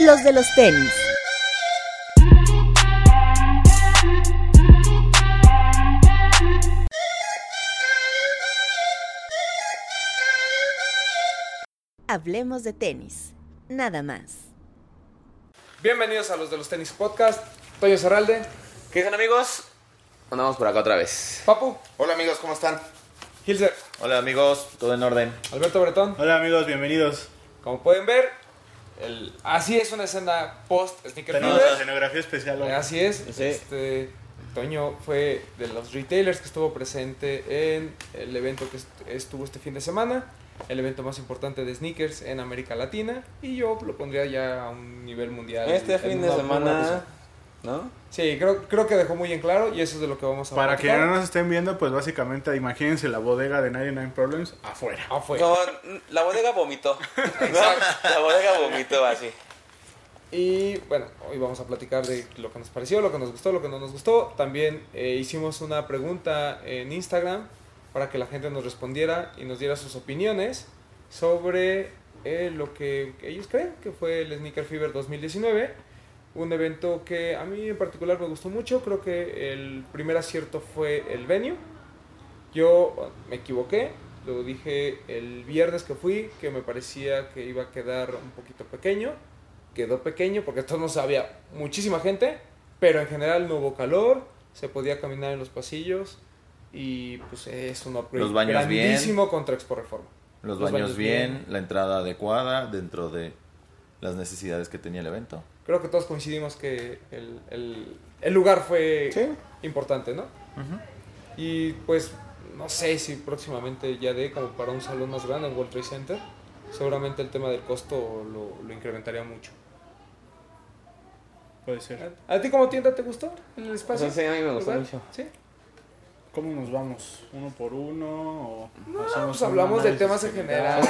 los de los tenis. Hablemos de tenis, nada más. Bienvenidos a los de los tenis podcast. Toyo Zarralde, ¿Qué dicen amigos? Andamos por acá otra vez. Papu, Hola amigos, ¿cómo están? Hilser, Hola amigos, todo en orden. Alberto Bretón. Hola amigos, bienvenidos. Como pueden ver, el, así es una escena post Sneaker Tenemos la escenografía especial. Así es. Sí. Este, Toño fue de los retailers que estuvo presente en el evento que est- estuvo este fin de semana, el evento más importante de sneakers en América Latina, y yo lo pondría ya a un nivel mundial. Este fin de semana. ¿No? Sí, creo, creo que dejó muy en claro y eso es de lo que vamos a Para que no nos estén viendo, pues básicamente imagínense la bodega de 99 Problems afuera. Afuera. No, la bodega vomitó. la bodega vomitó así. Y bueno, hoy vamos a platicar de lo que nos pareció, lo que nos gustó, lo que no nos gustó. También eh, hicimos una pregunta en Instagram para que la gente nos respondiera y nos diera sus opiniones sobre eh, lo que ellos creen que fue el Sneaker Fever 2019. Un evento que a mí en particular me gustó mucho. Creo que el primer acierto fue el venue. Yo me equivoqué. Lo dije el viernes que fui, que me parecía que iba a quedar un poquito pequeño quedó pequeño porque todos no había muchísima gente, pero en general no hubo calor, se podía caminar en los pasillos y pues es un upgrade Los baños bien. grandísimo contra Expo Reforma. Los, Los baños, baños bien, bien. la entrada adecuada dentro de las necesidades que tenía el evento. Creo que todos coincidimos que el, el- el lugar fue Sí. importante, ¿no? Y pues no sé si próximamente ya dé como para un salón más grande en World Trade Center. Seguramente el tema del costo lo, lo incrementaría mucho. Puede ser. ¿A, a ti como tienda te gustó el espacio? O sea, sí, a mí me gustó ¿Lugar? mucho. ¿Sí? ¿Cómo nos vamos? ¿Uno por uno? O No, pues hablamos de temas en general.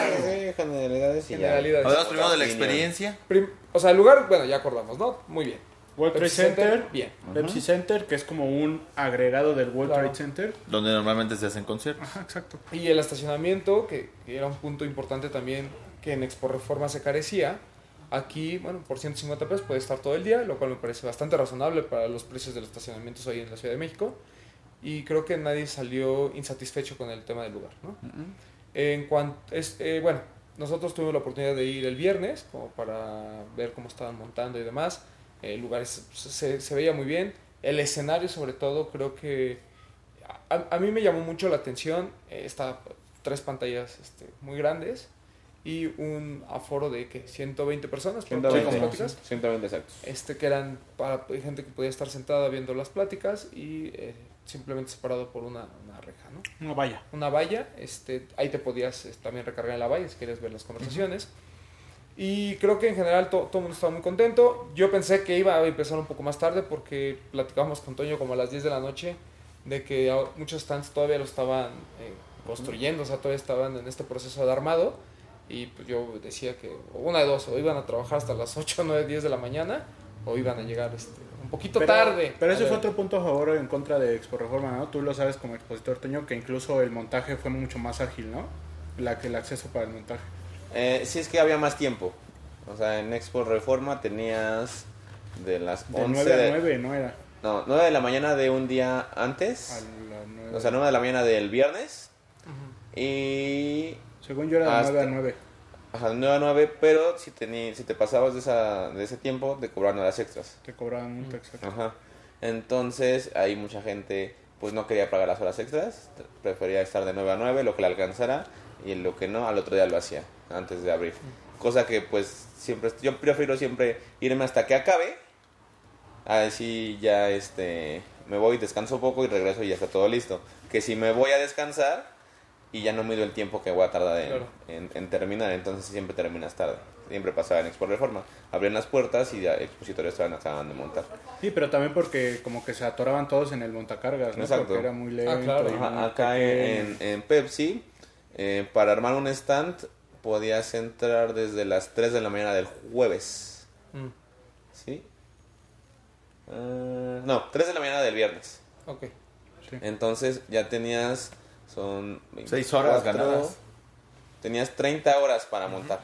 Generalidades y ya. Generalidades. Hablamos primero de la experiencia. Prim- o sea, el lugar, bueno, ya acordamos, ¿no? Muy bien. World Trade Center. bien. Pepsi Center, que es como un agregado del World Claro. Trade Center. Donde normalmente se hacen conciertos. Ajá, exacto. Y el estacionamiento, que, que era un punto importante también que en Expo Reforma se carecía. Aquí, bueno, por 150 pesos puede estar todo el día, lo cual me parece bastante razonable para los precios de los estacionamientos hoy en la Ciudad de México. Y creo que nadie salió insatisfecho con el tema del lugar, ¿no? En cuanto, es, eh, bueno, nosotros tuvimos la oportunidad de ir el viernes, como para ver cómo estaban montando y demás. El lugar es- se, se veía muy bien. El escenario, sobre todo, creo que a, a mí me llamó mucho la atención. Eh, está tres pantallas este, muy grandes y un aforo de que 120 personas para todas las 120, pláticas. 120 exactos. Este, que eran para gente que podía estar sentada viendo las pláticas y eh, simplemente separado por una, una reja, ¿no? Una valla. una valla, este, ahí te podías eh, también recargar en la valla si quieres ver las conversaciones. Y creo que en general to- todo el mundo estaba muy contento. Yo pensé que iba a empezar un poco más tarde porque platicábamos con Toño como a las 10 de la noche de que muchos stands todavía lo estaban eh, construyendo, o sea, todavía estaban en este proceso de armado. Y pues yo decía que una de dos, o iban a trabajar hasta las 8, 9, 10 de la mañana o iban a llegar este, un poquito Pero- tarde. Pero ese fue otro punto a favor o en contra de Expo Reforma, ¿no? Tú lo sabes como expositor Toño, que incluso el montaje fue mucho más ágil, ¿no? La que el acceso para el montaje. Eh, sí, es que había más tiempo. O sea, en Expo Reforma tenías de las De 11 9 a de- 9, ¿no era? No, 9 de la mañana de un día antes. A la nueve. O sea, 9 de la mañana del viernes. Y. Según yo era de hasta- 9 a 9. Ajá, de 9 a 9, pero si, tení- si te pasabas de, esa, de ese tiempo, te cobraban horas extras. Te cobraban multa, exacto. Ajá. Entonces, ahí mucha gente pues no quería pagar las horas extras, prefería estar de 9 a 9, lo que le alcanzara, y lo que no, al otro día lo hacía, antes de abrir. Cosa que pues siempre, yo prefiero siempre irme hasta que acabe, así ya este, me voy, descanso poco y regreso y ya está todo listo. Que si me voy a descansar y ya no mido el tiempo que voy a tardar en, Claro. en- en terminar, entonces siempre terminas tarde. Siempre pasaba en Expo Reforma. Abrían las puertas y ya expositores estaban acaban de montar. Sí, pero también porque como que se atoraban todos en el montacargas, ¿no? Exacto. Porque era muy lento. Ah, claro. Ajá, acá en Pepsi, eh, para armar un stand, podías entrar desde las 3 de la mañana del jueves. Mm, ¿Sí? Ah, no, 3 de la mañana del viernes. ok. Entonces ya tenías. Son. Seis horas 24, ganadas. Tenías 30 horas para montar.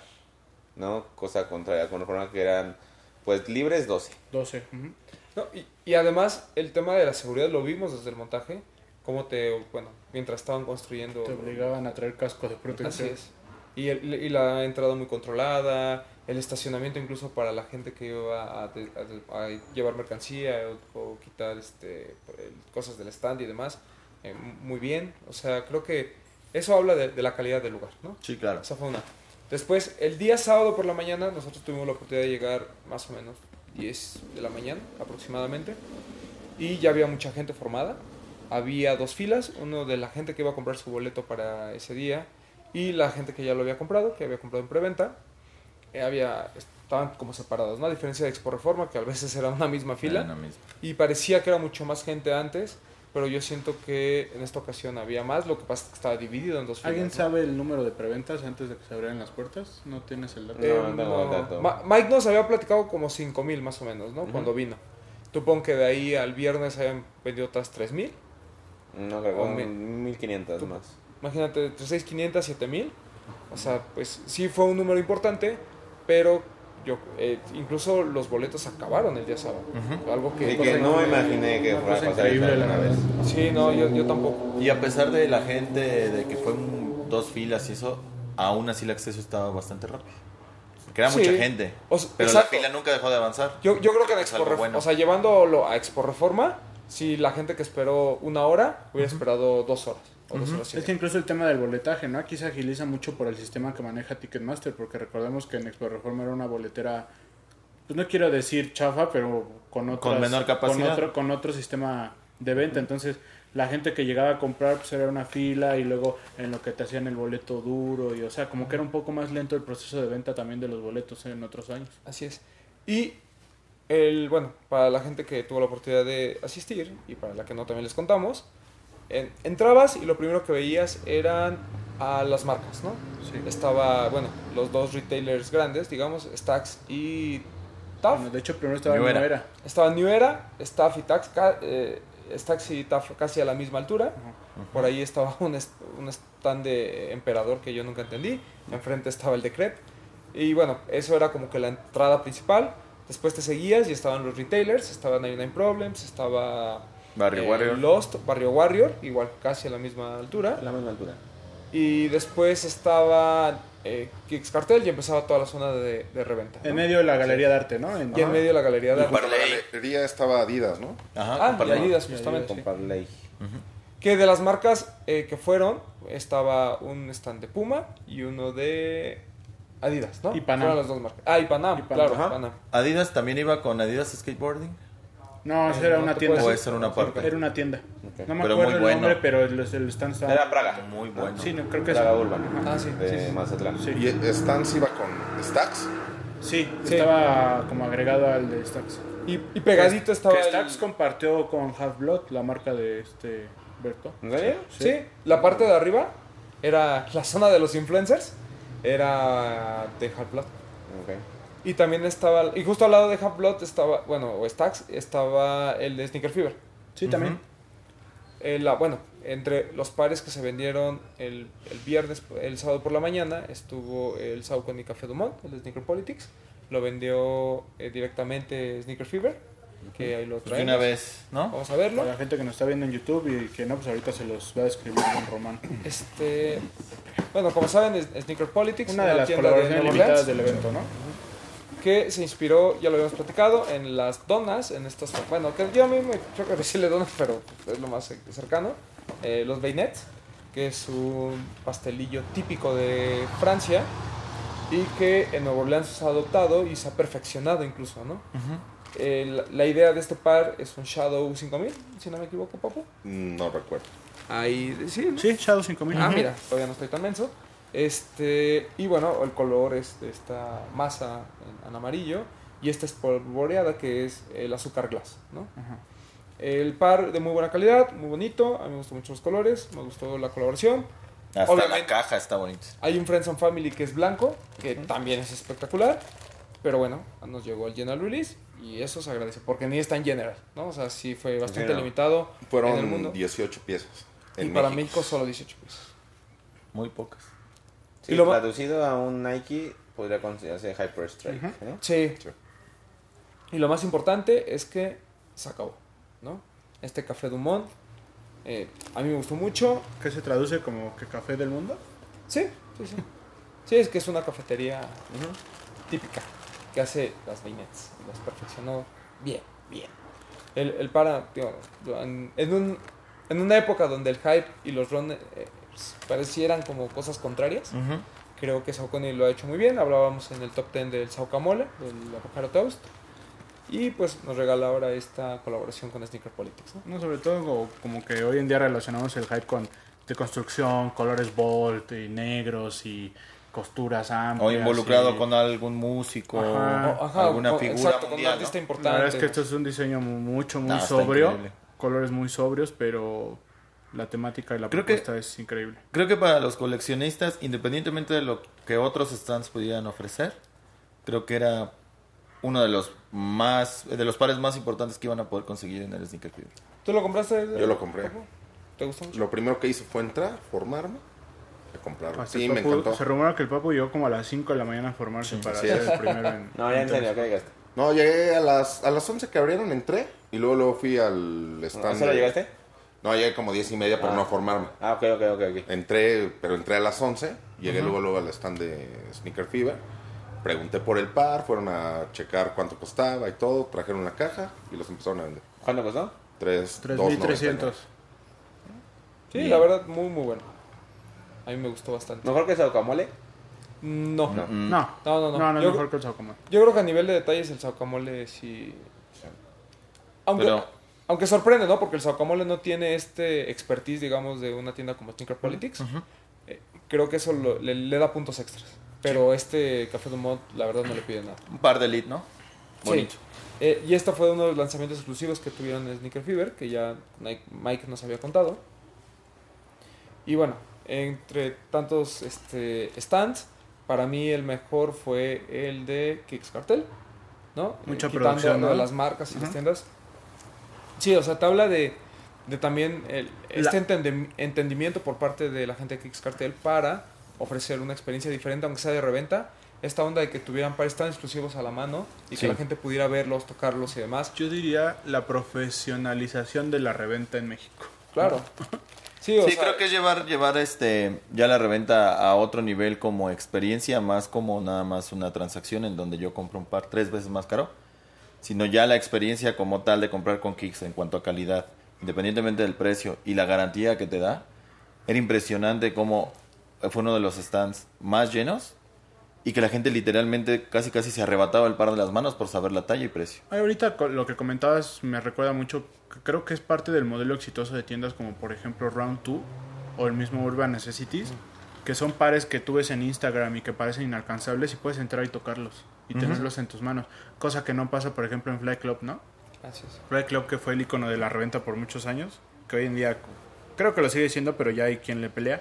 ¿No? Cosa contraria con reforma que eran Pues libres 12. 12. ujú. No, y, y además el tema de la seguridad lo vimos desde el montaje, cómo te, bueno, mientras estaban construyendo... Te obligaban a traer casco de Así protección. es. Y, el- y la entrada muy controlada, el estacionamiento incluso para la gente que iba a, llevar mercancía o, o quitar este, el- cosas del stand y demás, eh, muy bien. O sea, creo que eso habla de, de la calidad del lugar, ¿no? Sí, claro. Esa fue una. Después, el día sábado por la mañana, nosotros tuvimos la oportunidad de llegar más o menos 10 de la mañana aproximadamente. Y ya había mucha gente formada. Había dos filas, uno de la gente que iba a comprar su boleto para ese día y la gente que ya lo había comprado, que había comprado en preventa. Eh, había, estaban como separados, ¿no? A diferencia de Expo Reforma, que a veces era una misma fila. Era lo mismo. Y parecía que era mucho más gente antes, pero yo siento que en esta ocasión había más, lo que pasa es que estaba dividido en dos filas. ¿Alguien ¿no? sabe el número de preventas antes de que se abrieran las puertas? ¿No tienes el dato? No, Eh, no dato. Ma- Mike nos había platicado como 5 mil más o menos, ¿no? Cuando vino. Supongo que de ahí al viernes hayan vendido otras 3 mil. No, creo que O un me- 1500 tú- más. Imagínate, entre 6,500 7 mil. O sea, pues sí fue un número importante, pero yo eh, incluso los boletos acabaron el día sábado. Algo que... Y que no me imaginé que fuera a pasar increíble, la vez. Sí, no, yo, yo tampoco. Y a pesar de la gente, de que fue un- dos filas y eso, aún así el acceso estaba bastante rápido. Porque era Sí. mucha gente. O sea, pero exacto. la fila nunca dejó de avanzar. Yo, yo creo que en Expo bueno. o sea, llevándolo a Expo Reforma, si la gente que esperó una hora hubiera esperado dos horas o dos horas y Es que incluso el tema del boletaje, ¿no? Aquí se agiliza mucho por el sistema que maneja Ticketmaster, porque recordemos que en Expo Reforma era una boletera, pues no quiero decir chafa, pero con otras, menor capacidad. Con otro, con otro sistema de venta. Entonces, la gente que llegaba a comprar, pues era una fila y luego en lo que te hacían el boleto duro, y o sea, como que era un poco más lento el proceso de venta también de los boletos en otros años. Así es. Y el, bueno, para la gente que tuvo la oportunidad de asistir y para la que no también les contamos, entrabas y lo primero que veías eran a las marcas, ¿no? Sí. Estaba, bueno, los dos retailers grandes, digamos, Stax y TAF. Bueno, de hecho, primero estaba New Era. New Era. Estaba New Era, Staff y Tax, eh, Stax y TAF casi a la misma altura. Por ahí estaba un, est- un stand de Emperador que yo nunca entendí. Enfrente estaba el de Crep. Y bueno, eso era como que la entrada principal. Después te seguías y estaban los retailers. Estaba 99 Problems, estaba Barrio eh, Warrior. Lost, Barrio Warrior, igual casi a la misma altura. A la misma altura. Y después estaba eh, Kicks Cartel y empezaba toda la zona de, de reventa. ¿no? En medio de la galería de arte, ¿no? En- Y en medio de la galería de arte. para- la galería estaba Adidas, ¿no? Ajá, Ah, y. Adidas, justamente. Con Parley. Que de las marcas eh, que fueron, estaba un stand de Puma y uno de Adidas, ¿no? Y Panam. Fueron las dos marcas. Ah, y Panam, Y Panam. claro, Ajá. Panam. Adidas también iba con Adidas Skateboarding. No, esa Eh, era una tienda. O esa era una parte. Era una tienda. No me Pero acuerdo el bueno. nombre, pero el, el stand estaba... Era Praga. Muy bueno. Sí, no, creo que Praga. Urban. Ah, sí, De sí, sí. Mazatlán. Sí. Y Stans iba con Stacks. Sí, Sí. estaba como agregado al de Stax. Y, y pegadito estaba. Que el- Stax compartió con Half Blood, la marca de este Berto. ¿En serio? Sí, la parte de arriba era la zona de los influencers. Era de Half-Blood. Ok. Y también estaba. Y justo al lado de Half-Blood estaba. Bueno, o Stax, estaba el de Sneaker Fever. Sí, también. Eh, la- bueno, entre los pares que se vendieron el, el viernes, el sábado por la mañana, estuvo el Saucony y Café Dumont, el de Sneaker Politics. Lo vendió eh, directamente Sneaker Fever, que ahí lo Pues de traemos. una vez, ¿no? Vamos a verlo. Para la gente que nos está viendo en YouTube y que no, pues ahorita se los va a describir en Román. Este, bueno, como saben, es Sneaker Politics, Una de las colaboraciones Nueva limitadas del evento, ¿no? Que se inspiró, ya lo habíamos platicado, en las donas, en estas, bueno, que yo a mí me choca decirle donas, pero es lo más cercano, eh, los bainets, que es un pastelillo típico de Francia y que en Nueva Orleans se ha adoptado y se ha perfeccionado incluso, ¿no? Eh, la, la idea de este par es un Shadow 5000, si no me equivoco, papu. No recuerdo. Ahí, sí, ¿no? Sí, Shadow 5000. Ah, mira, todavía no estoy tan menso. Este, y bueno, el color es de esta masa en, en amarillo y esta espolvoreada que es el azúcar glass, ¿no? Ajá. El par de muy buena calidad, muy bonito, a mí me gustan mucho los colores, me gustó la colaboración. Hasta Obviamente. la caja está bonita. Hay un Friends and Family que es blanco, que también es espectacular, pero bueno, nos llegó el General Release y eso se agradece, porque ni está en General, ¿no? O sea, sí fue bastante no. limitado en el Fueron mundo. 18 piezas. Y En para México. México solo 18 pesos. Muy pocas. Sí, Y lo ma- traducido a un Nike podría considerarse Hyper Strike. Ujú. ¿no? Sí. Y lo más importante es que se acabó, ¿no? Este café Dumont, eh, a mí me gustó mucho. ¿Qué se traduce como que café del mundo? Sí, sí, sí. Sí, es que es una cafetería típica que hace las vignettes. y Las perfeccionó bien, bien. El, el para, digo, en, en un, en una época donde el hype y los eh, pues, parecieran como cosas contrarias, creo que Saucony lo ha hecho muy bien. Hablábamos en el top 10 del Saucamole, del Avocado Toast. Y pues nos regala ahora esta colaboración con Sneaker Politics. ¿no? No, sobre todo como, que hoy en día relacionamos el hype con de construcción, colores bold y negros y costuras amplias. O involucrado y- con algún músico, Ajá. O- ajá, alguna con- figura exacto, con un mundial. artista ¿no? importante. La verdad es que esto es un diseño mu- mucho, muy sobrio. increíble. Colores muy sobrios, pero la temática y la Creo que- propuesta es increíble. Creo que para los coleccionistas, independientemente de lo que otros stands pudieran ofrecer, creo que era uno de los más de los pares más importantes que iban a poder conseguir en el Sneaker Fever. ¿Tú lo compraste? Yo lo compré. ¿Te gustó mucho? Lo primero que hice fue entrar, formarme y comprarlo. Hasta Sí, me Papu- encantó. Se rumora que el Papu llegó como a las 5 de la mañana a formarse para sí ser es. el primero en... No, ya en serio, ¿qué llegaste? No, llegué a las, a las 11 que abrieron, entré y luego, luego fui al stand. ¿A llegaste? No, llegué como 10 y media por Ah. no formarme. Ah, ok, ok, ok. ok. Entré, pero entré a las 11, llegué luego, luego al stand de Sneaker Fever, pregunté por el par, fueron a checar cuánto costaba y todo, trajeron la caja y los empezaron a vender. ¿Cuánto costó? 3, 3.300. Sí, la verdad, muy, muy bueno. A mí me gustó bastante. ¿Mejor que Saucamole? No. No. Mm. No, No, no, no. no, no es Yo- mejor que el Saucamole. Yo creo que a nivel de detalles el Saucamole sí... Aunque, Pero- aunque sorprende, ¿no? Porque el Saucamole no tiene este expertise, digamos, de una tienda como Sneaker Politics. Eh, creo que eso lo- le, le da puntos extras. Pero este Café Dumont, la verdad, no le pide nada. Un par de elite, ¿no? Bonito. Sí. Eh, y esta fue uno de los lanzamientos exclusivos que tuvieron en Sneaker Fever, que ya Nike- Mike nos había contado. Y bueno, entre tantos este, stands, para mí el mejor fue el de Kicks Cartel, ¿no? Mucha quitando producción, ¿no? las marcas y las tiendas. Sí, o sea, te habla de, de también el- este entendimiento por parte de la gente de Kicks Cartel para ofrecer una experiencia diferente, aunque sea de reventa. Esta onda de que tuvieran pares tan exclusivos a la mano y Sí. que la gente pudiera verlos, tocarlos y demás. Yo diría la profesionalización de la reventa en México. Claro. Sí, o Sí, sea, creo que es llevar, llevar este, ya la reventa a otro nivel como experiencia, más como nada más una transacción en donde yo compro un par tres veces más caro, sino ya la experiencia como tal de comprar con Kicks en cuanto a calidad, independientemente del precio y la garantía que te da, era impresionante como fue uno de los stands más llenos y que la gente literalmente casi casi se arrebataba el par de las manos por saber la talla y precio. Ay, ahorita lo que comentabas me recuerda mucho, creo que es parte del modelo exitoso de tiendas como por ejemplo Round 2 o el mismo Urban Necessities, que son pares que tú ves en Instagram y que parecen inalcanzables y puedes entrar y tocarlos y tenerlos en tus manos, cosa que no pasa por ejemplo en Fly Club, ¿no? así es. Fly Club que fue el icono de la reventa por muchos años, que hoy en día creo que lo sigue siendo, pero ya hay quien le pelea,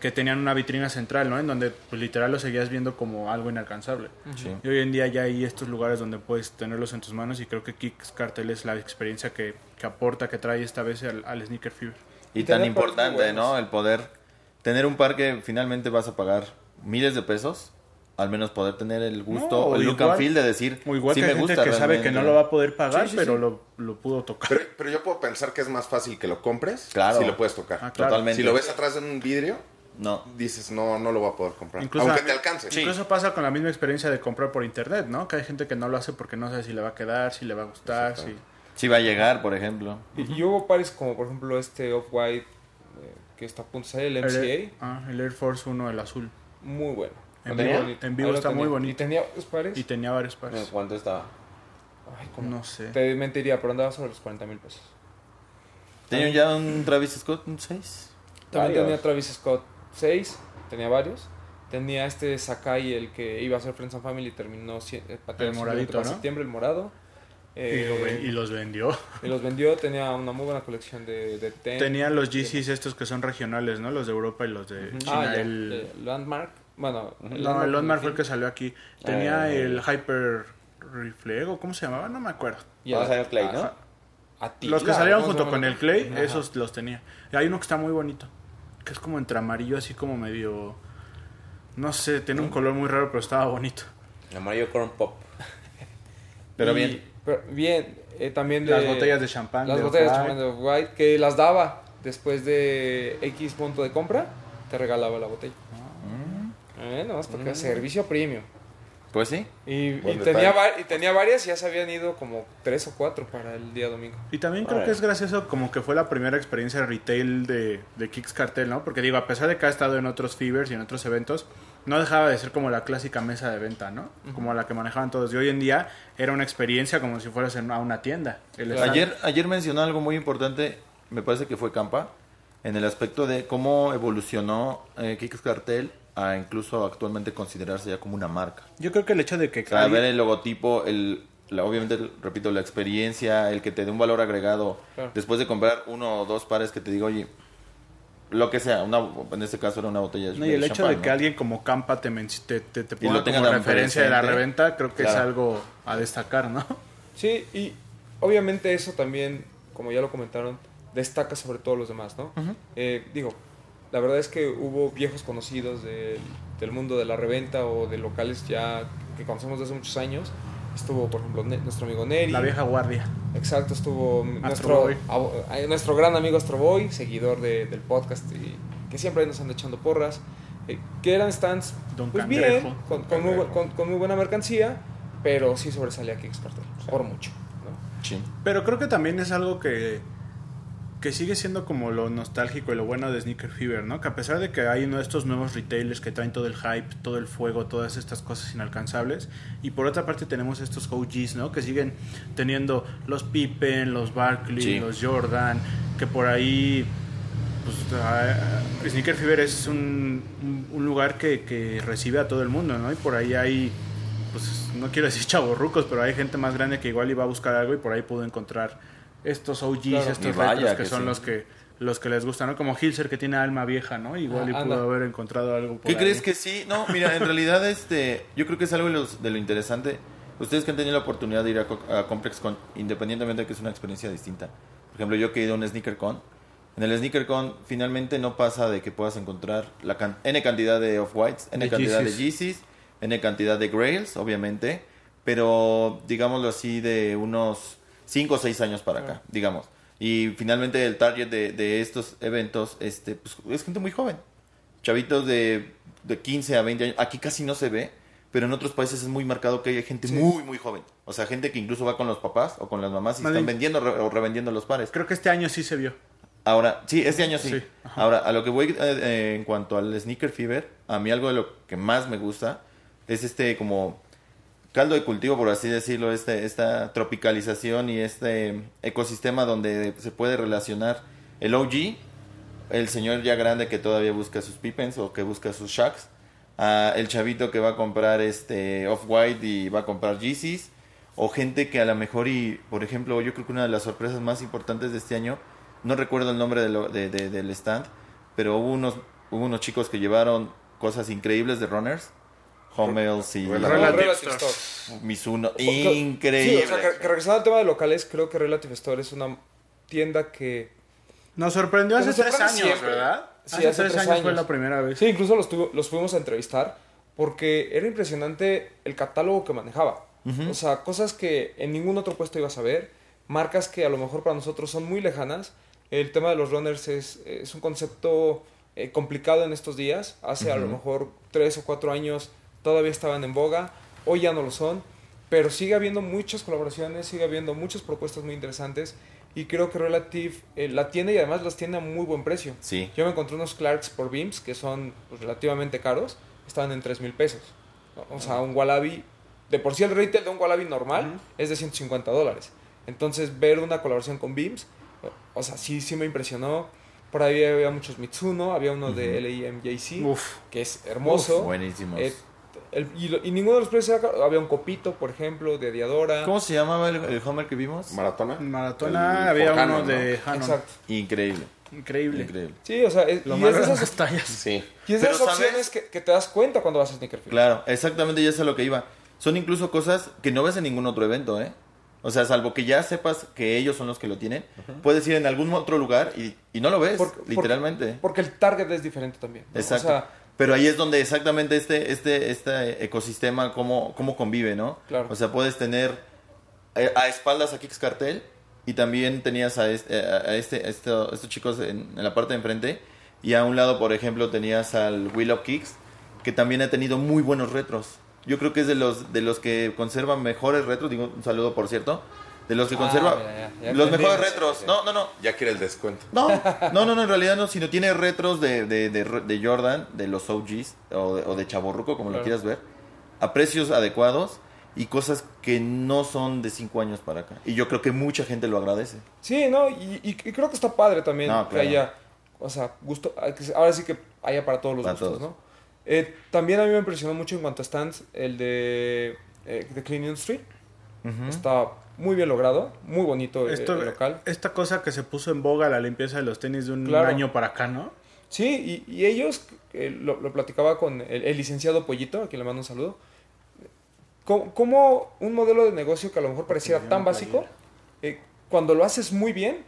que tenían una vitrina central, ¿no? En donde pues, literal lo seguías viendo como algo inalcanzable. Sí. Y hoy en día ya hay estos lugares donde puedes tenerlos en tus manos y creo que Kicks Cartel es la experiencia que, que aporta, que trae esta vez al, al Sneaker Fever. Y Y tan importante, ¿no? El poder tener un par que finalmente vas a pagar miles de pesos, al menos poder tener el gusto, No, el look igual- and feel de decir, O igual sí que me hay gente gusta que sabe que realmente. no lo va a poder pagar, Sí, sí, pero sí. Lo, lo pudo tocar. Pero, pero yo puedo pensar que es más fácil que lo compres Claro. si lo puedes tocar. Ah, claro. Totalmente. Si lo ves atrás de un vidrio, No. dices, no, no lo voy a poder comprar. Incluso Aunque a- te alcance. Incluso pasa con la misma experiencia de comprar por internet, ¿no? Que hay gente que no lo hace porque no sabe si le va a quedar, si le va a gustar, si... Sí va a llegar, por ejemplo. Y, y hubo pares como, por ejemplo, este Off-White, que está a punto de salir, el MCA. El, ah, el Air Force 1, el azul. Muy bueno. En vivo- en vivo está muy bonito. Y tenía varios pares. Y tenía varios ¿En pares. ¿Cuánto estaba? Ay, ¿cómo? No sé. Te mentiría, pero andaba sobre los 40 mil pesos. ¿Tenía ya un Travis Scott, un 6? También Varios. tenía Travis Scott 6, tenía varios. Tenía este Sakai, el que iba a ser Friends and Family, terminó eh, El moradito, para ¿no? septiembre, el morado. Y, Eh, lo ven- y los vendió. y los vendió, tenía una muy buena colección de, de ten. Tenía los GCs estos que son regionales, ¿no? Los de Europa y los de China. Ah, el... eh, Landmark. Bueno, No, el Landmark fue el que salió aquí. Tenía Ah, el Hyper Reflego, ¿cómo se llamaba? No me acuerdo. Y el- ver Clay, ¿no? Los que salieron ¿cómo se junto con el el Clay, Ajá. esos los tenía. Y hay uno que está muy bonito, que es como entre amarillo, así como medio... No sé, tiene un color muy raro, pero estaba bonito. El amarillo Corn Pop. Pero Y- bien. Pero bien, eh, también de... Las botellas de champán. Las de botellas de champán de White que las daba después de X punto de compra, te regalaba la botella. Eh, no, es porque servicio premium. Pues sí. Y, tenía, y tenía varias y ya se habían ido como tres o cuatro para el día domingo. Y también creo que es gracioso como que fue la primera experiencia retail de, de Kicks Cartel, ¿no? Porque digo, a pesar de que ha estado en otros Fevers y en otros eventos, no dejaba de ser como la clásica mesa de venta, ¿no? Como la que manejaban todos. Y hoy en día era una experiencia como si fueras en- a una tienda. El Claro. stand- Ayer, ayer mencionó algo muy importante, me parece que fue Campa, en el aspecto de cómo evolucionó eh, Cartel a incluso actualmente considerarse ya como una marca. Yo creo que el hecho de que... O sea, ver el logotipo, el, la- obviamente, repito, la experiencia, el que te dé un valor agregado Claro. después de comprar uno o dos pares que te digo, oye, lo que sea, una, en este caso era una botella No, y el de hecho de que alguien como Campa te, te, te, te ponga lo tenga como tan referencia de la reventa, creo que es algo a destacar, ¿no? Sí, y obviamente eso también, como ya lo comentaron, destaca sobre todos los demás, ¿no? Eh, digo, la verdad es que hubo viejos conocidos del, del mundo de la reventa o de locales ya que conocemos desde hace muchos años. Estuvo, por ejemplo, Ne- nuestro amigo Neri. La vieja guardia. Exacto, estuvo nuestro, eh, nuestro gran amigo Astroboy, seguidor de- del podcast, y que siempre nos anda echando porras. eh, que eran stands Don pues Cangrejo. bien, con, con muy, con- con muy buena mercancía, pero sí sobresalía Kickstarter, por mucho. ¿no? Sí. Pero creo que también es algo que, que sigue siendo como lo nostálgico y lo bueno de Sneaker Fever, ¿no? Que a pesar de que hay uno de estos nuevos retailers que traen todo el hype, todo el fuego, todas estas cosas inalcanzables, y por otra parte tenemos estos OGs, ¿no? Que siguen teniendo los Pippen, los Barkley, Sí. los Jordan, que por ahí... Pues, ah, Sneaker Fever es un lugar que, que recibe a todo el mundo, ¿no? Y por ahí hay pues no quiero decir chavorrucos, pero hay gente más grande que igual iba a buscar algo y por ahí pudo encontrar estos OGs, Claro. Estos vaya retros que, que son sí. los que los que les gustan, ¿no? Como Hilser que tiene alma vieja, ¿no? Igual Ah, y pudo anda. haber encontrado algo por ¿Qué ahí. crees que sí? No, mira, en realidad este, yo creo que es algo de, los- de lo interesante. Ustedes que han tenido la oportunidad de ir a, a Complex Con, independientemente de que es una experiencia distinta. Por ejemplo, yo que he ido a un Sneaker Con, en el Sneaker Con finalmente no pasa de que puedas encontrar la can- N cantidad de Off-Whites, N De cantidad Yeezys. de Yeezys, N cantidad de Grails, obviamente, pero digámoslo así de unos 5 o 6 años para acá, digamos. Y finalmente el target de, de estos eventos este, pues, es gente muy joven chavitos de, de 15 a 20 años. Aquí casi no se ve, pero en otros países es muy marcado que hay gente Sí. muy, muy joven. O sea, gente que incluso va con los papás o con las mamás y están vendiendo re- o revendiendo los pares. Creo que este año sí se vio. Ahora, sí, este año sí. Ahora, a lo que voy eh, eh, en cuanto al Sneaker Fever, a mí algo de lo que más me gusta es este como caldo de cultivo, por así decirlo, este, esta tropicalización y este ecosistema donde se puede relacionar el OG, el señor ya grande que todavía busca sus Pippens o que busca sus Shacks, el chavito que va a comprar este Off-White y va a comprar Yeezys, o gente que a lo mejor y, por ejemplo, yo creo que una de las sorpresas más importantes de este año, no recuerdo el nombre de- del stand, pero hubo unos, hubo unos chicos que llevaron cosas increíbles de runners, Hummels y Relative Store. Mizuno, Sí, increíble. o sea, que, que regresando al tema de locales, creo que Relative Store es una tienda que... Nos sorprendió hace Nos tres años, siempre. ¿verdad? Sí, hace, hace tres, tres años, fue años. la primera vez. Sí, incluso los, tuvo- los fuimos a entrevistar porque era impresionante el catálogo que manejaba. O sea, cosas que en ningún otro puesto ibas a ver, marcas que a lo mejor para nosotros son muy lejanas. El tema de los runners es, es un concepto eh, complicado en estos días. Hace a lo mejor tres o cuatro años todavía estaban en boga, hoy ya no lo son, pero sigue habiendo muchas colaboraciones, sigue habiendo muchas propuestas muy interesantes y creo que Relative eh, la tiene y además las tiene a muy buen precio. Sí. Yo me encontré unos Clarks por Beams que son pues, relativamente caros, estaban en 3 mil pesos. O sea, un Wallaby, de por sí el retail de un Wallaby normal es de 150 dólares. Entonces, ver una colaboración con Beams, o sea, sí, sí me impresionó. Por ahí había muchos Mitsuno, había uno de LIMJC, Uf. que es hermoso. Buenísimos. Eh, el- y, lo- y ninguno de los precios era caro. Había un copito, por ejemplo, de Diadora. ¿Cómo se llamaba el, el Homer que vimos? Maratona. En Maratona El había uno de Hanon. Exacto. Increíble. Increíble. Increíble. Sí, o sea, es, Lo y más es de esas, las tallas. Sí. y es de esas opciones que, que te das cuenta cuando vas a Sneaker Fit. Claro, exactamente, ya es a lo que iba. Son incluso cosas que no ves en ningún otro evento, ¿eh? O sea, salvo que ya sepas que ellos son los que lo tienen, puedes ir en algún otro lugar y, y no lo ves, literalmente. Porque el target es diferente también. ¿no? Exacto. O sea, Pero ahí es donde exactamente este, este, este ecosistema, cómo, cómo convive, ¿no? Claro. O sea, puedes tener eh, a espaldas a Kicks Cartel y también tenías a este, a este, a estos chicos en, en la parte de enfrente y a un lado, por ejemplo, tenías al Will of Kicks que también ha tenido muy buenos retros. Yo creo que es de los de los que conservan mejores retros, digo un saludo por cierto, de los que Ah, conserva mira, ya, ya los mejores retros. No, no, no. Ya quiere el descuento. No, no, no, no, en realidad no, sino tiene retros de, de, de, de Jordan, de los OGs o de, o de Chaborruco, como lo quieras ver, a precios adecuados y cosas que no son de 5 años para acá. Y yo creo que mucha gente lo agradece. Sí, no, y, y- y creo que está padre también No, que haya, o sea, gusto, que ahora sí que haya para todos los Para gustos, todos. ¿no? Eh, también a mí me impresionó mucho en cuanto a stands el de, eh, de Clean Industry. Está muy bien logrado, muy bonito eh, Esto, el local. Esta cosa que se puso en boga, la limpieza de los tenis de un Claro. año para acá, ¿no? Sí, y, y ellos, eh, lo, lo platicaba con el, el licenciado Pollito, a quien le mando un saludo, como, como un modelo de negocio que a lo mejor pareciera tan básico, eh, cuando lo haces muy bien,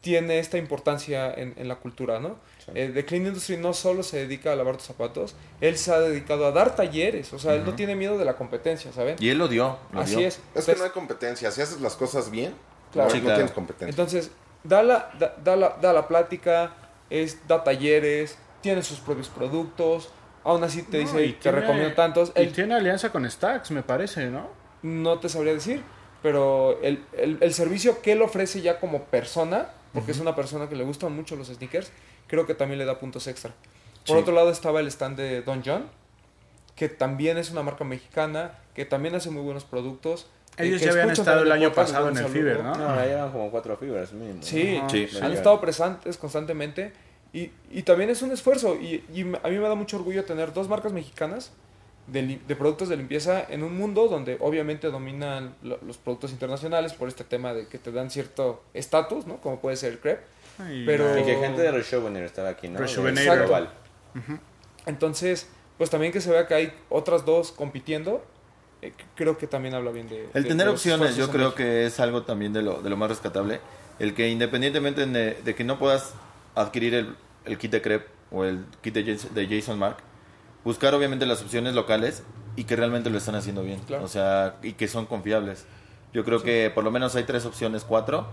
tiene esta importancia en, en la cultura, ¿no? Eh, The Clean Industry no solo se dedica a lavar tus zapatos, él se ha dedicado a dar talleres, o sea, él no tiene miedo de la competencia, ¿saben? Y él lo dio. Lo Así dio. es. Es que no hay competencia. Si haces las cosas bien, Claro. Sí, no claro. tienes competencia. Entonces, da la, da, da la, da la plática, es, da talleres, tiene sus propios productos, aún así te No, dice, y te tiene- recomiendo tantos. Y Él tiene alianza con Stacks, me parece, ¿no? no te sabría decir, pero el, el- el servicio que él ofrece ya como persona, porque es una persona que le gustan mucho los sneakers, creo que también le da puntos extra. Por Sí. otro lado estaba el stand de Don John, que también es una marca mexicana, que también hace muy buenos productos. eh, Ellos ya habían estado el año pasado en el saludo. ¿no? No, ya llevan como cuatro fibras mínimo. Sí, han estado presentes constantemente y, y también es un esfuerzo y, y a mí me da mucho orgullo tener dos marcas mexicanas de, de productos de limpieza en un mundo donde obviamente dominan lo- los productos internacionales por este tema de que te dan cierto estatus, ¿no? Como puede ser el crepe. Ay, Pero- Y que gente de Reshovener estaba aquí, ¿no? Reshovenator. De Global. Entonces, pues también que se vea que hay otras dos compitiendo, eh, creo que también habla bien de... El de- tener opciones, yo creo México. que es algo también de lo, de lo más rescatable. El que independientemente de, de que no puedas adquirir el, el kit de crepe o el kit de Jason, de Jason Mark, buscar obviamente las opciones locales y que realmente lo están haciendo bien. Claro. O sea, y que son confiables. Yo creo que por lo menos hay tres opciones, cuatro,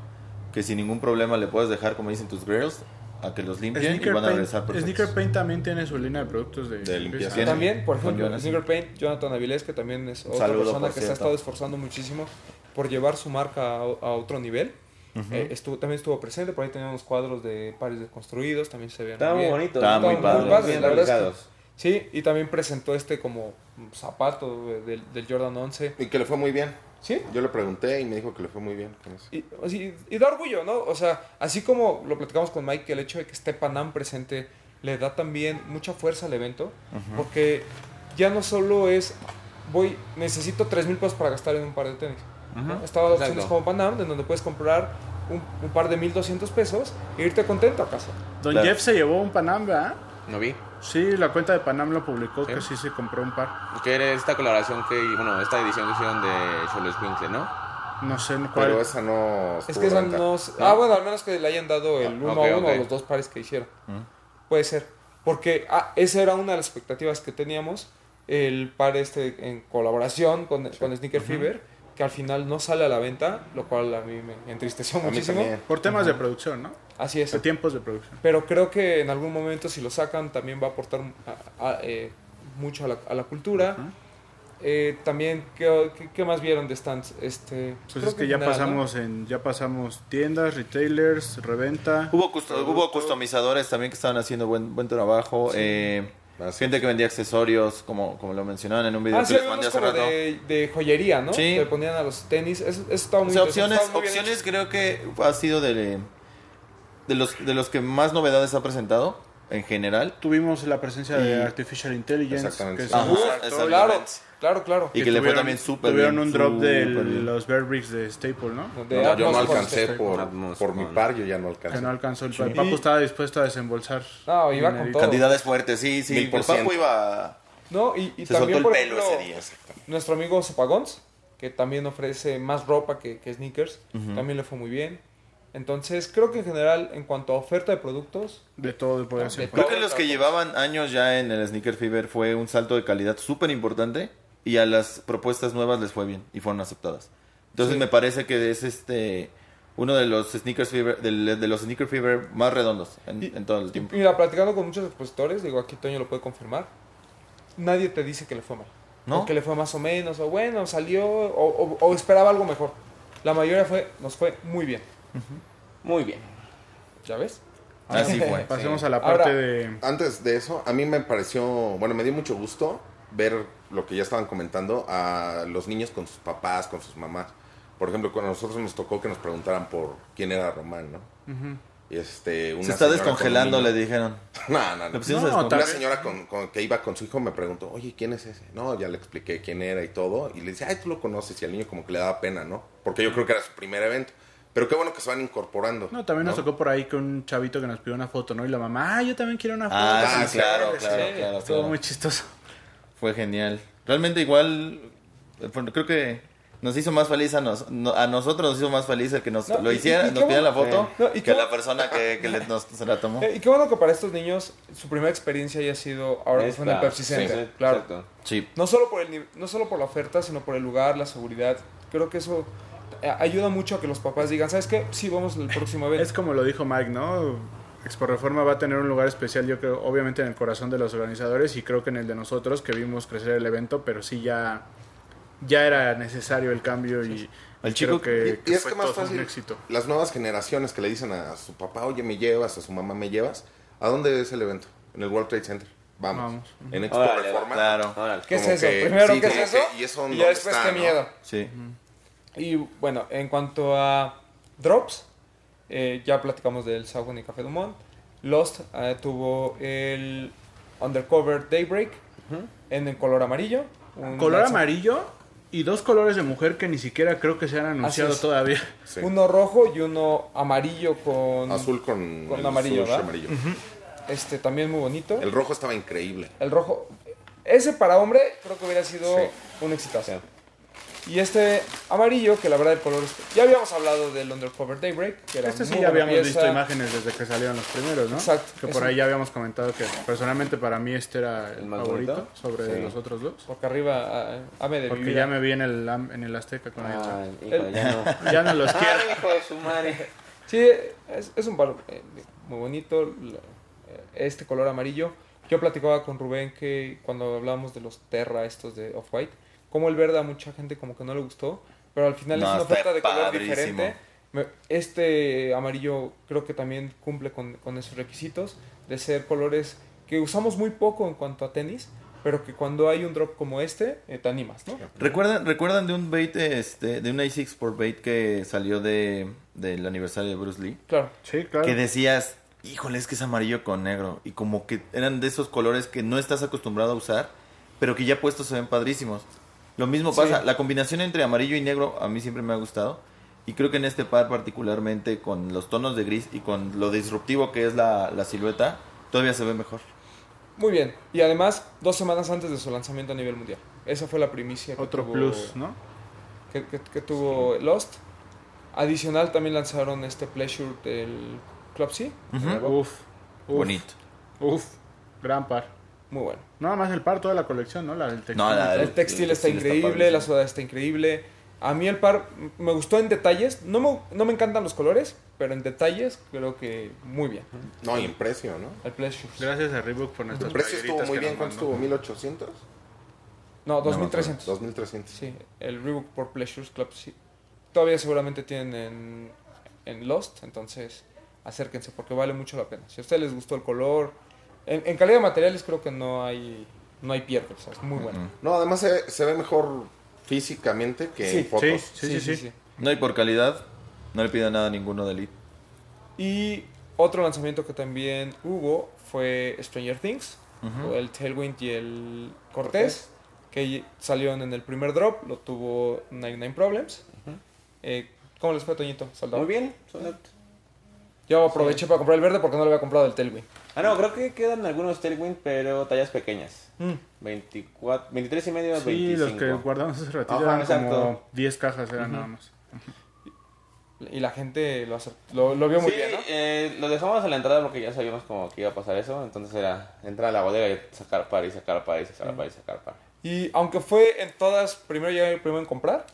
que sin ningún problema le puedes dejar, como dicen tus girls, a que los limpien y Sneaker van a regresar perfectos. Sneaker Paint también tiene su línea de productos de, De limpieza. También, por ejemplo. Sneaker Paint, Jonathan Avilés, que también es otra saludo, persona que se ha estado esforzando muchísimo por llevar su marca a, a otro nivel. Eh, estuvo, también estuvo presente, por ahí tenía unos cuadros de pares desconstruidos, también se veían Estaba muy bien. bonito. Estaba muy Estaban padre. Bien la verdad es que- realizados. Sí, y también presentó este como zapato del, del Jordan 11. Y que le fue muy bien. Sí, Yo le pregunté y me dijo que le fue muy bien con eso. y, da orgullo, ¿no? O sea, así como lo platicamos con Mike, que el hecho de que esté Panam presente le da también mucha fuerza al evento, porque ya no solo es, voy, necesito 3 mil pesos para gastar en un par de tenis. ¿no? Estaba opciones como Panam, en donde puedes comprar un, un par de 1200 pesos e irte contento a casa. Don Claro. Jeff se llevó un Panam, ¿verdad? No vi. Sí, la cuenta de Panam lo publicó ¿Sí? que sí se compró un par. Que era esta colaboración que, bueno, esta edición que hicieron de Cholo Squinkle, ¿no? No sé en cuál. Pero esa no Es que esa no... Ah, bueno, al menos que le hayan dado el Ah, uno ok, a uno ok. o los dos pares que hicieron. Puede ser. Porque ah, esa era una de las expectativas que teníamos. El par este en colaboración con, con Sneaker Fever, que al final no sale a la venta, lo cual a mí me entristeció A mí muchísimo. también. Por temas de producción, ¿no? Así es. De tiempos de producción. Pero creo que en algún momento si lo sacan también va a aportar a- a- eh, mucho a la, a la cultura. Eh, también, ¿qué, qué, qué más vieron de stands? Este, Pues creo es que ya pasamos en ya pasamos tiendas, retailers, reventa. Hubo, custo- hubo customizadores también que estaban haciendo buen, buen trabajo. eh, sí. gente que vendía accesorios, como, como lo mencionaban en un video Ah, que sí, les mandé hace rato. de, de joyería, ¿no? Sí. Le ponían a los tenis. Eso, eso estaba O muy sea, interesante, opciones, estaba muy bien opciones creo que ha sido de, de, los, de los que más novedades ha presentado en general. Tuvimos la presencia de Y- Artificial Intelligence. Exactamente. Que es Ajá, exactamente. Claro, claro, claro. Y que le fue tuvieron- también súper Tuvieron bien, un drop de los Bear Bricks de Staple, ¿no? De No, yo no alcancé por, Atmos por mi par, yo ya no Que alcancé. no alcanzó. El, Sí. el Papu estaba dispuesto a desembolsar. No, iba con todo. Cantidades fuertes, sí, sí. El Papu ciento. iba... No, y, y Se también, soltó el por pelo ejemplo, ese día. nuestro amigo Zopagons, que también ofrece más ropa que, que sneakers, también le fue muy bien. Entonces, creo que en general, en cuanto a oferta de productos, De todo podía De ser. Creo que los que llevaban años ya en el Sneaker Fever fue un salto de calidad súper importante y a las propuestas nuevas les fue bien y fueron aceptadas. Entonces Sí. me parece que es este uno de los sneakers fever, de, los sneaker fever más redondos en, Y- en todo el tiempo. Mira, platicando con muchos expositores, digo, aquí Toño lo puede confirmar, nadie te dice que le fue mal. ¿No? O que le fue más o menos, o bueno, salió, o, o- o esperaba algo mejor. La mayoría fue, nos fue muy bien. Muy bien. ¿Ya ves? Así fue. Pasemos a la Ahora- parte de... Antes de eso, a mí me pareció, bueno, me dio mucho gusto ver lo que ya estaban comentando a los niños con sus papás, con sus mamás. Por ejemplo, cuando a nosotros nos tocó que nos preguntaran por quién era Román, ¿no? Y este, una Se está descongelando, le dijeron. No, no, no. Una señora con, con- que iba con su hijo me preguntó, oye, ¿quién es ese? No, ya le expliqué quién era y todo. Y le dice, ay, tú lo conoces. Y al niño como que le daba pena, ¿no? Porque yo creo que era su primer evento. Pero qué bueno que se van incorporando. No, también nos ¿no? tocó por ahí que un chavito que nos pidió una foto, ¿no? Y la mamá, ah, yo también quiero una foto. Ah, Ah, sí, claro, sí, claro, sí. claro, Estuvo claro. muy chistoso. Fue genial. Realmente igual, eh, bueno, creo que nos hizo más feliz a, nos, no- a nosotros, nos hizo más feliz el que nos No, lo hiciera, y- y nos pidiera la foto, No, y que la persona que, que le- nos- se la tomó. Eh, y qué bueno que para estos niños su primera experiencia haya sido ahora que fue en el Esta- Pepsi sí, Center. sí, claro. No solo, por el, ni- no solo por la oferta, sino por el lugar, la seguridad. Creo que eso ayuda mucho a que los papás digan, ¿sabes qué? Sí, vamos al próximo evento. Es como lo dijo Mike, ¿no? Expo Reforma va a tener un lugar especial, yo creo, obviamente en el corazón de los organizadores y creo que en el de nosotros que vimos crecer el evento, pero sí ya, ya era necesario el cambio y, El chico- creo que, Y, y es fue que más todo un fácil, éxito. las nuevas generaciones que le dicen a su papá, oye, me llevas, a su mamá, me llevas, ¿a dónde es el evento? En el World Trade Center. Vamos. Vamos. En Expo Órale, Reforma. Claro. Órale. ¿Qué es eso? que- Primero, sí, ¿qué es eso? que- y eso y ¿dónde ya después, está, qué no? miedo. Sí. Y bueno, en cuanto a Drops, eh, ya platicamos del Saucony Café Dumont. Lost eh, tuvo el Undercover Daybreak en el color amarillo. un Color amarillo y dos colores de mujer que ni siquiera creo que se han anunciado todavía. Sí. Uno rojo y uno amarillo con Azul con, Con el amarillo, amarillo. este también muy bonito. El rojo estaba increíble. El rojo. Ese para hombre creo que hubiera sido Sí. un exitazo. Y este amarillo, que la verdad el color es... Ya habíamos hablado del Undercover Daybreak, que era Este sí muy ya habíamos pieza. visto imágenes desde que salieron los primeros, ¿no? Exacto. Que por un- ahí ya habíamos comentado que personalmente para mí este era el, ¿El más favorito bonito? sobre Sí. los otros dos. Porque arriba, ah, ame de Porque ya me vi en el, en el Azteca con ellos. Ay, híjole, ya no. Ya no los quiero. Ay, hijo de su madre. Sí, es, es un palo eh, muy bonito, eh, este color amarillo. Yo platicaba con Rubén que cuando hablábamos de los Terra, estos de Off-White, como el verde a mucha gente como que no le gustó, pero al final No, es una oferta de color padrísimo. diferente. Este amarillo creo que también cumple con, con esos requisitos de ser colores que usamos muy poco en cuanto a tenis, pero que cuando hay un drop como este, eh, te animas, ¿no? ¿Recuerdan, ¿Recuerdan de un bait, este, de un A6 Sport Bait que salió de, del aniversario de Bruce Lee? Claro. Sí, claro. Que decías, híjole, es que es amarillo con negro. Y como que eran de esos colores que no estás acostumbrado a usar, pero que ya puestos se ven padrísimos. Lo mismo Sí. pasa, la combinación entre amarillo y negro a mí siempre me ha gustado. Y creo que en este par particularmente con los tonos de gris y con lo disruptivo que es la, la silueta, todavía se ve mejor. Muy bien. Y además, dos semanas antes de su lanzamiento a nivel mundial. Esa fue la primicia. que Otro tuvo- plus, ¿no? que, que- que tuvo Lost. Adicional también lanzaron este Pleasure del Club C. Uf, uf, Bonito. Uf, gran par. Muy bueno. Nada más el par, toda la colección, ¿no? La del textil. No, la- El El- textil el está textil está increíble, la sudadera está increíble. A mí el par m- me gustó en detalles. No me, no me encantan los colores, pero en detalles creo que muy bien. No, y en precio, ¿no? El Pleasure. Gracias a Reebok por El nuestras precio estuvo muy bien. ¿Cuánto mandó. estuvo? ¿1800? No, No, 2300. 2300. Sí, el Reebok por Pleasures Club C. Todavía seguramente tienen en, en Lost, entonces acérquense porque vale mucho la pena. Si a ustedes les gustó el color, en, en calidad de materiales creo que no hay no hay pierde, o sea, es muy bueno. No, además se, se ve mejor físicamente que Sí, en fotos. sí, sí, sí. No, y por calidad, no le pido nada a ninguno de Elite. Y otro lanzamiento que también hubo fue Stranger Things, o el Tailwind y el Cortés, que salieron en el primer drop, lo tuvo 99 Problems. Eh, ¿Cómo les fue, Toñito? Soldado. Muy bien. Yo aproveché para comprar el verde porque no lo había comprado el Tailwind. Ah, no, creo que quedan algunos Tailwind, pero tallas pequeñas. Mm. 24, 23 y medio, Sí, 25. los que guardamos hace ratito Ajá, eran exacto. como 10 cajas, eran nada más. Y la gente lo, lo, lo vio muy sí, bien, ¿no? eh, lo dejamos a la entrada porque ya sabíamos como que iba a pasar eso. Entonces era entrar a la bodega y sacar par y sacar par y sacar par y sacar par. Y aunque fue en todas, primero llegué primero en comprar,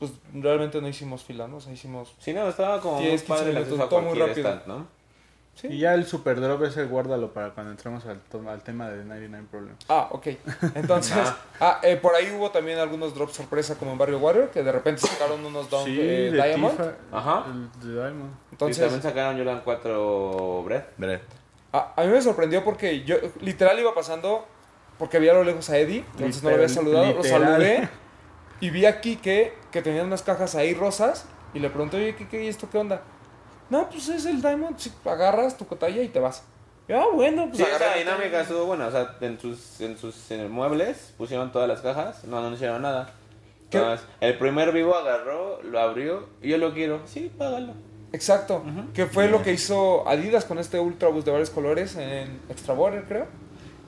pues realmente no hicimos fila, ¿no? O sea, hicimos... Sí, no, estaba como 10, muy padre 15 el acceso a minutos, todo muy rápido. stand, ¿no? Sí. Y ya el super drop ese guárdalo para cuando entremos al, to- al tema de 99 Problems. Ah, ok. Entonces, ah, eh, por ahí hubo también algunos drops sorpresa como en Barrio Warrior, que de repente sacaron unos down Sí, eh, de Diamond. Tifa, Ajá. el de Diamond. y Entonces, también sacaron Jordan 4 Bread. Veré. a, a mí me sorprendió porque yo literal iba pasando, porque vi a lo lejos a Eddie, entonces no lo había Literal- saludado, lo saludé y vi a Kike que tenía unas cajas ahí rosas y le pregunté, oye, Kike, ¿y esto qué onda? No, pues es el Diamond, sí, agarras tu cotalla y te vas. Ah, bueno, pues Sí, esa mi dinámica estuvo buena. O sea, en sus, en sus en muebles pusieron todas las cajas, no anunciaron nada. ¿Qué? Entonces, el primer vivo agarró, lo abrió y yo lo quiero. Sí, págalo. Exacto, que fue lo que hizo Adidas con este Ultra Boost de varios colores en Extra Border, creo,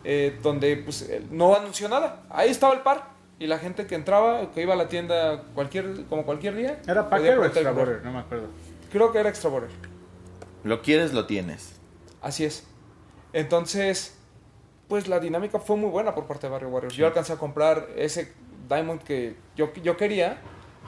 eh, donde pues no anunció nada. Ahí estaba el par y la gente que entraba, que iba a la tienda cualquier como cualquier día. ¿Era Packer o Extra. Border? No me acuerdo. Creo que era Extra Border. Lo quieres, lo tienes. Así es. Entonces, pues la dinámica fue muy buena por parte de Barrio Warriors. Yo alcancé a comprar ese Diamond que yo, yo quería,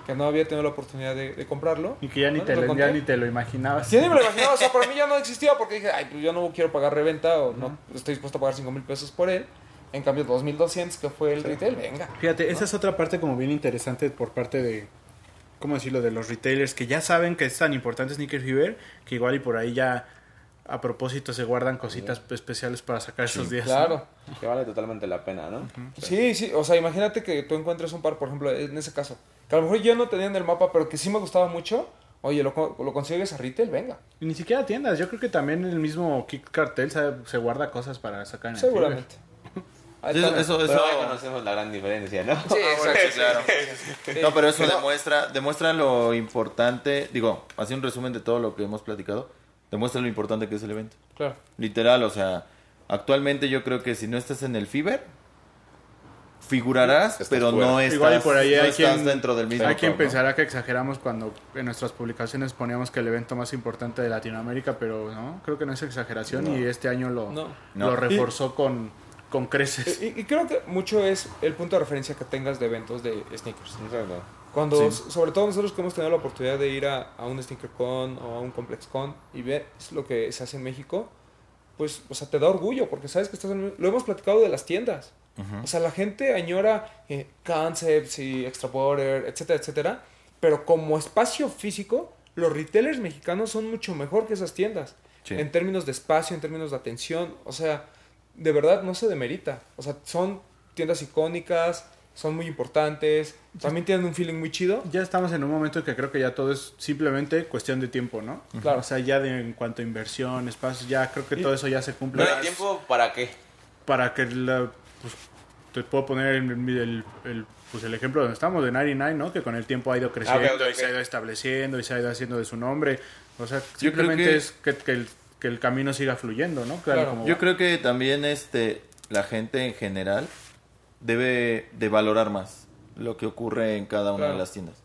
que no había tenido la oportunidad de, de comprarlo. Y que ya ni, te, lo conté. ya ni te lo imaginabas. Sí, ni me lo imaginaba, o sea, para mí ya no existía porque dije, ay, pues yo no quiero pagar reventa o no estoy dispuesto a pagar 5 mil pesos por él. En cambio, 2200 que fue el retail, venga. Fíjate, esa es otra parte como bien interesante por parte de, ¿cómo decirlo?, de los retailers que ya saben que es tan importante Sneaker Fever que igual y por ahí ya a propósito se guardan cositas especiales para sacar esos días. ¿no? Claro. Que vale totalmente la pena, ¿no? Sí, sí, o sea, imagínate que tú encuentres un par, por ejemplo, en ese caso, que a lo mejor yo no tenía en el mapa, pero que sí me gustaba mucho. Oye, lo, lo consigues a retail, venga. Y ni siquiera tiendas, yo creo que también el mismo Kick Cartel se, se guarda cosas para sacar en el Seguramente. Eso, eso, Pero eso- ahí conocemos la gran diferencia, ¿no? Sí, exacto. claro. No, pero eso demuestra, demuestra lo importante, digo, así un resumen de todo lo que hemos platicado, demuestra lo importante que es el evento. Claro. Literal, o sea, actualmente yo creo que si no estás en el Fiber, figurarás, Estás pero fuera. no estás, Igual y por ahí no hay estás quien, dentro del mismo. hay quien ¿no? pensará que exageramos cuando en nuestras publicaciones poníamos que el evento más importante de Latinoamérica, pero no, creo que no es exageración y este año lo, lo reforzó con, con creces. Y, y creo que mucho es el punto de referencia que tengas de eventos de sneakers. Exacto. Cuando, Sí. sobre todo nosotros que hemos tenido la oportunidad de ir a, a un SneakerCon o a un ComplexCon y ver lo que se hace en México, pues, o sea, te da orgullo porque sabes que estás en... Lo hemos platicado de las tiendas. O sea, la gente añora eh, Concepts y Extra Border, etcétera, etcétera. Pero como espacio físico, los retailers mexicanos son mucho mejor que esas tiendas. Sí. En términos de espacio, en términos de atención. O sea, de verdad no se demerita. O sea, son tiendas icónicas, son muy importantes, también tienen un feeling muy chido. Ya estamos en un momento en que creo que ya todo es simplemente cuestión de tiempo, ¿no? Claro. O sea, ya de, en cuanto a inversión, espacio, ya creo que Y- todo eso ya se cumple. ¿Pero tiempo para qué? Para que la, pues, te puedo poner el, el- el, pues, el ejemplo donde estamos, de 99, ¿no? Que con el tiempo ha ido creciendo Ah, ok, y se ha ido estableciendo y se ha ido haciendo de su nombre. O sea, Yo simplemente que- es que, que el, que el camino siga fluyendo, ¿no? Claro, Claro. Yo va. creo que también este la gente en general debe de valorar más lo que ocurre en cada una Claro. de las tiendas.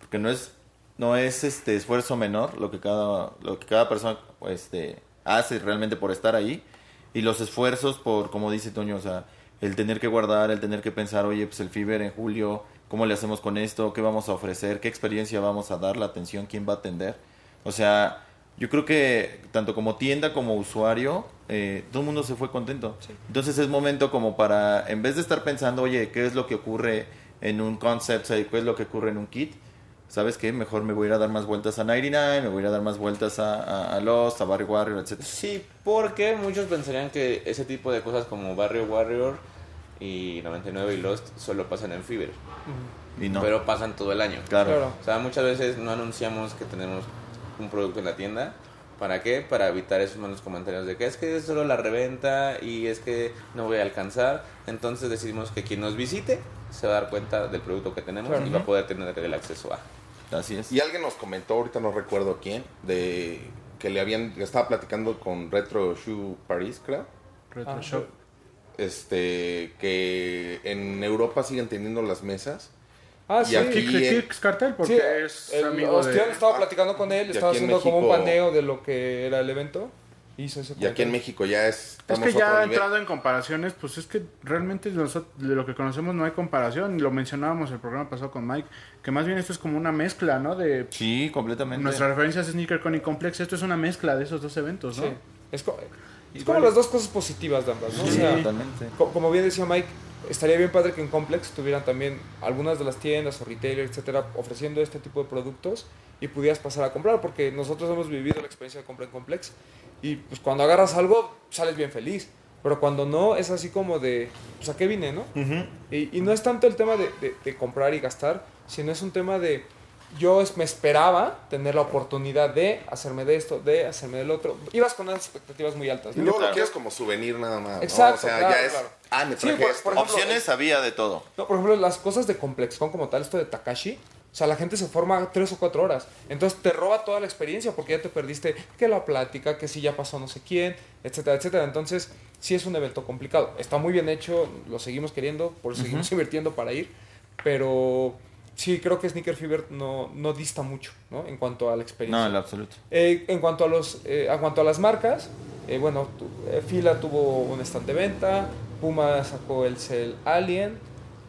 Porque no es no es este esfuerzo menor lo que cada lo que cada persona este hace realmente por estar ahí y los esfuerzos por como dice Toño, o sea, el tener que guardar, el tener que pensar, oye, pues el Fiber en julio, ¿cómo le hacemos con esto? ¿Qué vamos a ofrecer? ¿Qué experiencia vamos a dar? ¿La atención? ¿Quién va a atender? O sea, yo creo que tanto como tienda como usuario, eh, todo el mundo se fue contento. Entonces es momento como para, en vez de estar pensando, oye, ¿qué es lo que ocurre en un concept? ¿Qué es lo que ocurre en un kit? ¿Sabes qué? Mejor me voy a ir a dar más vueltas a 99, me voy a ir a dar más vueltas a, a, a Lost, a Barry Warrior, etc. Sí, porque muchos pensarían que ese tipo de cosas como Barrio Warrior y 99 y Lost solo pasan en Fever. Y no, Pero pasan todo el año. claro. Claro. O sea, muchas veces no anunciamos que tenemos un producto en la tienda. ¿Para qué? Para evitar esos malos comentarios de que es que es solo la reventa y es que no voy a alcanzar. Entonces decidimos que quien nos visite se va a dar cuenta del producto que tenemos Claro. y va a poder tener el acceso a. Así es. Y alguien nos comentó, ahorita no recuerdo quién, de que le habían, estaba platicando con Retro Shoe Paris, creo, Retro Ah, Shop. este, que en Europa siguen teniendo las mesas. Ah, Y sí. aquí- el- Kick Cartel, porque Sí, es el amigo Ostión de... estaba platicando con él, estaba en haciendo como un México- paneo de lo que era el evento. hizo ese Y aquí en. México ya es... Es que ya entrado en comparaciones, pues es que realmente nosotros, de lo que conocemos no hay comparación. Lo mencionábamos el programa pasado con Mike, que más bien esto es como una mezcla, ¿no? De Sí, completamente. nuestras referencias es SneakerCon y Complex. Esto es una mezcla de esos dos eventos, ¿no? Sí. Es, co- es como las dos cosas positivas de ambas, ¿no? O Sí, sea, totalmente. co- como bien decía Mike, estaría bien padre que en Complex tuvieran también algunas de las tiendas o retailers, etcétera, ofreciendo este tipo de productos y pudieras pasar a comprar, porque nosotros hemos vivido la experiencia de compra en Complex y pues cuando agarras algo sales bien feliz, pero cuando no es así como de, pues a qué vine, ¿no? y, y no es tanto el tema de, de- de comprar y gastar, sino es un tema de, yo es- me esperaba tener la oportunidad de hacerme de esto, de hacerme del otro. Ibas con unas expectativas muy altas. Y ¿no? luego lo Claro. quieres como souvenir nada más. ¿no? Exacto, O sea, claro, ya es... claro. Ah, me Sí, traje por- esto. por ejemplo, Opciones había de todo. No, por ejemplo, las cosas de ComplexCon como tal, esto de Takashi, o sea, la gente se forma tres o cuatro horas. Entonces te roba toda la experiencia porque ya te perdiste que la plática, que si ya pasó no sé quién, etcétera, etcétera. Entonces, sí es un evento complicado. Está muy bien hecho, lo seguimos queriendo, por eso seguimos invirtiendo para ir. Pero sí, creo que Sneaker Fever no, no dista mucho, ¿no? En cuanto a la experiencia. No, en lo absoluto. Eh, en cuanto a los eh, en cuanto a las marcas eh, bueno tu- eh, Fila tuvo un stand de venta Puma sacó el Cell Alien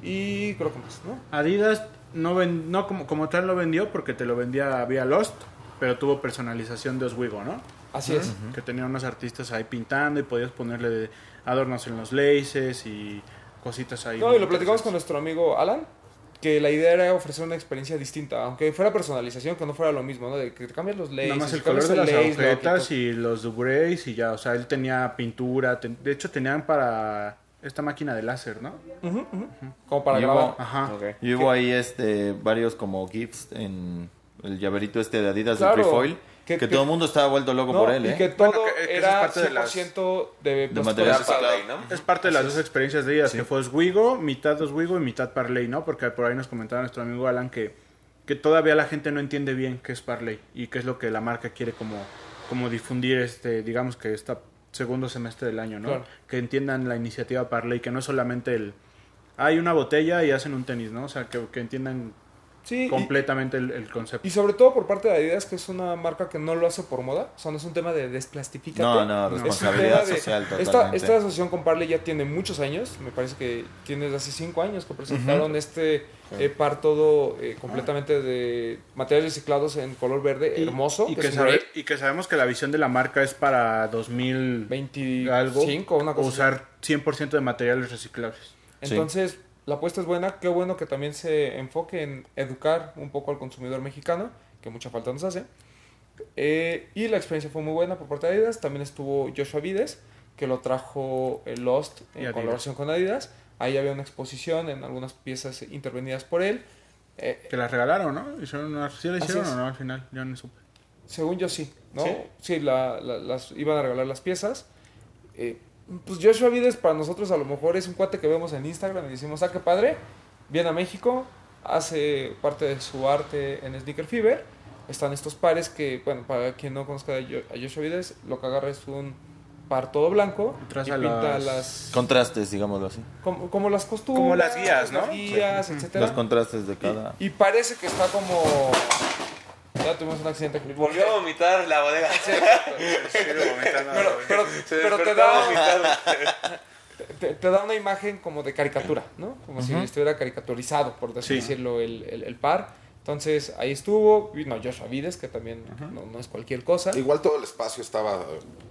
y creo que más no Adidas no, ven- no como, como tal lo vendió porque te lo vendía vía Lost, pero tuvo personalización de Oswego, ¿no? así es Que tenía unos artistas ahí pintando y podías ponerle adornos en los laces y cositas ahí. no y lo platicamos con nuestro amigo Alan que la idea era ofrecer una experiencia distinta aunque fuera personalización que no fuera lo mismo no de que te cambias los Nada más el color de las lace, y agujetas todo. y los dubrays y ya, o sea, él tenía pintura, ten- de hecho tenían para esta máquina de láser, ¿no? Como para Y grabar hubo- Ajá. Ok. Y hubo ahí este, varios como gifts en el llaverito este de Adidas Claro. de Trefoil. Que- Que, que- todo el mundo estaba vuelto loco No, por él, y ¿eh? que todo Bueno, que- que eso es era parte de las- 100% de, pues, material. Parley, ¿no? Es parte de las dos experiencias de ellas, que fue Oswego, mitad Oswego y mitad Parley, ¿no? Porque por ahí nos comentaba nuestro amigo Alan que, que todavía la gente no entiende bien qué es Parley y qué es lo que la marca quiere como, como difundir, este digamos que este segundo semestre del año, ¿no? Claro. Que entiendan la iniciativa Parley, que no es solamente el... Hay una botella y hacen un tenis, ¿no? O sea, que, que entiendan Sí, y- completamente el, el concepto. Y sobre todo por parte de Adidas, que es una marca que no lo hace por moda. O sea, no es un tema de desplastifícate. No, no, responsabilidad de- social Esta, totalmente. esta asociación con Parley ya tiene muchos años. Me parece que tiene desde hace cinco años que presentaron este eh, par todo eh, completamente de materiales reciclados en color verde, Y- hermoso. Y que que, es un sabe- gray, y que sabemos que la visión de la marca es para 2025 algo 25, una cosa usar 100% de materiales reciclables. Sí. La apuesta es buena. Qué bueno que también se enfoque en educar un poco al consumidor mexicano, que mucha falta nos hace. Eh, y la experiencia fue muy buena por parte de Adidas. También estuvo Joshua Vides, que lo trajo eh, Lost en colaboración con Adidas. Ahí había una exposición en algunas piezas intervenidas por él. Eh, Que las regalaron, ¿no? ¿Hicieron una, ¿Sí la hicieron o no al final? Ya no supe. según yo sí, ¿no? ¿Sí? Sí, la- la- las, iban a regalar las piezas. Eh, pues Joshua Vides para nosotros a lo mejor es un cuate que vemos en Instagram y decimos, ah, qué padre, viene a México, hace parte de su arte en Sneaker Fever. Están estos pares que, bueno, para quien no conozca a Jo- a Joshua Vides, lo que agarra es un par todo blanco y Traza pinta las- las... Contrastes, digámoslo así. como, como las costuras, Como las guías, ¿no? Las guías, etcétera. Los contrastes de cada... Y, y parece que está como... Ya tuvimos un accidente. Volvió a vomitar la bodega. Pero, pero, Se pero te da, vomitando. te, te da una imagen como de caricatura, ¿no? Como si estuviera caricaturizado, por así Sí. decirlo, el, el, el par. Entonces ahí estuvo, vino Joshua Vides, que también no, no es cualquier cosa. Igual todo el espacio estaba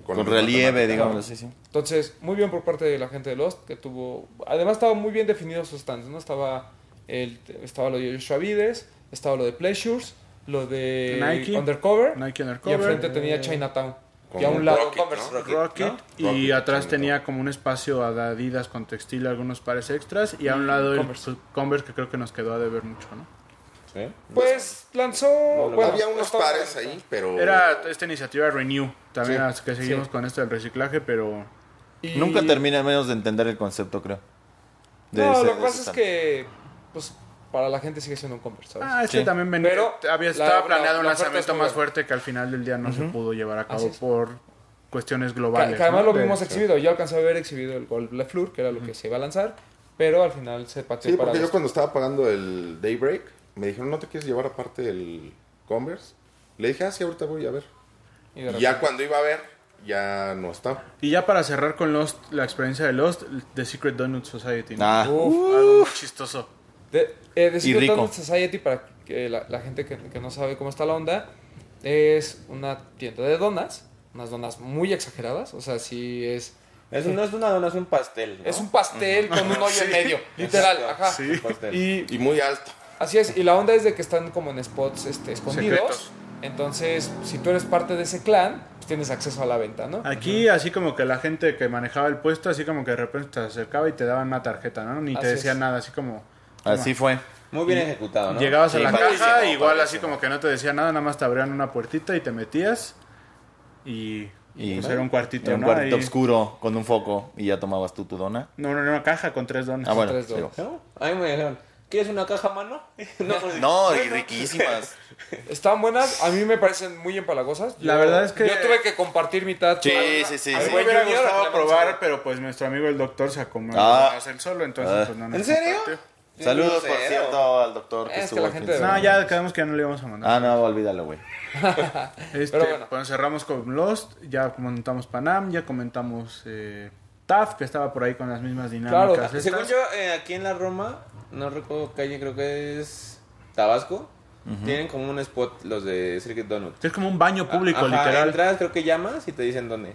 Con relieve, sí. Entonces, muy bien por parte de la gente de Lost, que tuvo... Además estaba muy bien definidos sus stands, ¿no? Estaba, el, estaba lo de Joshua Vides, estaba lo de Pleasures, lo de Nike. Undercover, Nike y enfrente tenía Chinatown. Y a un lado Rocket, Converse. ¿no? Rocket. Rocket y Rocket, atrás tenía como un espacio a Adidas con textil, algunos pares extras y a un lado el Converse. pues, Converse que creo que nos quedó a deber mucho, ¿no? Pues lanzó... bueno, Había unos pares ahí, pero... Era esta iniciativa Renew, también Sí. las que seguimos Sí. con esto del reciclaje, pero y- Nunca termina menos de entender el concepto, creo. De No, ese- lo que pasa es que, pues, para la gente sigue siendo un Converse, ¿sabes? Ah, es que Sí. también venía, Pero había, la- estaba la- planeado un la lanzamiento más fuerte que al final del día no se pudo llevar a cabo por cuestiones Que, globales. que además ¿no? lo vimos exhibido. Yo alcancé a ver exhibido el Gold Fleur, que era lo que se iba a lanzar, pero al final se pateó Sí, para porque yo cuando estaba pagando el Daybreak, me dijeron, ¿no te quieres llevar aparte el Converse? Le dije, ah, sí, ahorita voy a ver. y Y ya cuando iba a ver, ya no está. Y ya para cerrar con Lost, la experiencia de Lost, The Secret Donut Society. ¿no? Ah, Uf. Algo muy chistoso. De, eh, de rico. Donut Society, para que la, la gente que, que no sabe cómo está la onda, es una tienda de donas, unas donas muy exageradas, o sea, sí es... Es, no es una dona, es un pastel. ¿no? Es un pastel con un hoyo en medio, literal, Exacto. ajá. Sí. Y Y muy alto. así es, y la onda es de que están como en spots este, escondidos. Secretos. Entonces, si tú eres parte de ese clan, pues tienes acceso a la venta, ¿no? Aquí, así como que la gente que manejaba el puesto, así como que de repente te acercaba y te daban una tarjeta, ¿no? Ni te Así decía es. nada, así como... así fue. Muy bien ejecutado, ¿no? Llegabas a la padrísimo, caja, igual así como que no te decía nada, nada más te abrían una puertita y te metías y... Y pues era un cuartito, Era un ¿no? cuartito Ahí- oscuro con un foco y ya tomabas tú tu dona. No, no, no, una caja con tres donas. Ah, bueno. tres donas. ¿No? A mí me dijeron, ¿quieres una caja, mano? no, pues, No, riquísimas. Están buenas, a mí me parecen muy empalagosas. La Yo- verdad es que- Yo tuve que compartir mitad. Sí, sí, sí, A mí sí. me hubiera gustado probar, pero pues nuestro amigo el doctor se acomodó Ah. a hacer solo, entonces Ah. pues no ¿En serio? compartió. Saludos, por cierto, al doctor que Es que estuvo la el fin gente No, ya quedamos que ya no le íbamos a mandar. Ah, no, olvídalo, güey. Este, Pero bueno. pues cerramos con Lost, ya comentamos Panam, ya comentamos eh, TAF, que estaba por ahí con las mismas dinámicas. Claro, estas. Según yo, eh, aquí en la Roma, no recuerdo calle, creo que es Tabasco, tienen como un spot los de Circuit Donut. Es como un baño público, Ajá, literal. Entras, creo que llamas y te dicen dónde.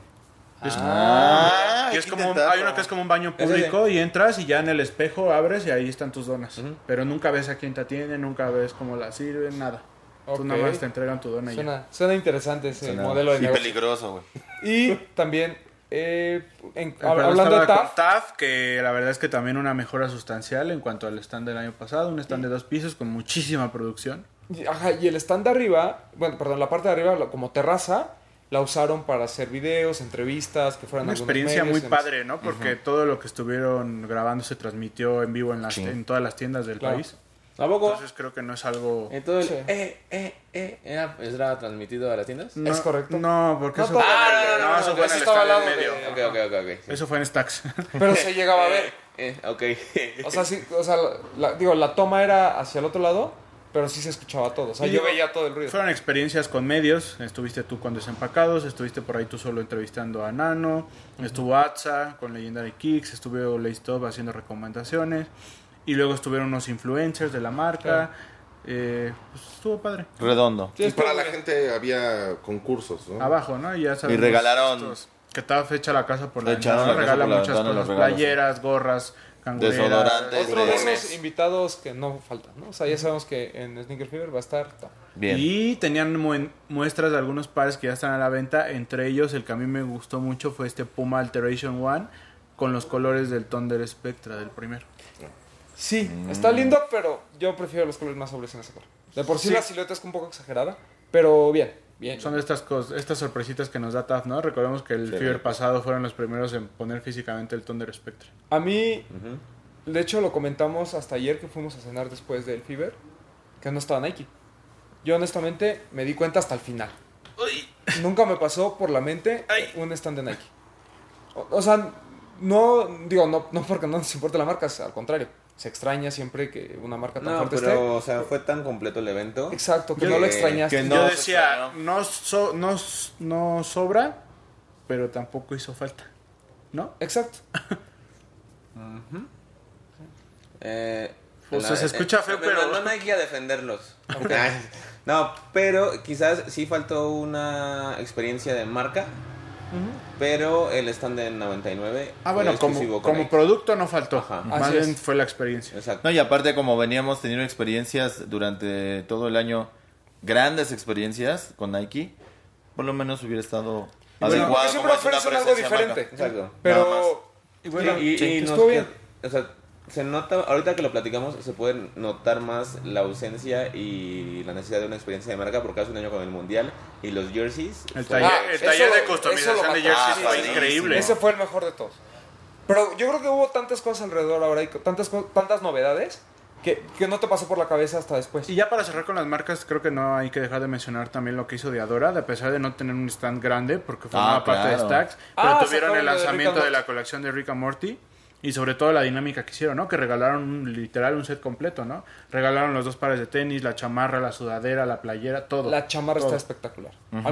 Es, Ah, que es como un- hay uno que es como un baño público y entras y ya en el espejo abres y ahí están tus donas. Pero nunca ves a quién te atiende, nunca ves cómo la sirven, nada. Ok. Tú nada más te entregan tu dona y ya. Suena, suena interesante ese Suena- modelo de Y negocio. peligroso, güey. Y también, eh, en- hablando de TAF, TAF, que la verdad es que también una mejora sustancial en cuanto al stand del año pasado, un stand de dos pisos con muchísima producción. y- ajá, y el stand de arriba, bueno, perdón, la parte de arriba como terraza, la usaron para hacer videos, entrevistas, que fueran Una algunos experiencia medios muy padre, ¿no? Porque todo lo que estuvieron grabando se transmitió en vivo en, las, Sí. en todas las tiendas del Claro. país. ¿A poco? Entonces creo que no es algo... Entonces, Sí. eh, eh, eh, ¿era, ¿era transmitido a las tiendas? No, ¿Es correcto? No, porque No eso, fue, Ah, no, no, no, eso no, fue en el estaba medio. de- Ok, ok, ok, ok. sí. Eso fue en Stacks. Pero se llegaba a ver. Eh, ok. O sea, sí, o sea, la, digo, la toma era hacia el otro lado, pero sí se escuchaba todo. O sea, Y yo veía todo el ruido. Fueron experiencias con medios. Estuviste tú con Desempacados, estuviste por ahí tú solo entrevistando a Nano, estuvo Atza con Legendary Kicks, estuvo Leistop haciendo recomendaciones y luego estuvieron unos influencers de la marca. Eh, pues estuvo padre. Redondo. Sí, y para la gente había concursos, ¿no? Abajo, ¿no? Y ya sabemos regalaron- estos- que estaba fecha la casa por la ventana, regala muchas cosas, regalos, playeras, gorras. Desodorantes. Otro de esos invitados que no faltan, ¿no? O sea, ya sabemos que en Sneaker Fever va a estar. ta. Bien. Y tenían muestras de algunos pares que ya están a la venta. Entre ellos, el que a mí me gustó mucho fue este Puma Alteration One con los colores del Thunder Spectra del primero. Sí, Mm. está lindo, pero yo prefiero los colores más sobrios en ese color. De por sí, Sí. la silueta es un poco exagerada, pero bien, bien. Son de estas cosas, estas sorpresitas que nos da TAF, ¿no? Recordemos que el Sí. Fever pasado fueron los primeros en poner físicamente el Thunder Spectra. A mí, Ujú. de hecho, lo comentamos hasta ayer que fuimos a cenar después del Fever, que no estaba Nike. Yo honestamente me di cuenta hasta el final. Nunca me pasó por la mente un stand de Nike. O, o sea, no digo, no, no porque no nos importe la marca, al contrario. Se extraña siempre que una marca tan No, fuerte pero, o sea, fue tan completo el evento. Exacto, que Yo- no lo que- extrañaste. que no. Yo decía, no, so- no, no sobra, pero tampoco hizo falta. ¿No? Exacto. Eh, O sea, se escucha feo, me pero- mandó Nike a defenderlos. no, pero quizás sí faltó una experiencia de marca. Pero el stand de 99. Ah, bueno, exclusivo como, como producto no faltó. Ajá. Más Así bien es. fue la experiencia. Exacto. No, y aparte como veníamos teniendo experiencias durante todo el año, grandes experiencias con Nike, por lo menos hubiera estado Bueno, adecuado porque siempre como es una ofrecen algo diferente. Exacto. Pero. Y bueno, y, y- nos bien. o sea, se nota, ahorita que lo platicamos, se puede notar más la ausencia y la necesidad de una experiencia de marca, porque hace un año con el Mundial y los jerseys. El taller, Ah, el taller de customización de jerseys Ah, fue increíble. Ese fue el mejor de todos. Pero yo creo que hubo tantas cosas alrededor ahora y tantas, tantas novedades que, que no te pasó por la cabeza hasta después. Y ya para cerrar con las marcas, creo que no hay que dejar de mencionar también lo que hizo Diadora, a pesar de no tener un stand grande, porque formaba Ah, parte de claro. Stacks, pero Ah, tuvieron el de lanzamiento and de la colección de Rick and Morty. Y sobre todo la dinámica que hicieron, ¿no? Que regalaron un- literal un set completo, ¿no? Regalaron los dos pares de tenis, la chamarra, la sudadera, la playera, todo. La chamarra Todo. está espectacular.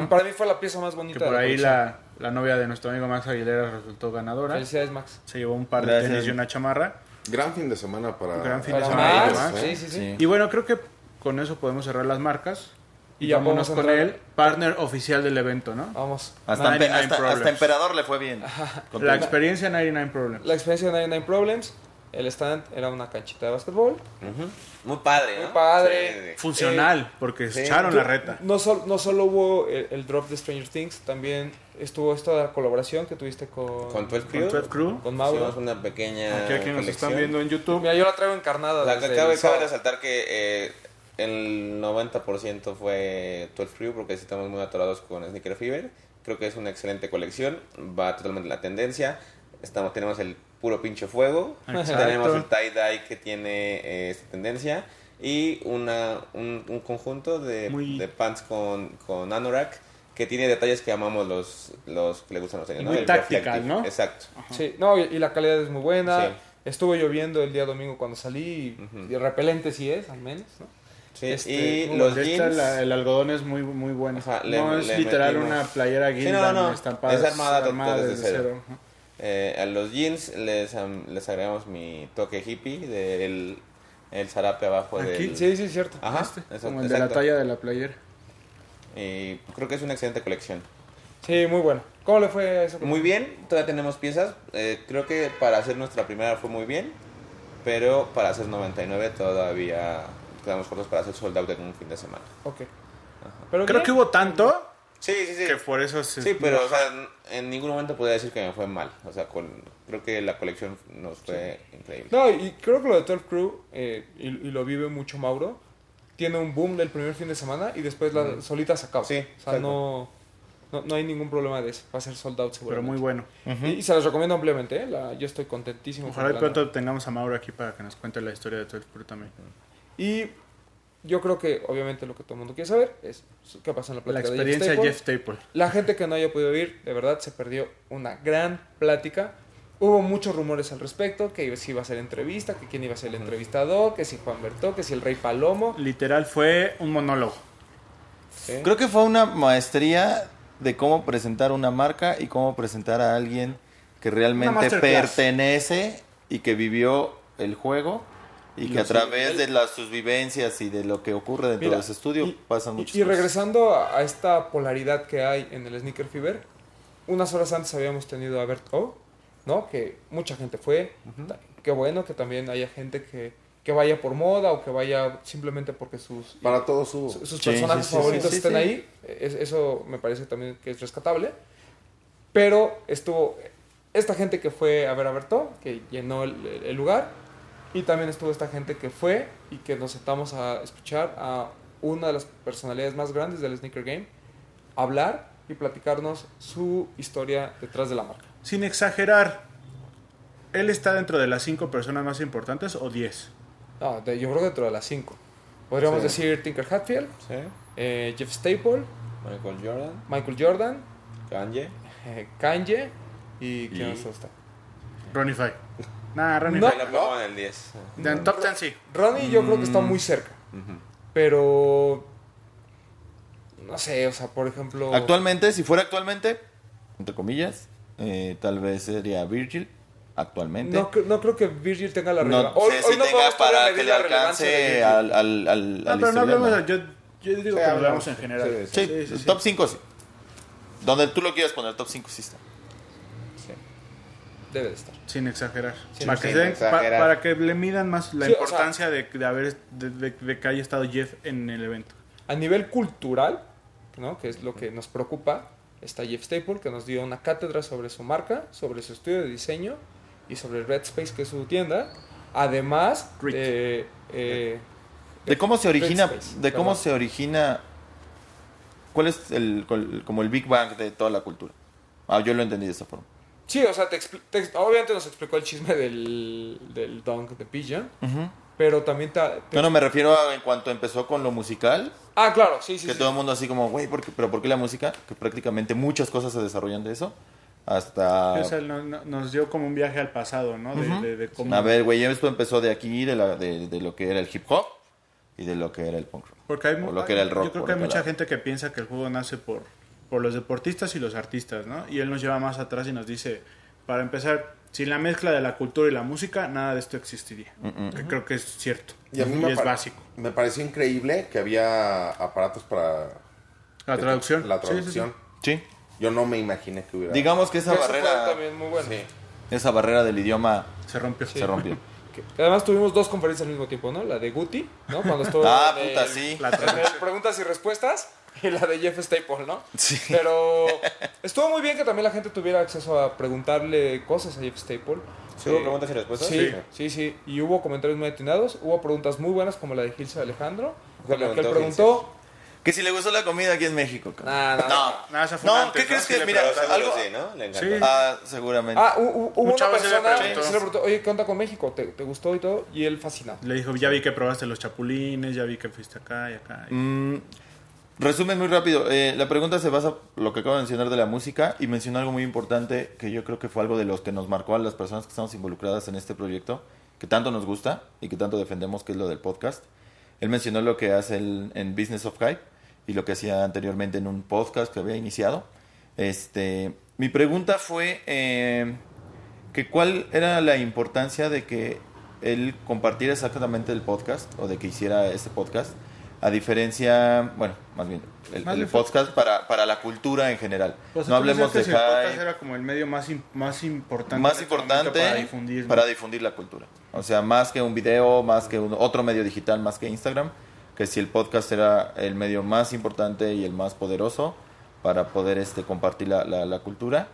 Para mí fue la pieza más Que bonita por de la ahí la, la novia de nuestro amigo Max Aguilera resultó ganadora. Felicidades, Max. Se llevó un par de Gracias. tenis y una chamarra. Gran fin de semana para... Gran fin de semana. Max, Max, sí, sí, sí. Sí. Y bueno, creo que con eso podemos cerrar las marcas. Y ya vámonos con el partner oficial del evento, ¿no? Vamos. Hasta, Na- empe- 99 hasta, hasta Emperador le fue bien. Con La experiencia 99 Problems. La experiencia de 99 Problems, el stand era una canchita de básquetbol. Ujú. Muy padre, ¿no? Muy padre. Sí, sí, sí. Funcional, porque sí. echaron la reta. No, sol- no solo hubo el, el drop de Stranger Things, también estuvo esta colaboración que tuviste con, Con 12 Con Crew. 12 Crew. con Mauro. Hicimos una pequeña Aquí, aquí nos están viendo en YouTube. Mira, yo la traigo encarnada. La que cabe sábado. resaltar que eh, el 90% fue 12 Crew porque estamos muy atorados con Sneaker Fever. Creo que es una excelente colección, va totalmente en la tendencia. Estamos, tenemos el puro pinche fuego, Exacto. tenemos el tie-dye que tiene eh, esta tendencia y una, un, un conjunto de, Muy- de pants con, con anorak que tiene detalles que amamos los, los que le gustan los Y ¿no? muy El tactical. ¿no? Exacto. Sí, no, y, y la calidad es muy buena. Sí. Estuvo lloviendo el día domingo cuando salí y repelente sí es, al menos. ¿no? Sí, Este, y los jeans... la- el algodón es muy, muy bueno. Ajá, le- no es literal metimos- una playera Sí, Gildan no, no, estampada. es armada armada desde desde cero. Eh, a los jeans les, les agregamos mi toque hippie del el zarape abajo Aquí, del... Sí, sí, es cierto. Ajá, Este, como el de la talla de la playera. Y creo que es una excelente colección. Sí, muy bueno. ¿Cómo le fue a eso? Muy bien, todavía tenemos piezas. Eh, creo que para hacer nuestra primera fue muy bien, pero para hacer 99 todavía quedamos cortos para hacer sold out en un fin de semana. Ok. Pero Creo que hubo tanto Sí, sí, sí. que por eso se... Sí, pero o sea, en ningún momento podría decir que me fue mal. O sea, con, creo que la colección nos fue increíble. No, y creo que lo de 12 Crew, eh, y, y lo vive mucho Mauro, tiene un boom del primer fin de semana y después la solita se acaba. Sí, o sea, no, no, no hay ningún problema de eso. Va a ser sold out Pero seguramente. muy bueno. y, y se las recomiendo ampliamente. ¿eh? La- yo estoy contentísimo. Ojalá y comprando. pronto tengamos a Mauro aquí para que nos cuente la historia de 12 Crew también. Y yo creo que obviamente lo que todo el mundo quiere saber es qué pasa en la La plática de experiencia de Staple. Jeff Staple. La gente que no haya podido ir, de verdad, se perdió una gran plática. Hubo muchos rumores al respecto, que si iba a ser entrevista, que quién iba a ser el entrevistador, que si Juan Bertó, que si el Rey Palomo. Literal fue un monólogo. ¿Sí? Creo que fue una maestría de cómo presentar una marca y cómo presentar a alguien que realmente pertenece y que vivió el juego y Y que a través de las, sus vivencias y de lo que ocurre dentro Mira, de ese estudio y- pasan Y, muchas y cosas. regresando a, esta polaridad que hay en el Sneaker Fever, unas horas antes habíamos tenido a Bert O, ¿no? Que mucha gente fue. Qué bueno que también haya gente que, que vaya por moda o que vaya simplemente porque sus, Para todos su- sus Sí, personajes sí, sí, favoritos sí, sí, estén sí. ahí. Es- eso me parece también que es rescatable. Pero estuvo esta gente que fue a ver a Berto, que llenó el, el lugar. Y también estuvo esta gente que fue y que nos sentamos a escuchar a una de las personalidades más grandes del Sneaker Game hablar y platicarnos su historia detrás de la marca. Sin exagerar, ¿él está dentro de las cinco personas más importantes o 10? No, de- yo creo que dentro de las cinco. Podríamos Sí. decir Tinker Hatfield, Sí. eh, Jeff Staple, Michael Jordan, Michael Jordan, Kanye. eh, Kanye y ¿quién Y- más está? Ronnie Five. Nah, Ronnie No. La pongo en el 10. De en top 10 sí. Ronnie yo creo que está muy cerca, pero no sé, o sea, por ejemplo, Actualmente, si fuera actualmente, entre comillas, eh, tal vez sería Virgil. Actualmente. no, no creo que Virgil tenga la No relevancia. sé si tenga podemos todavía para que le alcance al, al, al, No, al pero no ¿no? yo, yo digo Sí, que lo hablamos. hablamos en general. Sí, Sí, Sí, sí, sí. top 5 sí. Donde tú lo quieras poner, top 5 sí está. Debe de estar. Sin exagerar. Para, que sin se den- exagerar. pa- para que le midan más la Sí, o sea- importancia de, de haber de, de- de que haya estado Jeff en el evento. A nivel cultural, ¿no? que es lo que nos preocupa, está Jeff Staple, que nos dio una cátedra sobre su marca, sobre su estudio de diseño y sobre Red Space, que es su tienda. Además de... eh, De cómo se origina, Space, de cómo perdón. se origina, cuál es el, como el Big Bang de toda la cultura. Ah, yo lo entendí de esa forma. Sí, o sea, te expli- te- obviamente nos explicó el chisme del, del dunk de Pigeon, pero también te... te- No, no, me refiero a en cuanto empezó con lo musical, Ah, claro, sí, sí. que sí. todo el mundo así como, güey, ¿por qué- ¿pero por qué la música? Que prácticamente muchas cosas se desarrollan de eso. hasta... O sea, no- no- nos dio como un viaje al pasado, ¿no? De, de- de cómo- A ver, güey, esto empezó de aquí, de, la, de, de lo que era el hip hop y de lo que era el punk rock. Porque hay, O lo que era el rock, Yo creo que hay mucha lado. gente que piensa que el juego nace por, por los deportistas y los artistas, ¿no? Y él nos lleva más atrás y nos dice, para empezar, sin la mezcla de la cultura y la música, nada de esto existiría. Que creo que es cierto. Y a mí Y me, es básico. me pareció increíble que había aparatos para La traducción. la Sí, sí, sí. traducción. Sí. Yo no me imaginé que hubiera. Digamos que esa Eso barrera, también muy bueno. Sí. esa barrera del idioma Se rompió. se rompió. Además tuvimos dos conferencias al mismo tiempo, ¿no? La de Guti, ¿no? Cuando estuvo Ah, en puta, el- sí. La en el traducción. preguntas y respuestas y la de Jeff Staple, ¿no? Sí. Pero estuvo muy bien que también la gente tuviera acceso a preguntarle cosas a Jeff Staple. ¿Sí hubo Eh, preguntas y respuestas? Sí, sí, sí. Y hubo comentarios muy atinados. Hubo preguntas muy buenas como la de Gilsa Alejandro. ¿Qué con la que él preguntó. Que si le gustó la comida aquí en México. Nah, nah, no. Nada, esa fue No, antes, ¿qué crees que- le mira, algo- sí, ¿no? Le encantó. Sí. Ah, seguramente. Ah, hu- hu- hubo Un una persona que sí le preguntó, oye, ¿qué onda con México? ¿Te, te gustó y todo? Y él fascinado. Le dijo, ya vi que probaste los chapulines, ya vi que fuiste acá y acá. Mm, resumen muy rápido. Eh, la pregunta se basa lo que acabo de mencionar de la música y mencionó algo muy importante que yo creo que fue algo de los que nos marcó a las personas que estamos involucradas en este proyecto, que tanto nos gusta y que tanto defendemos, que es lo del podcast. Él mencionó lo que hace en Business of Hype y lo que hacía anteriormente en un podcast que había iniciado. Este, mi pregunta fue eh, que cuál era la importancia de que él compartiera exactamente el podcast o de que hiciera ese podcast a diferencia, bueno, más bien el, Más el podcast para, para la cultura en general. Pues no hablemos de decías que si el podcast era como el medio más, más importante. más este importante para difundir. ¿no? para difundir la cultura. O sea, más que un video, más que un- otro medio digital, más que Instagram, que si el podcast era el medio más importante y el más poderoso para poder este compartir la, la- la cultura.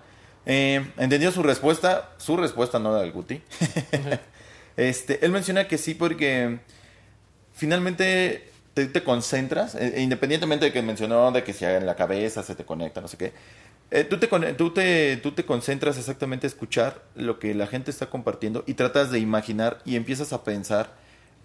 Eh, ¿Entendió su respuesta? Su respuesta no la del Guti. este, él menciona que sí porque finalmente te, te concentras, eh, independientemente de que mencionó de que si en la cabeza se te conecta, no sé qué. eh, tú, te, tú, te, tú te concentras exactamente a escuchar lo que la gente está compartiendo y tratas de imaginar y empiezas a pensar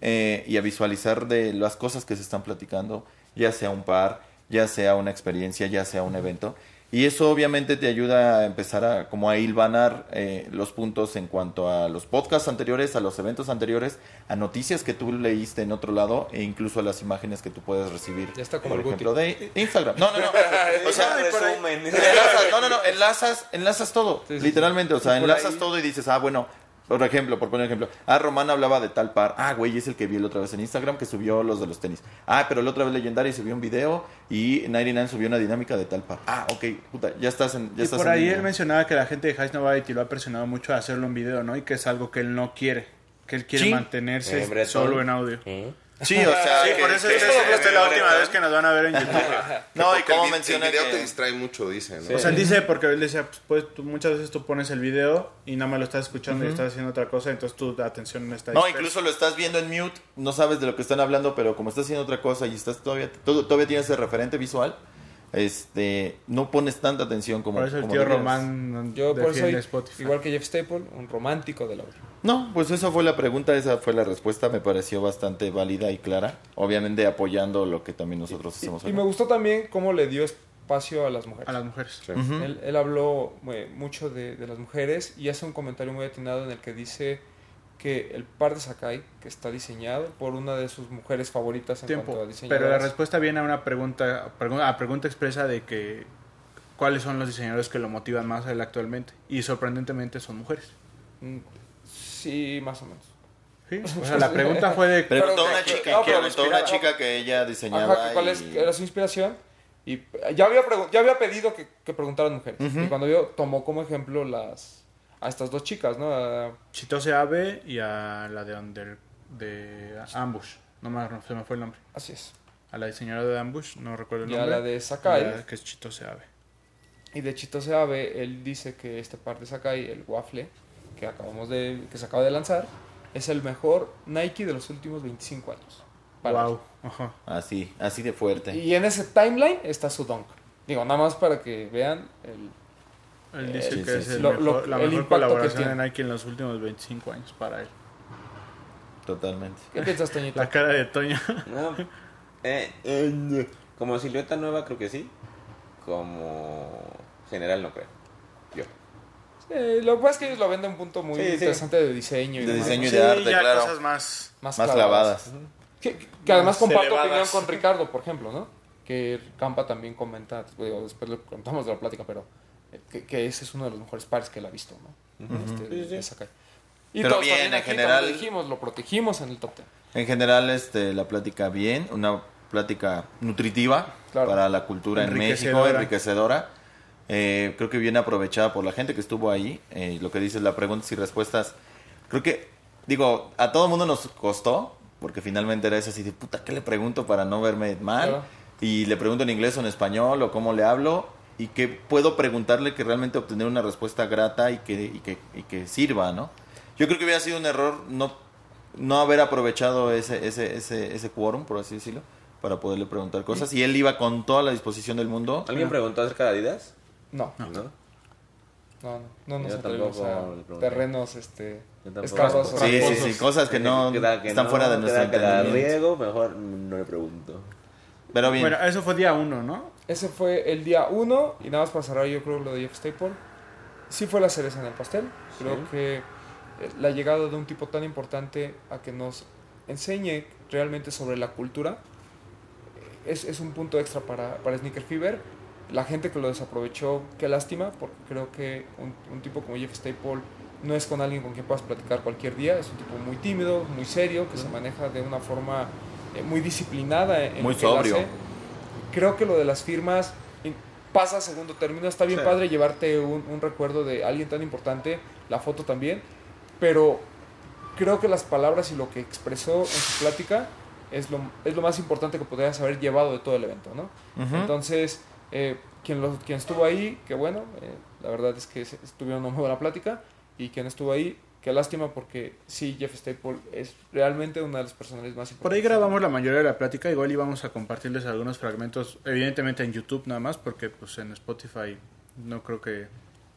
eh, y a visualizar de las cosas que se están platicando, ya sea un par, ya sea una experiencia, ya sea un evento. Y eso obviamente te ayuda a empezar a como a hilvanar eh, los puntos en cuanto a los podcasts anteriores, a los eventos anteriores, a noticias que tú leíste en otro lado e incluso a las imágenes que tú puedes recibir. Ya está como por el ejemplo, de Instagram. No, no, no. O sea, resumen. enlazas, no, no, no, enlazas, enlazas todo, Sí, sí, literalmente, o sea, enlazas ahí- todo y dices, ah, bueno, por ejemplo, por poner ejemplo, ah, Román hablaba de tal par, ah, güey, es el que vi la otra vez en Instagram que subió los de los tenis, ah, pero la otra vez Legendary subió un video y 99 subió una dinámica de tal par, ah, ok, puta, ya estás en, ya Y estás por en ahí él mencionaba que la gente de High lo ha presionado mucho a hacerlo en video, ¿no? Y que es algo que él no quiere. Que él quiere Sí. mantenerse Eh, solo en audio. ¿Eh? Sí, o sea, Sí, que- por eso que- esta es, esta es la última vez que nos van a ver en YouTube. no, y como menciona el video que- te distrae mucho, dice, ¿no? O sea, él dice, porque él decía, pues, pues, tú- muchas veces tú pones el video y nada más lo estás escuchando y estás haciendo otra cosa, entonces tu atención no está No, dispersa. incluso lo estás viendo en mute, no sabes de lo que están hablando, pero como estás haciendo otra cosa y estás todavía todo- todavía tienes el referente visual, este, no pones tanta atención como Por eso el como tío deberías. Román Yo por soy, Spotify. igual que Jeff Staple, un romántico del audio. No, pues esa fue la pregunta, esa fue la respuesta, me pareció bastante válida y clara, obviamente apoyando lo que también nosotros hacemos. Y, y me gustó también cómo le dio espacio a las mujeres. a las mujeres. Sí. Ujú. Él, él habló eh, mucho de, de las mujeres y hace un comentario muy atinado en el que dice que el par de Sakai, que está diseñado por una de sus mujeres favoritas en cuanto Tiempo. a. Pero la respuesta viene a una pregunta, pregu- a pregunta expresa de que cuáles son los diseñadores que lo motivan más a él actualmente. Y sorprendentemente son mujeres. Mm, Sí, más o menos. ¿Sí? O sea, la pregunta fue de... Preguntó Pero- una pero- chica, no, pero preguntó una inspirado- chica que ella diseñaba Ajá, ¿cuál es, era su inspiración? Y ya había, ya había pedido que, que preguntaran mujeres. Y cuando vio, tomó como ejemplo las a estas dos chicas, ¿no? A- Chitose Abe y a la de Under, de Ambush. No me, se me fue el nombre. así es. A la diseñadora de Ambush, no recuerdo el Y a nombre. la de Sakai. La que es Chitose Abe. Y de Chitose Abe, él dice que este par de Sakai, el waffle, que acabamos de, que se acaba de lanzar, es el mejor Nike de los últimos 25 años. Para Wow. Ajá. Así, así de fuerte. Y en ese timeline está su dunk. Digo, nada más para que vean el, Él dice Sí, que sí, es sí. el Lo- mejor- lo- la el mejor colaboración de tiene. Nike en los últimos 25 años para él. Totalmente. ¿Qué piensas, Toñito? La cara de Toño. No. Eh, eh, como silueta nueva creo que sí. Como general no creo. Yo. Eh, lo que pasa es que ellos lo venden a un punto muy Sí, sí. interesante de diseño y De demás, diseño y de arte, ya claro. cosas más... más, Más clavadas. clavadas. Que, que además Más comparto elevadas. opinión con Ricardo, por ejemplo, ¿no? Que Campa también comenta, digo, después le contamos de la plática, pero eh, que, que ese es uno de los mejores pares que él ha visto, ¿no? Este, Sí, sí. de. Y Pero todos bien, también en aquí, general- lo dijimos, lo protegimos en el top 10. En general, este, la plática bien, una plática nutritiva Claro. para la cultura en México, Enriquecedora. Eh, creo que bien aprovechada por la gente que estuvo ahí. Eh, lo que dices, la preguntas y respuestas. Creo que, digo, a todo mundo nos costó, porque finalmente era eso así de puta, ¿qué le pregunto para no verme mal? Claro. Y le pregunto en inglés o en español o cómo le hablo. Y que puedo preguntarle que realmente obtener una respuesta grata y que, y que, y que sirva, ¿no? Yo creo que hubiera sido un error no, no haber aprovechado ese, ese, ese, ese quórum, por así decirlo, para poderle preguntar cosas. Y él iba con toda la disposición del mundo. ¿Alguien preguntó acerca de Adidas? No, ¿No? no, no, no nos tampoco a terrenos este, escabrosos. Sí, sí, sí, cosas que no Que están no, fuera de da entendimiento. riego, mejor no le pregunto. Pero bien. Bueno, eso fue día uno, ¿no? Ese fue el día 1 y nada más para cerrar yo creo lo de Jeff Staple. Sí fue la cereza en el pastel. Creo Sí. que eh, la llegada de un tipo tan importante a que nos enseñe realmente sobre la cultura eh, es, es un punto extra para, para Sneaker Fever. La gente que lo desaprovechó, qué lástima, porque creo que un, un tipo como Jeff Staple no es con alguien con quien puedas platicar cualquier día. Es un tipo muy tímido, muy serio, que se maneja de una forma eh, muy disciplinada. En Muy sobrio. hace creo que lo de las firmas pasa a segundo término. Está bien Sí. padre llevarte un, un recuerdo de alguien tan importante, la foto también, pero creo que las palabras y lo que expresó en su plática es lo, es lo más importante que podrías haber llevado de todo el evento, ¿no? Entonces, eh, quien, lo- quien estuvo ahí, que bueno, eh, la verdad es que estuvieron una muy buena plática, y quien estuvo ahí, qué lástima porque sí, Jeff Staple es realmente una de las personalidades más importantes. Por ahí grabamos la mayoría de la plática, igual íbamos a compartirles algunos fragmentos, evidentemente en YouTube nada más, porque pues en Spotify no creo que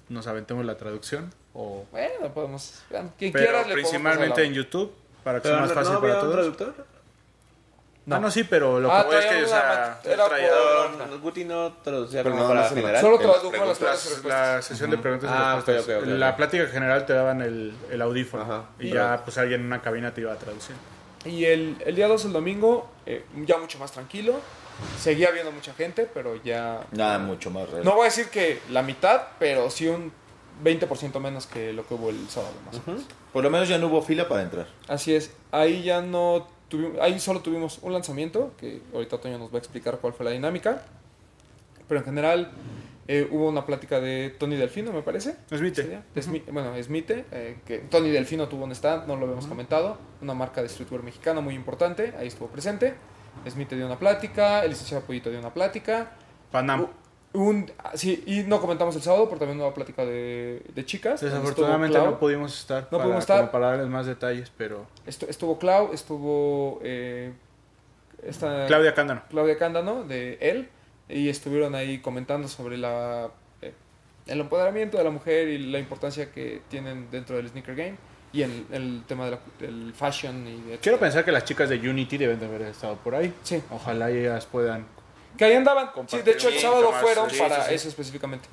nos aventemos la traducción, o... Bueno, podemos, quien Pero quiera le podemos principalmente en YouTube, para que Pero sea más fácil no para todos. traductor. No. Ah, no, sí, pero lo Ah, que voy es que, o sea, era por- no, Guti no traducía Pero como nada para la- general. Solo tradujo las preguntas. la sesión de preguntas y Ah, respuestas. ok, ok, ok, En la ok. plática general te daban el, el audífono Ajá. y ya pues alguien en una cabina te iba a traducir. Y el, el día 2, el domingo, eh, ya mucho más tranquilo. Seguía viendo mucha gente, pero ya... Nada, mucho más real. No voy a decir que la mitad, pero sí un 20% menos que lo que hubo el sábado. Más o menos. Por lo menos ya no hubo fila para entrar. Así es. Ahí ya no tuvimos... Ahí solo tuvimos un lanzamiento, que ahorita Toño nos va a explicar cuál fue la dinámica. Pero en general eh, hubo una plática de Tony Delfino, me parece. Smith. ese día. De Smi- Bueno, Smite, eh, que Tony Delfino tuvo un stand, no lo habíamos comentado, una marca de streetwear mexicana muy importante, ahí estuvo presente. Smite dio una plática, el licenciado Pollito dio una plática. Panam. Un, sí, y no comentamos el sábado, pero también una plática de, de chicas. Desafortunadamente no pudimos estar, No para, pudimos estar. para darles más detalles, pero... estu- estuvo Clau, estuvo eh, esta, Claudia Cándano. Claudia Cándano de él y estuvieron ahí comentando sobre la eh, el empoderamiento de la mujer y la importancia que tienen dentro del sneaker game y el, el tema de la- del fashion y de Quiero pensar que las chicas de Unity deben de haber estado por ahí. sí Ojalá ellas puedan... que ahí andaban sí, de hecho el sábado fueron sí, para sí, sí. eso específicamente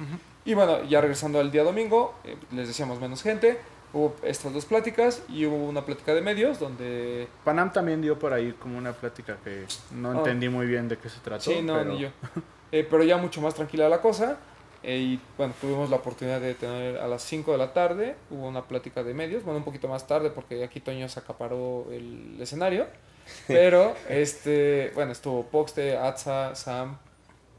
y bueno ya regresando al día domingo eh, les decíamos menos gente hubo estas dos pláticas y hubo una plática de medios donde Panam también dio por ahí como una plática que no Ah. entendí muy bien de qué se trató. Sí, no, pero- ni yo. Eh, pero ya mucho más tranquila la cosa. eh, y bueno, tuvimos la oportunidad de tener a las 5 de la tarde, hubo una plática de medios, bueno, un poquito más tarde porque aquí Toño se acaparó el escenario. Pero, este, bueno, estuvo Poxte, Atza, Sam,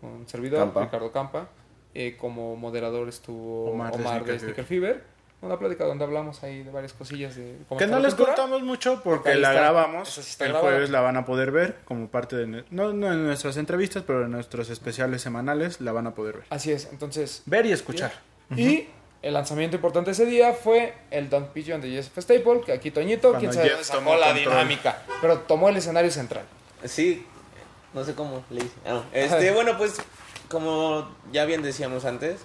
un servidor, Campa. Ricardo Campa. eh, como moderador estuvo Omar Omar, de de Sneaker Sneaker Fever. Una plática donde hablamos ahí de varias cosillas de cómo Que no la les cultura. contamos mucho porque la está. grabamos. Está el jueves la van a poder ver como parte de... No, no en nuestras entrevistas, pero en nuestros especiales semanales la van a poder ver. Así es, entonces Ver y escuchar. Y el lanzamiento importante ese día fue el Dunk Pigeon de Jeff Staple, que aquí Toñito, Cuando quién sabe Jeff sacó la control. dinámica, pero tomó el escenario central. Sí, no sé cómo le hice. Ah. Este, bueno, pues como ya bien decíamos antes,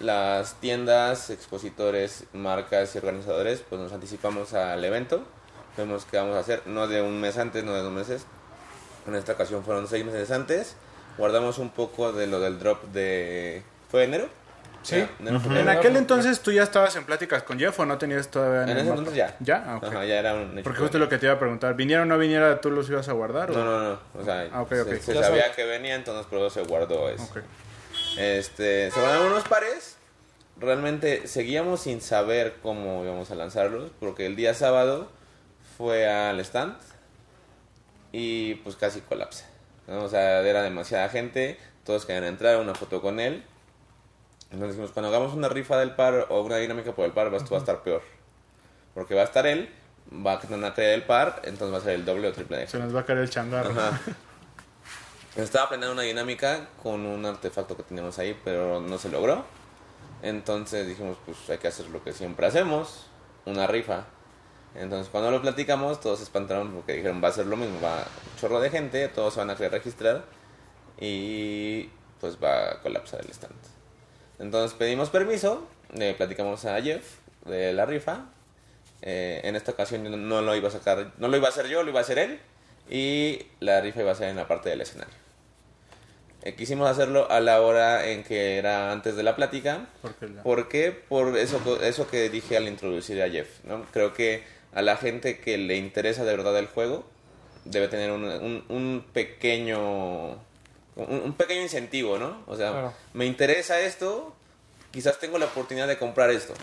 las tiendas, expositores, marcas y organizadores, pues nos anticipamos al evento. Vemos qué vamos a hacer, no de un mes antes, no de dos meses. En esta ocasión fueron seis meses antes. Guardamos un poco de lo del drop de... ¿Fue enero? Sí. Ya, en En aquel entonces tú ya estabas en pláticas con Jeff o no tenías todavía En el ese mapa? entonces ya. ¿Ya? Ah, ok. Ajá, ya era un hecho. Porque justo lo que te iba a preguntar, ¿viniera o no viniera, tú los ibas a guardar? o- No, no, no. O sea, Ah, se, sabía sabes. que venía, entonces pero se guardó eso. Este, se guardaron unos pares. Realmente seguíamos sin saber cómo íbamos a lanzarlos, porque el día sábado fue al stand y pues casi colapsa. ¿no? O sea, era demasiada gente, todos querían entrar, una foto con él. Entonces dijimos, cuando hagamos una rifa del par o una dinámica por el par, esto va a estar peor. Porque va a estar él, va a tener una creer el par, entonces va a ser el doble o triple de Se nos va a caer el changarro. Ajá. Estaba planeando una dinámica con un artefacto que teníamos ahí, pero no se logró. Entonces dijimos, pues hay que hacer lo que siempre hacemos, una rifa. Entonces cuando lo platicamos, todos se espantaron porque dijeron, va a ser lo mismo, va un chorro de gente, todos se van a querer registrar y pues va a colapsar el stand. Entonces pedimos permiso, le platicamos a Jeff de la rifa. Eh, en esta ocasión no, no lo iba a sacar, no lo iba a hacer yo, lo iba a hacer él. Y la rifa iba a ser en la parte del escenario. Eh, quisimos hacerlo a la hora en que era antes de la plática. ¿Por qué? Por eso, eso que dije al introducir a Jeff. ¿no? Creo que a la gente que le interesa de verdad el juego debe tener un, un- un pequeño un, un pequeño incentivo, ¿no? O sea, Claro. me interesa esto, quizás tengo la oportunidad de comprar esto,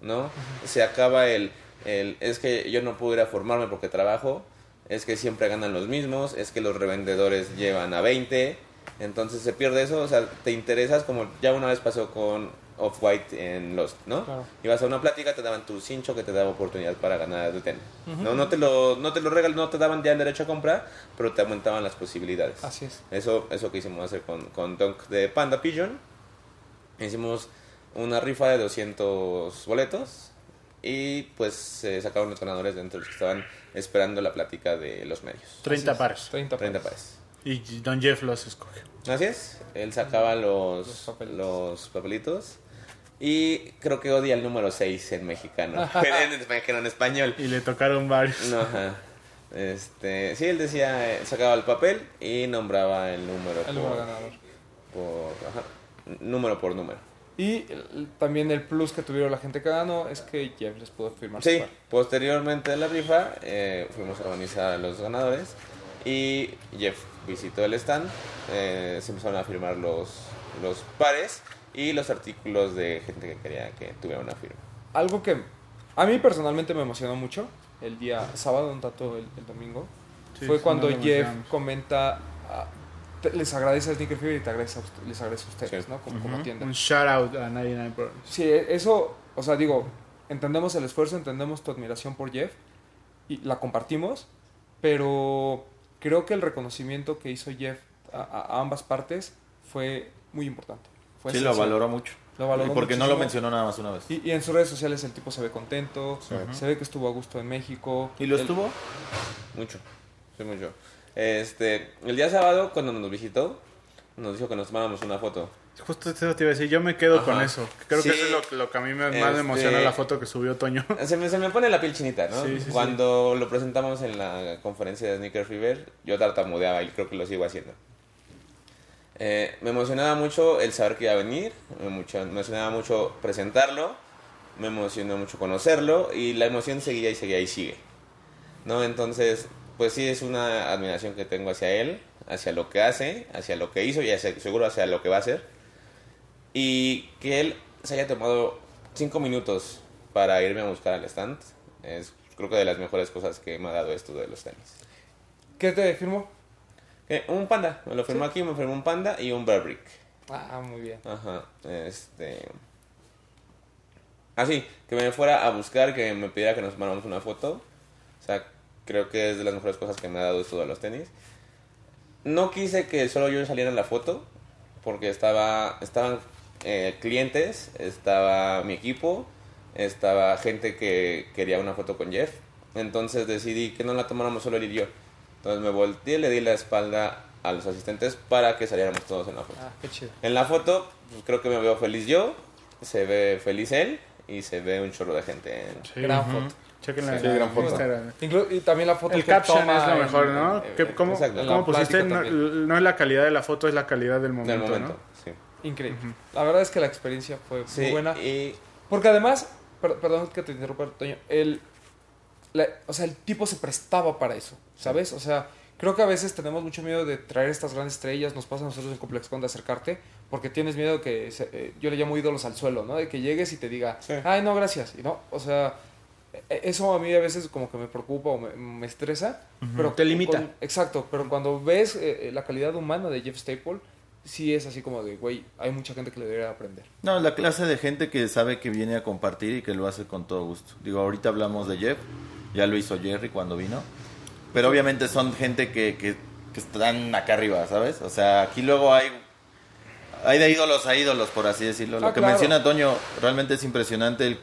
¿no? Se acaba el, el es que yo no puedo ir a formarme porque trabajo, es que siempre ganan los mismos, es que los revendedores llevan a 20, entonces se pierde eso, o sea, te interesas como ya una vez pasó con Off-White en Lost, ¿no? Claro. Ibas a una plática, te daban tu cincho que te daba oportunidad para ganar el ten. No, no te lo, no te lo regal, no te daban ya el derecho a compra, pero te aumentaban las posibilidades. Así es. Eso, eso que hicimos hacer con, con Dunk de Panda Pigeon. Hicimos una rifa de 200 boletos y pues se sacaron los ganadores de entre los que estaban esperando la plática de los medios. 30 Así es. pares. 30 30 pares. Y Don Jeff los escoge. Así es, él sacaba los, Los papelitos. los papelitos y creo que odia el número 6 en mexicano, en, en, en español. Y le tocaron varios. No, ajá. Este, sí, él decía, eh, sacaba el papel y nombraba el número El por, número ganador. por- ajá, número por número. Y el- también el plus que tuvieron la gente que ganó es que Jeff les pudo firmar Sí, su par. posteriormente de la rifa eh, fuimos a organizar a los ganadores y Jeff visitó el stand, eh, se empezaron a firmar los, los pares y los artículos de gente que quería que tuviera una firma. Algo que a mí personalmente me emocionó mucho el día sábado, un tanto el, el domingo, Sí, fue cuando no Jeff comenta, ah, te- les agradece a Sneaker Fever y te agradece a les agradece a ustedes, Sí. ¿no? Como, como tienda. Un shout out a 99 Problems. Sí, eso, o sea, digo, entendemos el esfuerzo, entendemos tu admiración por Jeff y la compartimos, pero creo que el reconocimiento que hizo Jeff a- a ambas partes fue muy importante. Fue Sí, lo valoró mucho. Lo valoró Y porque no lo mencionó nada más una vez. Y, y en sus redes sociales el tipo se ve contento, se ve que estuvo a gusto en México. ¿Y lo El- estuvo? Mucho, sí, mucho. Este, el día sábado, cuando nos visitó, nos dijo que nos tomáramos una foto. Justo eso te iba a decir, yo me quedo Ajá. con eso. Creo Sí. que eso es lo, lo que a mí me, más Este- me emociona la foto que subió Toño. Se me, se me pone la piel chinita, ¿no? Sí, sí, sí. Cuando lo presentamos en la conferencia de Sneaker Fever, yo tartamudeaba y creo que lo sigo haciendo. Eh, me emocionaba mucho el saber que iba a venir, me, emocionaba mucho presentarlo, me emocionó mucho conocerlo y la emoción seguía y seguía y sigue. ¿No? Entonces, pues sí es una admiración que tengo hacia él, hacia lo que hace, hacia lo que hizo y hacia- seguro hacia lo que va a hacer. Y que él se haya tomado cinco minutos para irme a buscar al stand es creo que de las mejores cosas que me ha dado esto de los tenis. ¿Qué te firmó? Eh, un panda, me lo firmó aquí, me firmó un panda y un Burberry. Ah, muy bien. Ajá, este... Así, que me fuera a buscar, que me pidiera que nos tomáramos una foto. O sea, creo que es de las mejores cosas que me ha dado esto de los tenis. No quise que solo yo saliera en la foto, porque estaba, estaban eh, clientes, estaba mi equipo, estaba gente que quería una foto con Jeff. Entonces decidí que no la tomáramos solo él y yo. Entonces me volteé, le di la espalda a los asistentes para que saliéramos todos en la foto. Ah, qué chido. En la foto, pues, creo que me veo feliz yo, se ve feliz él y se ve un chorro de gente. en- Sí, Gran ujú. foto. Chequenla Sí, en gran foto. Instagram. Inclu- y también la foto El que caption toma es lo mejor, ¿no? en- ¿Qué- en- ¿Cómo, cómo la pusiste? No, es la calidad de la foto, es la calidad del en el momento, momento, ¿no? sí. increíble. La verdad es que la experiencia fue Sí, muy buena. y Porque además, per- perdón que te interrumpa, Toño, el, la- o sea, el tipo se prestaba para eso, ¿sabes? O sea, creo que a veces tenemos mucho miedo de traer estas grandes estrellas, nos pasa a nosotros en ComplexCon de acercarte, porque tienes miedo que, se- eh, yo le llamo ídolos al suelo, ¿no? De que llegues y te diga, Sí. ay, no, gracias, y no, o sea, e- eso a mí a veces como que me preocupa o me, me estresa, pero Te limita. con- exacto, pero cuando ves eh, eh, la calidad humana de Jeff Staple, sí es así como de, güey, hay mucha gente que le debería aprender. No, la clase de gente que sabe que viene a compartir y que lo hace con todo gusto. Digo, ahorita hablamos de Jeff, ya lo hizo Jerry cuando vino. Pero obviamente son gente que, que, que están acá arriba, ¿sabes? O sea, aquí luego hay hay de ídolos a ídolos, por así decirlo. Lo Ah, que claro. menciona Toño realmente es impresionante el, eh,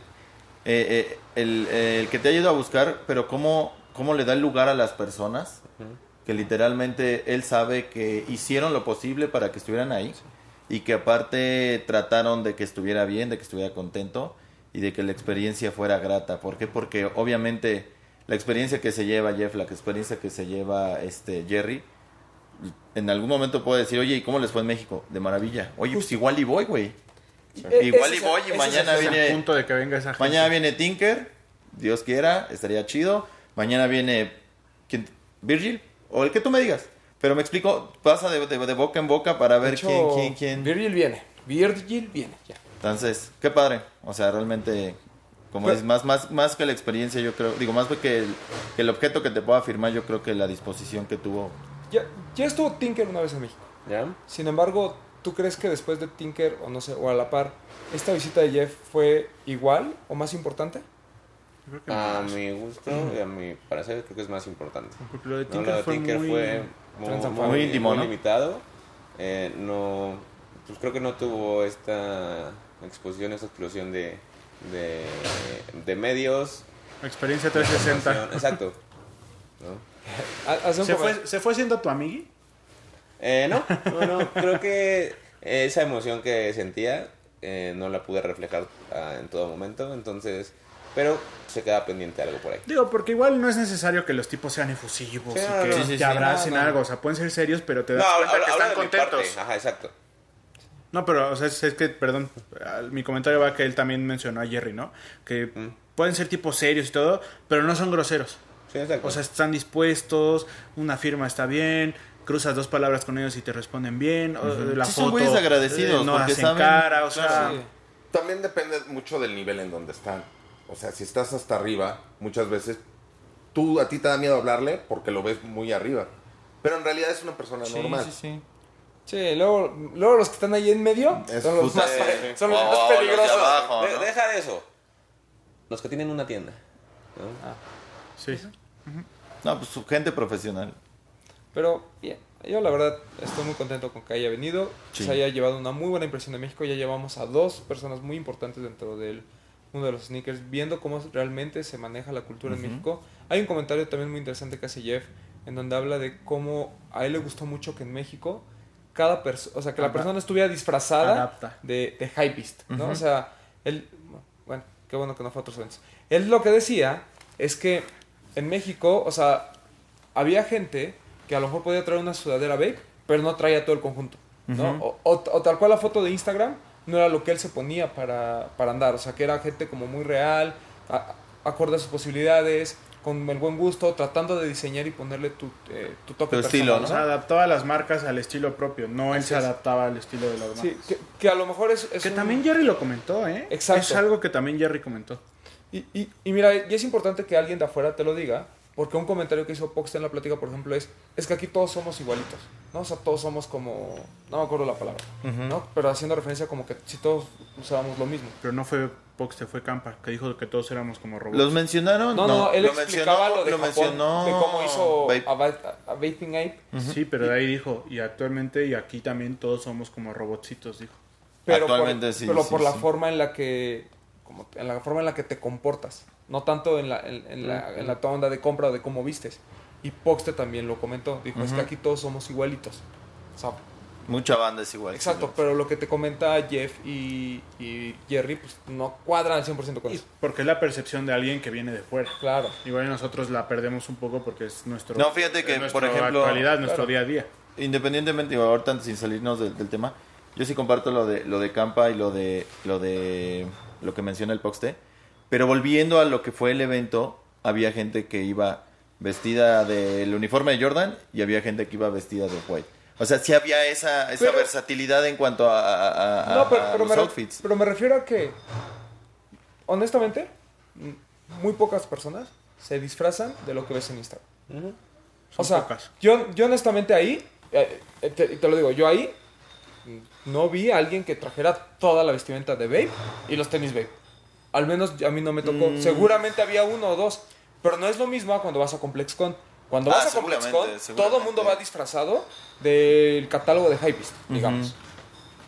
eh, el, el que te ha ido a buscar, pero cómo, cómo le da el lugar a las personas, que literalmente él sabe que hicieron lo posible para que estuvieran ahí y que aparte trataron de que estuviera bien, de que estuviera contento y de que la experiencia fuera grata. ¿Por qué? Porque obviamente la experiencia que se lleva Jeff, la experiencia que se lleva este Jerry, en algún momento puede decir, oye, ¿y cómo les fue en México? De maravilla. Oye, pues igual y voy, güey. E- Igual y voy y mañana Es viene- punto de que venga esa gente. Mañana viene Tinker, Dios quiera, estaría chido. Mañana viene ¿quién? Virgil, o el que tú me digas. Pero me explico, pasa de, de- de boca en boca para ver hecho, quién, quién, quién. Virgil viene. Virgil viene, ya. Entonces, qué padre. O sea, realmente, como Pero- dices, más, más, más que la experiencia, yo creo, digo, más que el, que el objeto que te pueda firmar, yo creo que la disposición que tuvo. ya. Ya estuvo Tinker una vez en México. ¿ya? Sin embargo, ¿tú crees que después de Tinker, o no sé, o a la par, esta visita de Jeff fue igual o más importante? Yo creo que A más. mi gusto y a mi parecer creo que es más importante. Porque lo de No, Tinker lo de fue Tinker muy... fue muy, Transformado. Muy íntimo, ¿no? limitado. Eh, no, pues creo que no tuvo esta exposición, esta explosión de, de, de medios. Experiencia de 360. información. Exacto. ¿no? Ha- hace un ¿Se fue, ¿Se fue siendo tu amigui? Eh, no, no, no, creo que esa emoción que sentía eh, no la pude reflejar ah, en todo momento, entonces, pero se queda pendiente algo por ahí. Digo, porque igual no es necesario que los tipos sean efusivos Sí, y que te sí, abracen no, no. algo. O sea, pueden ser serios, pero te das No, cuenta hablo- que hablo están contentos. parte. Ajá, exacto. No, pero, o sea, es, es que, perdón, mi comentario va que él también mencionó a Jerry, ¿no? Que Mm. pueden ser tipos serios y todo, pero no son groseros. Sí, exacto. O sea, están dispuestos, una firma está bien, cruzas dos palabras con ellos y te responden bien, o, la Sí, foto... son güeyes agradecidos, eh, no hacen saben- cara, o sea... Sí. También depende mucho del nivel en donde están. O sea, si estás hasta arriba, muchas veces tú a ti te da miedo hablarle porque lo ves muy arriba. Pero en realidad es una persona normal. sí, sí. Sí, luego, luego los que están ahí en medio Es son los más, eh, son los Oh, más los de peligrosos. abajo. De- ¿no? Deja de eso. Los que tienen una tienda. ¿no? Sí. No, pues su gente profesional. Pero bien, yo la verdad estoy muy contento con que haya venido, Sí. se haya llevado una muy buena impresión de México. Ya llevamos a dos personas muy importantes dentro del mundo de los sneakers, viendo cómo realmente se maneja la cultura en. México. Hay un comentario también muy interesante que hace Jeff, en donde habla de cómo a él le gustó mucho que en México cada persona, o sea, que la persona estuviera disfrazada Adapta. de, de hypeist, ¿no? O sea, él, bueno, qué bueno que no fue a otros eventos. Él lo que decía es que en México, o sea, había gente que a lo mejor podía traer una sudadera vape, pero no traía todo el conjunto, ¿no? Ujú. o, o- o tal cual la foto de Instagram no era lo que él se ponía para, para andar, o sea, que era gente como muy real, a- acorde a sus posibilidades, con el buen gusto, tratando de diseñar y ponerle tu, eh, tu toque Tu estilo, personal, O sea, adaptaba las marcas al estilo propio, no él Así se es. adaptaba al estilo de las marcas. Sí, que, que a lo mejor es... es Que un- también Jerry lo comentó, ¿eh? Exacto. Es algo que también Jerry comentó. Y, y, y mira, y es importante que alguien de afuera te lo diga, porque un comentario que hizo Poxte en la plática, por ejemplo, es, es que aquí todos somos igualitos, ¿no? O sea, todos somos como, no me acuerdo la palabra, ¿no? Pero haciendo referencia como que si todos usábamos lo mismo. Pero no fue Poxte, fue Campa, que dijo que todos éramos como robots. ¿Los mencionaron? No, no, él lo explicaba mencionó- lo de lo Japón, mencionó de cómo hizo Vape. a, Va- a Vaping Ape, Sí, pero de ahí dijo, y actualmente y aquí también todos somos como robotcitos, dijo. pero por, Actualmente sí, pero sí, por la sí. forma en la que como en la forma en la que te comportas, no tanto en la, en, en la, en la tu onda de compra o de cómo vistes. Y Poxte también lo comentó, dijo, es que aquí todos somos igualitos. O sea, Mucha banda es igual. Exacto, pero lo que te comenta Jeff y, y Jerry, pues no cuadran al 100% con Y eso. porque es la percepción de alguien que viene de fuera. Claro. Igual nosotros la perdemos un poco porque es nuestro No, fíjate que, es por ejemplo, actualidad, nuestro claro. día a día. Independientemente, digo, ahorita sin salirnos del, del tema, Yo sí comparto lo de lo de Campa y lo de lo de lo que menciona el Poxte. Pero volviendo a lo que fue el evento, había gente que iba vestida del uniforme de Jordan y había gente que iba vestida de White. O sea, sí había esa, esa Pero- versatilidad en cuanto a, a- a- No, pero, a pero los me, outfits. pero me refiero a que, honestamente, muy pocas personas se disfrazan de lo que ves en Instagram. O sea, pocas. yo, yo honestamente ahí, eh, eh, te, te lo digo, yo ahí no vi a alguien que trajera toda la vestimenta de Babe y los tenis Babe. Al menos a mí no me tocó. Mm. Seguramente había uno o dos, pero no es lo mismo cuando vas a ComplexCon. Cuando Ah, vas a ComplexCon, todo el mundo va disfrazado del catálogo de Hypebeast, digamos.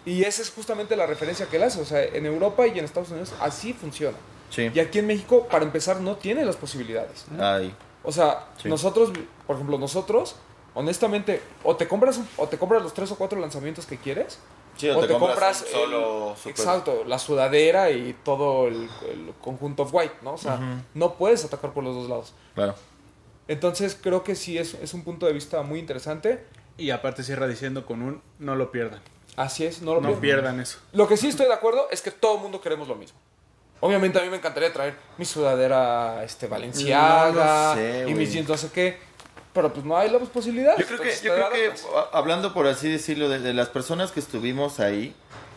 Y esa es justamente la referencia que él hace. O sea, en Europa y en Estados Unidos así funciona. Sí. Y aquí en México, para empezar, no tiene las posibilidades. Ay. O sea, Sí. nosotros, por ejemplo, nosotros, honestamente, o te compras un- o te compras los tres o cuatro lanzamientos que quieres, Sí, o, te, compras, un solo el- exacto, la sudadera y todo el, el conjunto of white, ¿no? O sea, Ujú. no puedes atacar por los dos lados. Claro. Entonces, creo que sí es, es un punto de vista muy interesante. Y aparte cierra diciendo con un no lo pierdan. Así es, no lo No pierdan eso. Lo que sí estoy de acuerdo es que todo el mundo queremos lo mismo. Obviamente a mí me encantaría traer mi sudadera este Valenciaga No lo sé, y mis jeans no sé qué, pero pues no hay las posibilidades. Yo creo que, yo creo que hablando por así decirlo, de, de las personas que estuvimos ahí,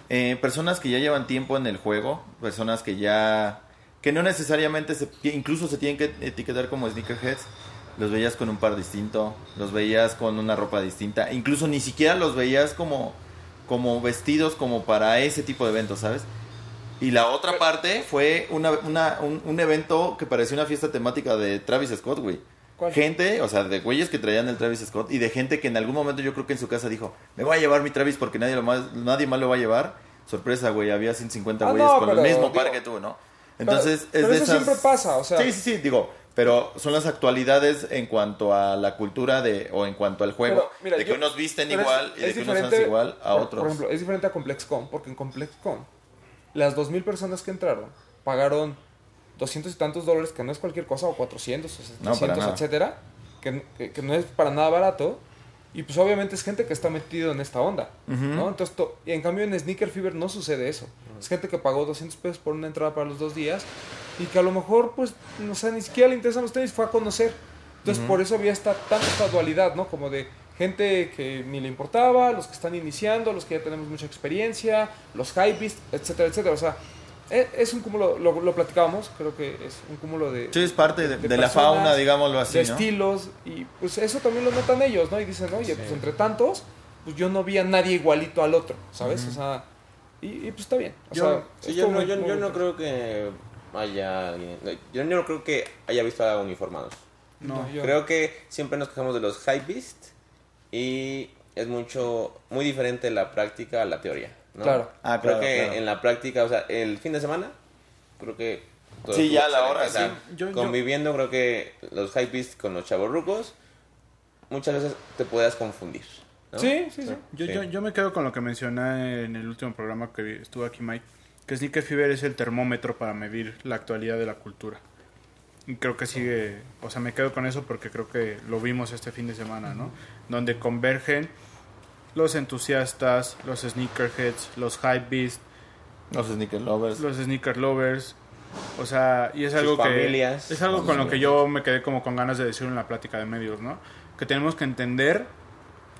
eh, personas que ya llevan tiempo en el juego, personas que ya, que no necesariamente, se, incluso se tienen que etiquetar como sneakerheads, los veías con un par distinto, los veías con una ropa distinta, incluso ni siquiera los veías como, como vestidos como para ese tipo de eventos, ¿sabes? Y la otra parte fue una, una- un, un evento que parecía una fiesta temática de Travis Scott, güey. ¿Cuál? Gente, o sea, de güeyes que traían el Travis Scott y de gente que en algún momento yo creo que en su casa dijo, me voy a llevar mi Travis porque nadie, lo más, nadie más lo va a llevar. Sorpresa, güey, había 150 Ah, güeyes no, con el pero, mismo digo, par que tú, ¿no? Entonces, pero es de eso esas... siempre pasa, o sea- Sí, sí, sí, digo, pero son las actualidades en cuanto a la cultura de o en cuanto al juego, Pero, mira, de que yo- unos visten pero es- igual y de que unos hacen igual a por- otros. Por ejemplo, es diferente a ComplexCon, porque en ComplexCon las 2.000 personas que entraron pagaron 200 y tantos dólares, que no es cualquier cosa, o 400, o No, para 700, nada. etcétera, que, que- que no es para nada barato. Y pues obviamente es gente que está metido en esta onda, ¿no? Entonces, to- y en cambio en Sneaker Fever no sucede eso. Es gente que pagó 200 pesos por una entrada para los dos días y que a lo mejor, pues, no sé, ni siquiera le interesan los tenis, fue a conocer. Entonces, por eso había esta, tanta esta dualidad, ¿no? Como de gente que ni le importaba, los que están iniciando, los que ya tenemos mucha experiencia, los hypebeast, etcétera, etcétera. O sea, e- es un cúmulo, lo, lo platicábamos, creo que es un cúmulo de, Sí, es parte de, de de la personas, fauna, digámoslo así, de ¿no? estilos, y pues eso también lo notan ellos, ¿no? Y dicen, oye, pues entre tantos, pues yo no vi a nadie igualito al otro, ¿sabes? O sea, y, y, pues está bien. O Yo- sea, Sí, yo, no, muy- yo, muy yo no creo que haya alguien. Yo no creo que haya visto a uniformados. No. yo- Creo que siempre nos quejamos de los hypebeast y es mucho muy diferente la práctica a la teoría. ¿no? Claro. Ah, creo que claro. en la práctica, o sea, el fin de semana, creo que. Sí, ya a la hora, O sea, sí. Yo- yo- conviviendo, creo que los hypebeast con los chavorrucos muchas veces te puedas confundir. ¿no? Sí, sí, sí. Yo, Sí. yo, yo me quedo con lo que mencioné en el último programa que estuvo aquí Mike, que Sneaker Fever es el termómetro para medir la actualidad de la cultura. Y creo que sigue, o sea, me quedo con eso porque creo que lo vimos este fin de semana, ¿no? Donde convergen los entusiastas, los sneakerheads, los hypebeast, Los sneaker lovers. los sneaker lovers. O sea, y es Sus algo que familias. es algo con lo que yo me quedé como con ganas de decir en la plática de medios, ¿no? Que tenemos que entender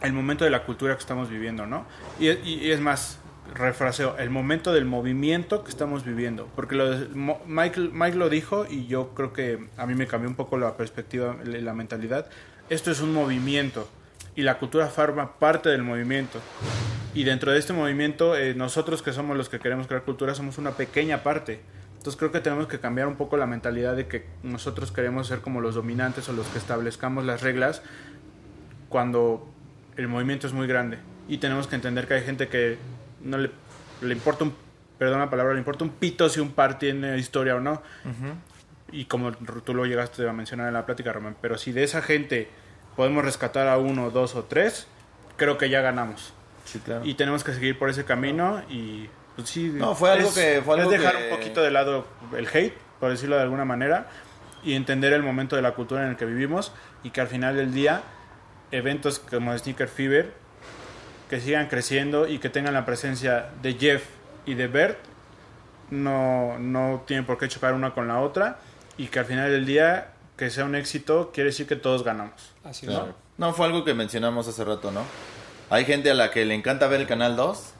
el momento de la cultura que estamos viviendo, ¿no? Y, y- y es más, refraseo, el momento del movimiento que estamos viviendo. Porque lo Mo- Mike, lo dijo y yo creo que a mí me cambió un poco la perspectiva, la mentalidad. Esto es un movimiento y la cultura forma parte del movimiento. Y dentro de este movimiento, eh, nosotros que somos los que queremos crear cultura, somos una pequeña parte. Entonces creo que tenemos que cambiar un poco la mentalidad de que nosotros queremos ser como los dominantes o los que establezcamos las reglas cuando el movimiento es muy grande. Y tenemos que entender que hay gente que no le, le importa un, perdón la palabra, le importa un pito si un par tiene historia o no. Y como tú lo llegaste a mencionar en la plática, Román, pero si de esa gente podemos rescatar a uno, dos o tres, creo que ya ganamos. Sí, claro. Y tenemos que seguir por ese camino y pues sí. No, fue algo es- que- fue algo es dejar que- un poquito de lado el hate, por decirlo de alguna manera, y entender el momento de la cultura en el que vivimos y que al final del día eventos como Sneaker Fever que sigan creciendo y que tengan la presencia de Jeff y de Bert. No, no tienen por qué chocar una con la otra y que al final del día que sea un éxito quiere decir que todos ganamos. Así Claro. ¿no? No, fue algo que mencionamos hace rato, ¿no? Hay gente a la que le encanta ver el canal 2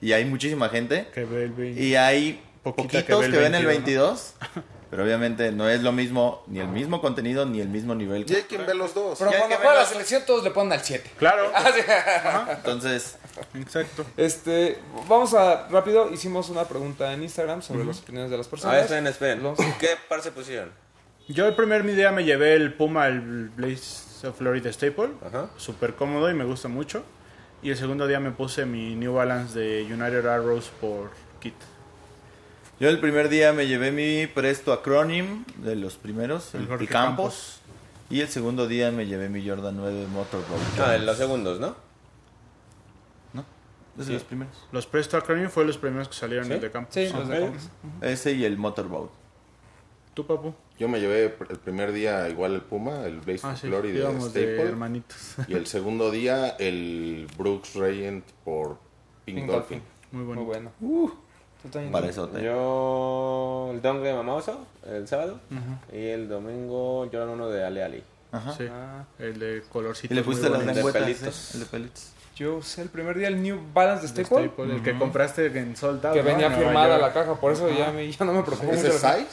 y hay muchísima gente Que ve el vein- y hay Poquita poquitos que ve el que ven el 22, 22, pero obviamente no es lo mismo, ni el mismo contenido, ni el mismo nivel. Y hay quien ve los dos. Pero cuando juega la selección todos le ponen al 7. Claro, Entonces, exacto. Este, vamos a rápido, hicimos una pregunta en Instagram sobre las opiniones de las A personas. ver, esperen, esperen. Los- ¿Qué par se pusieron? Yo el primer día me llevé el Puma, el Blaze of Florida Staple. Ajá. Súper cómodo y me gusta mucho. Y el segundo día me puse mi New Balance de United Arrows por Kit. Yo el primer día me llevé mi Presto Acronym de los primeros, El el, Jorge Campos. Y el segundo día me llevé mi Jordan 9 Motorboat. Ah, en los segundos, ¿no? ¿No? Es Sí. de los primeros. Los Presto Acronym fue los primeros que salieron ¿Sí? el de campo. Sí, los de. Campos. Ese y el Motorboat. ¿Tú, papu? Yo me llevé el primer día igual el Puma, el Blaze Ah, sí, Glory de Staple. hermanitos. y el segundo día el Brooks Regent por Pink, Pink Dolphin. Muy Muy bueno. bueno. Yo el Dongle Mamoso el sábado y el domingo Jordan uno de Ale Ali. Ajá. Sí, Ah, el de colorcito. Y le pusiste las lengüetas. De pelitos. ¿eh? El de pelitos. yo usé el primer día el New Balance de de Staple, Staple, el que compraste en Sold Out, que ¿no? venía En Nueva firmada la caja, por eso ya, me, ya no me preocupó ¿Es de size?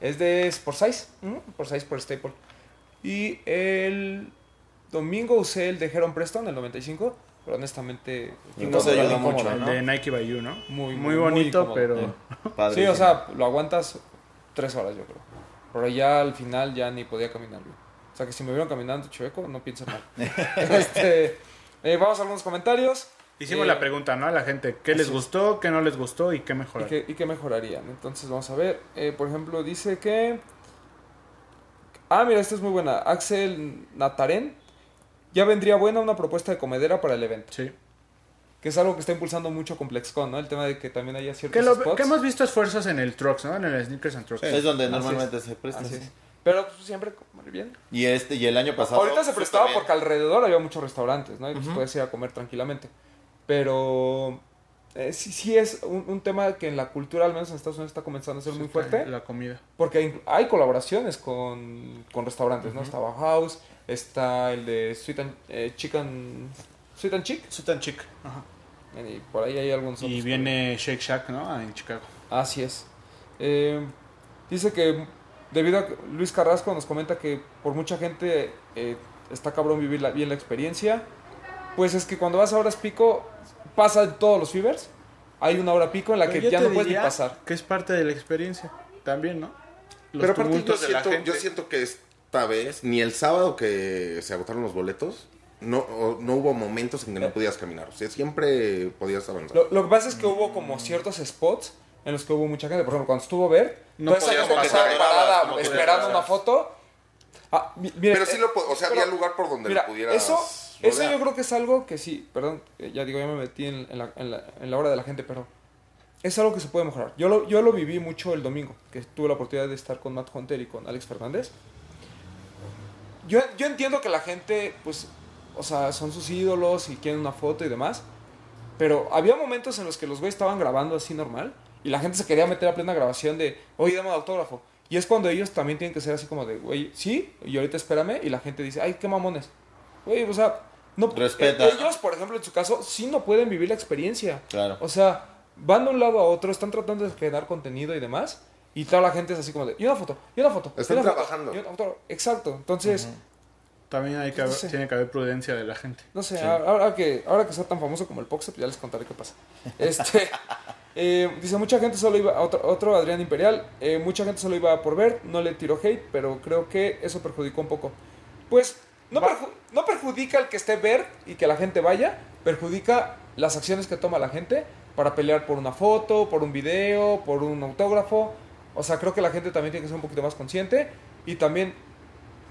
Es de por size, por size por Staple. Y el domingo usé el de Heron Preston, el 95, pero honestamente No te ayuda mucho, El ¿no? de Nike by You, ¿no? Muy, Muy, muy, bonito, pero... Eh, Sí, o sea, lo aguantas tres horas, yo creo. Pero ya al final ya ni podía caminar. O sea, que si me vieron caminando chueco, no pienso mal. este, eh, vamos a algunos comentarios. Hicimos Eh, la pregunta, ¿no? A la gente, ¿qué les gustó, qué no les gustó y qué ¿Y mejorar? qué, y qué mejorarían? Entonces vamos a ver. Eh, por ejemplo, dice que... Ah, mira, esta es muy buena. Axel Nataren. Ya vendría buena una propuesta de comedera para el evento. Sí. Que es algo que está impulsando mucho ComplexCon, ¿no? El tema de que también haya ciertos Que, lo, spots. que hemos visto esfuerzos en el Trucks, ¿no? En el Sneakers and Trucks. Es donde Así normalmente se presta. Así sí. es. Pero pues, siempre comer bien. Y este y el año pasado. Ahorita se prestaba porque alrededor había muchos restaurantes, ¿no? Y pues Ujú. puedes ir a comer tranquilamente. Pero eh, sí, sí es un, un tema que en la cultura, al menos en Estados Unidos, está comenzando a ser muy fuerte. La comida. Porque hay, hay colaboraciones con, con restaurantes, ¿no? Está Bauhaus, está el de Sweet and, eh, Chicken... Sweet and Chick. Sultan Chic. Ajá. Y por ahí hay algunos Y otros. viene Shake Shack, ¿no? En Chicago. Así es. Eh, dice que debido a que Luis Carrasco nos comenta que por mucha gente eh, está cabrón vivir la- bien la experiencia. Pues es que cuando vas a horas pico, pasa en todos los fibers. Hay una hora pico en la Pero que ya no puedes ni pasar. Que es parte de la experiencia. También, ¿no? Los Pero aparte yo tumultos de la siento, gente. yo siento que esta vez, ni el sábado que se agotaron los boletos, no, o- no hubo momentos en que no podías caminar. O sea, siempre podías avanzar. Lo, lo que pasa es que hubo como ciertos spots en los que hubo mucha gente. Por ejemplo, cuando estuvo Ver, No toda esa gente estaba parada no esperando una foto. Ah, Pero sí eh, lo o sea, pero- había lugar por donde Mira, lo pudieras eso, eso yo creo que es algo que sí, perdón, eh, ya digo, ya me metí en, en la, en, la, en la hora de la gente, pero es algo que se puede mejorar. Yo lo, yo lo viví mucho el domingo, que tuve la oportunidad de estar con Matt Hunter y con Alex Fernández. Yo, yo entiendo que la gente, pues, o sea, son sus ídolos y quieren una foto y demás, pero había momentos en los que los güeyes estaban grabando así normal y la gente se quería meter a plena grabación de, oye, dame un autógrafo. Y es cuando ellos también tienen que ser así como de, güey, sí, y ahorita espérame, y la gente dice, ay, qué mamones. Güey, o sea, no, Respeta. eh, ellos, por ejemplo, en su caso, sí no pueden vivir la experiencia. Claro. O sea, van de un lado a otro, están tratando de generar contenido y demás, y toda la gente es así como de, y una foto, y una foto. Están una foto, trabajando. y una foto". Exacto, entonces, También hay que haber- No sé. tiene que haber prudencia de la gente. no sé, ahora, que, ahora que sea tan famoso como el Poxet, pues ya les contaré qué pasa. Este, eh, dice, mucha gente solo iba, otro, otro Adrián Imperial, eh, mucha gente solo iba por ver, no le tiró hate, pero creo que eso perjudicó un poco. Pues, no, perju- no perjudica el que esté ver y que la gente vaya, perjudica las acciones que toma la gente para pelear por una foto, por un video, por un autógrafo. O sea, creo que la gente también tiene que ser un poquito más consciente y también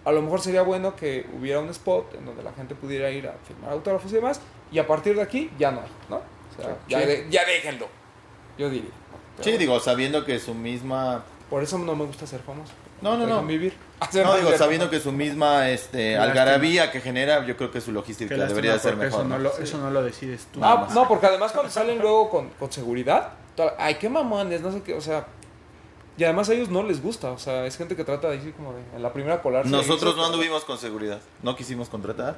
a lo mejor sería bueno que hubiera un spot en donde la gente pudiera ir a firmar autógrafos y demás, y a partir de aquí ya no hay, ¿no? O sea, ya, de- ya déjenlo, yo diría. Sí, digo, sabiendo que su misma Por eso no me gusta ser famoso. No, no, no. Vivir. No, digo, sabiendo que su misma este, algarabía que genera, yo creo que su logística debería de ser mejor. Eso no, ¿no? lo, eso no lo decides tú. Ah, no, porque además cuando salen luego con, con seguridad, toda- ay, qué mamones, no sé qué, o sea. Y además a ellos no les gusta, o sea, es gente que trata de decir como de en la primera colarse. Nosotros no anduvimos con seguridad. No quisimos contratar.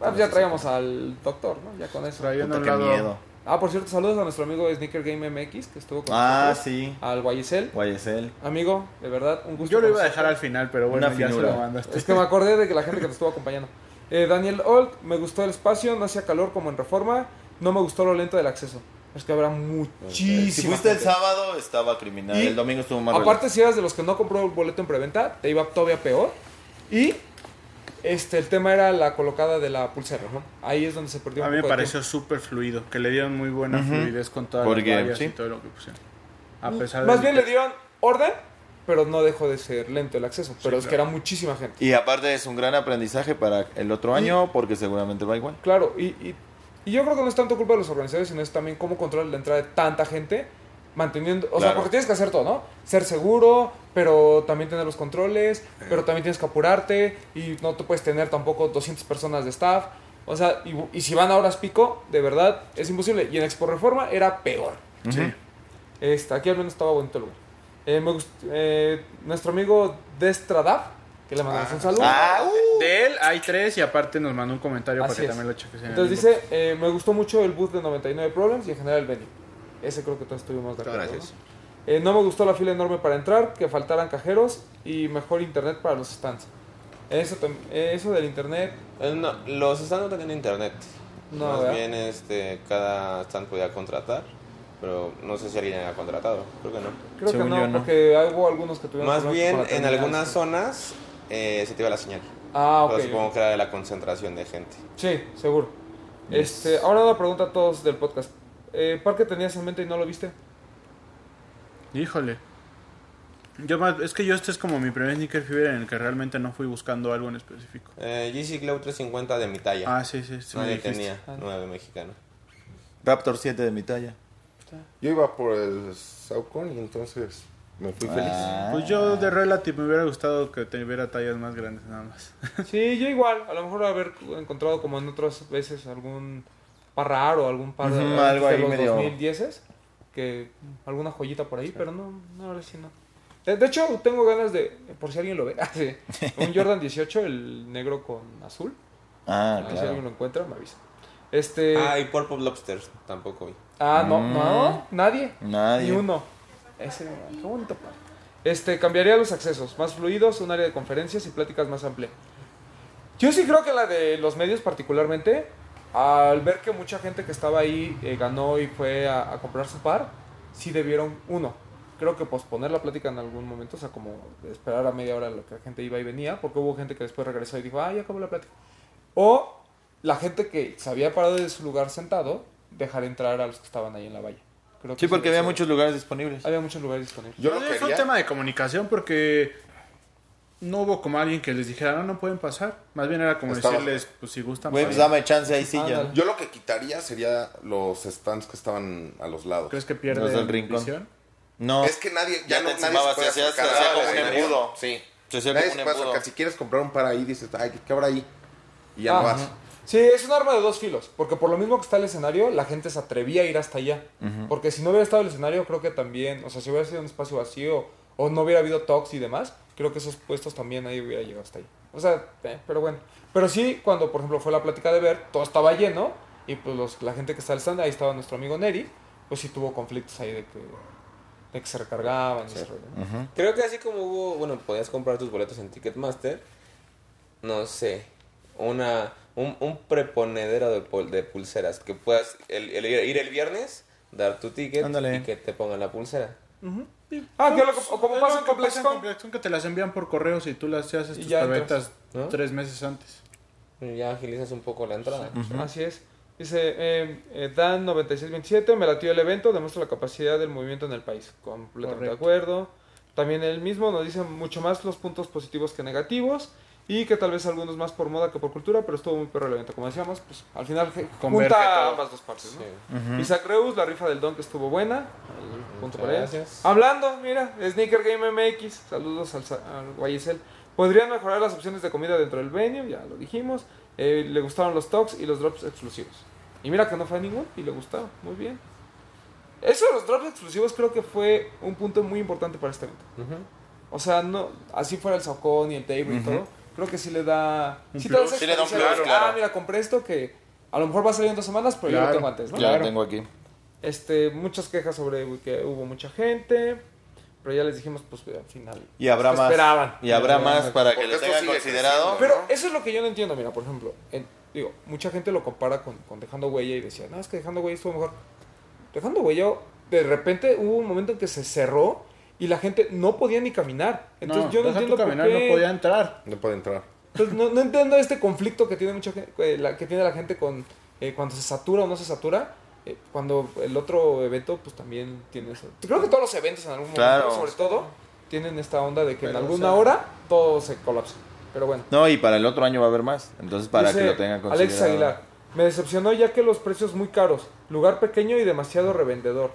Ah, pues ya traíamos al doctor, ¿no? Ya con eso. Puta, un qué miedo. Ah, por cierto, saludos a nuestro amigo Sneaker Game MX que estuvo con Ah, nosotros. sí. Al Guayesel. Guayesel. Amigo, de verdad, un gusto. Yo lo iba a dejar al final, pero bueno, Una ya se lo mandaste. Es que me acordé de que la gente que te estuvo acompañando. Eh, Daniel Old, me gustó el espacio, no hacía calor como en Reforma, no me gustó lo lento del acceso. Es que habrá muchísimo. Si fuiste el sábado, estaba criminal. Y el domingo estuvo más Aparte, si eras de los que no compró el boleto en preventa, te iba todavía peor. Y este el tema era la colocada de la pulsera, ¿no? Ahí es donde se perdió A un mí me poco de pareció súper fluido, que le dieron muy buena fluidez con todas Porque, las sí. y todo lo que pusieron. A tiempo. pesar Más de bien que- le dieron orden, pero no dejó de ser lento el acceso. Pero es que era muchísima gente. Y aparte es un gran aprendizaje para el otro año, porque seguramente va igual. Claro, y, y, y yo creo que no es tanto culpa de los organizadores, sino es también cómo controlar la entrada de tanta gente, manteniendo, o sea, porque tienes que hacer todo, ¿no? Ser seguro, pero también tener los controles, pero también tienes que apurarte y no te puedes tener tampoco 200 personas de staff. O sea, y, y si van a horas pico, de verdad, es imposible. Y en Expo Reforma era peor. Sí. Este, aquí al menos estaba bonito el lugar. Eh, me gust- eh, nuestro amigo Destradaf, que le mandamos un saludo. Ah, uh. De él hay tres y aparte nos mandó un comentario Así para que es. también lo cheques en Entonces dice, eh, me gustó mucho el booth de 99 Problems y en general el venue. Ese creo que todos estuvimos de acuerdo. gracias. ¿no? Eh, no me gustó la fila enorme para entrar, que faltaran cajeros y mejor internet para los stands. Eso, eso del internet, Eh, no, los stands no tenían internet. no, Más ¿verdad? bien este, cada stand podía contratar, pero no sé si alguien haya contratado, creo que no. Creo que no, yo, no. porque hubo algunos que tuvieron Más bien en algunas zonas eh, se te iba la señal. Ah, ok. Pero supongo que era de la concentración de gente. Sí, seguro. Este, ahora una pregunta a todos del podcast. Eh, ¿Parque tenías en mente y no lo viste? Híjole. Yo más, es que yo este es como mi primer Sneaker Fever en el que realmente no fui buscando algo en específico. Eh, GC Glow 350 de mi talla. Ah, sí, sí, sí. Nadie tenía, Ah. 9 mexicano. Raptor 7 de mi talla. Yo iba por el Saucon y entonces me fui feliz. Ah. Pues yo de Relative me hubiera gustado que tuviera tallas más grandes nada más. Sí, yo igual. A lo mejor haber encontrado como en otras veces algún par raro, algún par de, Ujú, de algo ahí los medio- 2010 que alguna joyita por ahí, pero no, no, ahora sí no. De, de hecho, tengo ganas de, por si alguien lo ve, ah, sí, un Jordan 18, el negro con azul. Ah, Ah, Si claro. alguien lo encuentra, me avisa. Este, Ah, y Purple Lobsters tampoco vi. ah, no, Mm. no, nadie. Nadie. Ni uno. Qué bonito. Este, cambiaría los accesos, más fluidos, un área de conferencias y pláticas más amplia. Yo sí creo que la de los medios particularmente, al ver que mucha gente que estaba ahí eh, ganó y fue a, a comprar su par, sí debieron, uno, creo que posponer la plática en algún momento, o sea, como esperar a media hora lo que la gente iba y venía, porque hubo gente que después regresó y dijo, ah, ya acabó la plática. O la gente que se había parado de su lugar sentado, dejar entrar a los que estaban ahí en la valla. Creo Sí, porque había muchos lugares disponibles. había muchos lugares disponibles. Yo bien Fue un tema de comunicación porque no hubo como alguien que les dijera, no, no pueden pasar. Más bien era como Estaba- decirles, pues si gustan. Güey, pues dame chance ahí sí ya. Yo lo que quitaría sería los stands que estaban a los lados. ¿Crees que pierde Los del rincón. visión? No. Es que nadie, ya, Ya no, te nadie se puede se hacía- acercar se hacía al como un escenario. embudo. Sí. Se hacía como un embudo. Si quieres comprar un par ahí, dices, ay, ¿qué habrá ahí? Y ya Ah, no vas. Sí, es un arma de dos filos, porque por lo mismo que está el escenario, la gente se atrevía a ir hasta allá. Porque si no hubiera estado el escenario, creo que también, o sea, si hubiera sido un espacio vacío o no hubiera habido talks y demás, creo que esos puestos también nadie hubiera llegado hasta ahí. O sea, eh, pero bueno. Pero sí, cuando por ejemplo fue la plática de ver, todo estaba lleno y pues los- la gente que está al stand, ahí estaba nuestro amigo Neri, pues sí tuvo conflictos ahí de que, de que se recargaban y ¿no? Creo que así como hubo, bueno, podías comprar tus boletos en Ticketmaster, no sé, una un, un preponedero de, pul- de pulseras, que puedas el, el ir, el viernes, dar tu ticket Ándale. y que te pongan la pulsera. Ah, o como pasa lo en que pasa en ComplexCon. ComplexCon, que te las envían por correos y tú las haces tus ya preventas ¿no? tres meses antes. Y Ya agilizas un poco la entrada. Así es. Dice eh, eh, Dan9627, me latió el evento, demuestra la capacidad del movimiento en el país. Completamente de acuerdo. También él mismo nos dice mucho más los puntos positivos que negativos. Y que tal vez algunos más por moda que por cultura, pero estuvo muy perro el evento. Como decíamos, pues al final Converge junta ambas dos partes, ¿no? Sí. Isaac Reus, la rifa del Don que estuvo buena. Punto para gracias. Hablando, mira, Sneaker Game MX, saludos al, sa- al YSL. Podrían mejorar las opciones de comida dentro del venue, ya lo dijimos. Eh, le gustaron los talks y los drops exclusivos. Y mira que no fue ninguno y le gustaba, muy bien. Eso de los drops exclusivos creo que fue un punto muy importante para este evento. O sea, no, así fuera el Saucón y el table y todo, creo que sí le da... Un sí plus. Sí le da un plus, claro. Ah, mira, compré esto que a lo mejor va a salir en dos semanas, pero yo Claro. lo tengo antes, ¿no? Ya Claro. lo tengo aquí. Este, muchas quejas sobre que hubo mucha gente, pero ya les dijimos, pues al final. Y habrá se más. Esperaban. Y habrá más para que lo tengan considerado. Pero eso es lo que yo no entiendo, mira, por ejemplo, en- digo, mucha gente lo compara con, con Dejando Huella y decía, no, es que Dejando Huella estuvo mejor. Dejando Huella, de repente hubo un momento en que se cerró y la gente no podía ni caminar. Entonces no, yo no entiendo por caminar, qué. no podía entrar. No puede entrar. Entonces, no, no entiendo este conflicto que tiene mucha gente, eh, la, que tiene la gente con eh, cuando se satura o no se satura. eh, cuando el otro evento, pues también tiene eso. Creo que todos los eventos en algún momento, Claro. sobre todo, tienen esta onda de que en alguna sea- hora todo se colapsa. Pero bueno. No, y para el otro año va a haber más. Entonces, para Dice que lo tengan considerado. Alexis Aguilar. Me decepcionó ya que los precios muy caros. Lugar pequeño y demasiado revendedor.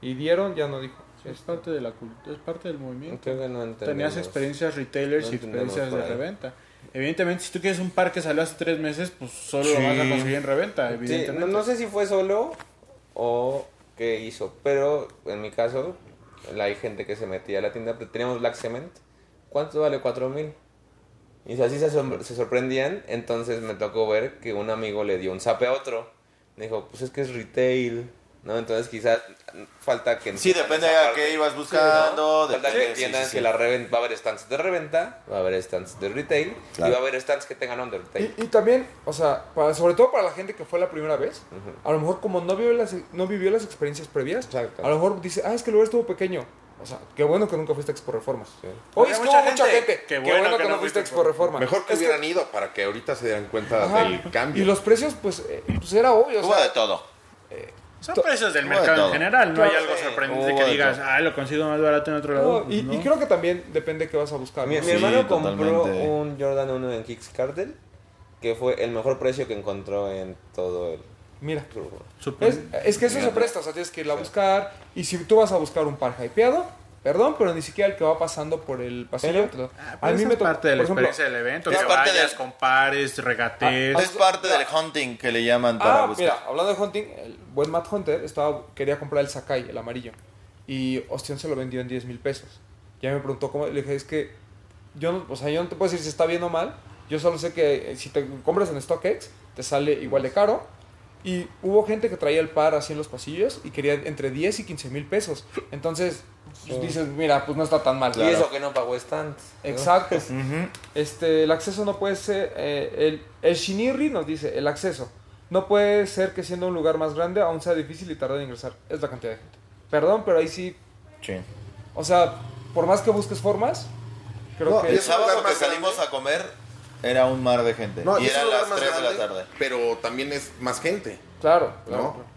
Y dieron, ya no dijo. Es parte de la cultura, es parte del movimiento. Creo que no entendemos. Tenías experiencias retailers No y experiencias de reventa. Evidentemente, si tú quieres un par que salió hace tres meses, pues solo lo vas a conseguir en reventa, Sí, evidentemente. no, no sé si fue solo o qué hizo, pero en mi caso, la- hay gente que se metía a la tienda, pero teníamos Black Cement. ¿Cuánto vale? 4000. Y así se, se sorprendían, entonces me tocó ver que un amigo le dio un zape a otro. Dijo, pues es que es retail, ¿no? Entonces quizás falta que... Sí, depende esa a qué ibas buscando. ¿no? Falta que entiendan sí, sí, que la va a haber stands de reventa, va a haber stands de retail, Claro. y va a haber stands que tengan under retail. Y, y también, o sea, para, sobre todo para la gente que fue la primera vez, a lo mejor como no vivió las, no vivió las experiencias previas, Exacto. a lo mejor dice, ah, es que el lugar estuvo pequeño. O sea, qué bueno que nunca fuiste a Expo Reforma. Sí. Había es que mucha hubo mucha gente. gente. Qué Qué bueno, que, no fuiste a Expo Reforma. Mejor que Es hubieran ido para que ahorita se dieran cuenta Ajá. del cambio. Y los precios, pues, eh, pues era obvio. o Hubo sea, de todo. Son precios del mercado todo. en general, no hay algo sorprendente que digas, ah, lo consigo más barato en otro lado. no, y, Pues y no. creo que también depende qué vas a buscar. Mi, hermano compró totalmente. un Jordan 1 en Kickstarter que fue el mejor precio que encontró en todo el Mira. Es, es que eso se presta, o sea, tienes que irla a buscar. Y si tú vas a buscar un par hypeado, perdón, pero ni siquiera el que va pasando por el pasillo. Pero- Ah, pero esa es to- parte de la ejemplo, experiencia del evento, es que parte vayas, del- compares, regatees. Ah, Es parte del hunting que le llaman para Ah, buscar. mira, hablando de hunting, el buen Matt Hunter estaba, quería comprar el Sakai, el amarillo. Y Ostión se lo vendió en 10 mil pesos. Ya me preguntó cómo. Le dije, es que yo no, o sea, yo no te puedo decir si está bien o mal. Yo solo sé que eh, si te compras en StockX, te sale igual de caro. Y hubo gente que traía el par así en los pasillos y quería entre 10 y 15 mil pesos. Entonces, pues, dices, mira, pues no está tan mal. Y eso que no pagó stands. ¿no? Exacto. Este, el acceso no puede ser. eh, el, el Shinirri nos dice: el acceso no puede ser que siendo un lugar más grande aún sea difícil y tardar en ingresar. Es la cantidad de gente. Perdón, pero ahí sí. Sí. O sea, por más que busques formas, creo No, que. El sábado que salimos grande. a comer era un mar de gente. No, y y lugar las más 3 de la tarde. Pero también es más gente. Claro, claro. ¿No? claro.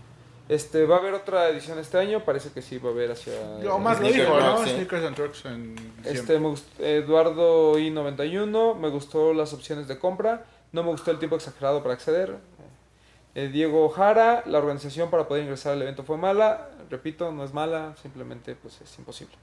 Este, va a haber otra edición este año. Parece que sí va a haber hacia. Lo Sneaker dijo, ¿no? Trucks, sí. Sneakers and Trucks en Este, me gust- Eduardo I91, me gustó las opciones de compra, no me gustó el tiempo exagerado para acceder. Eh, Diego Jara, la organización para poder ingresar al evento fue mala, repito, no es mala, simplemente pues es imposible.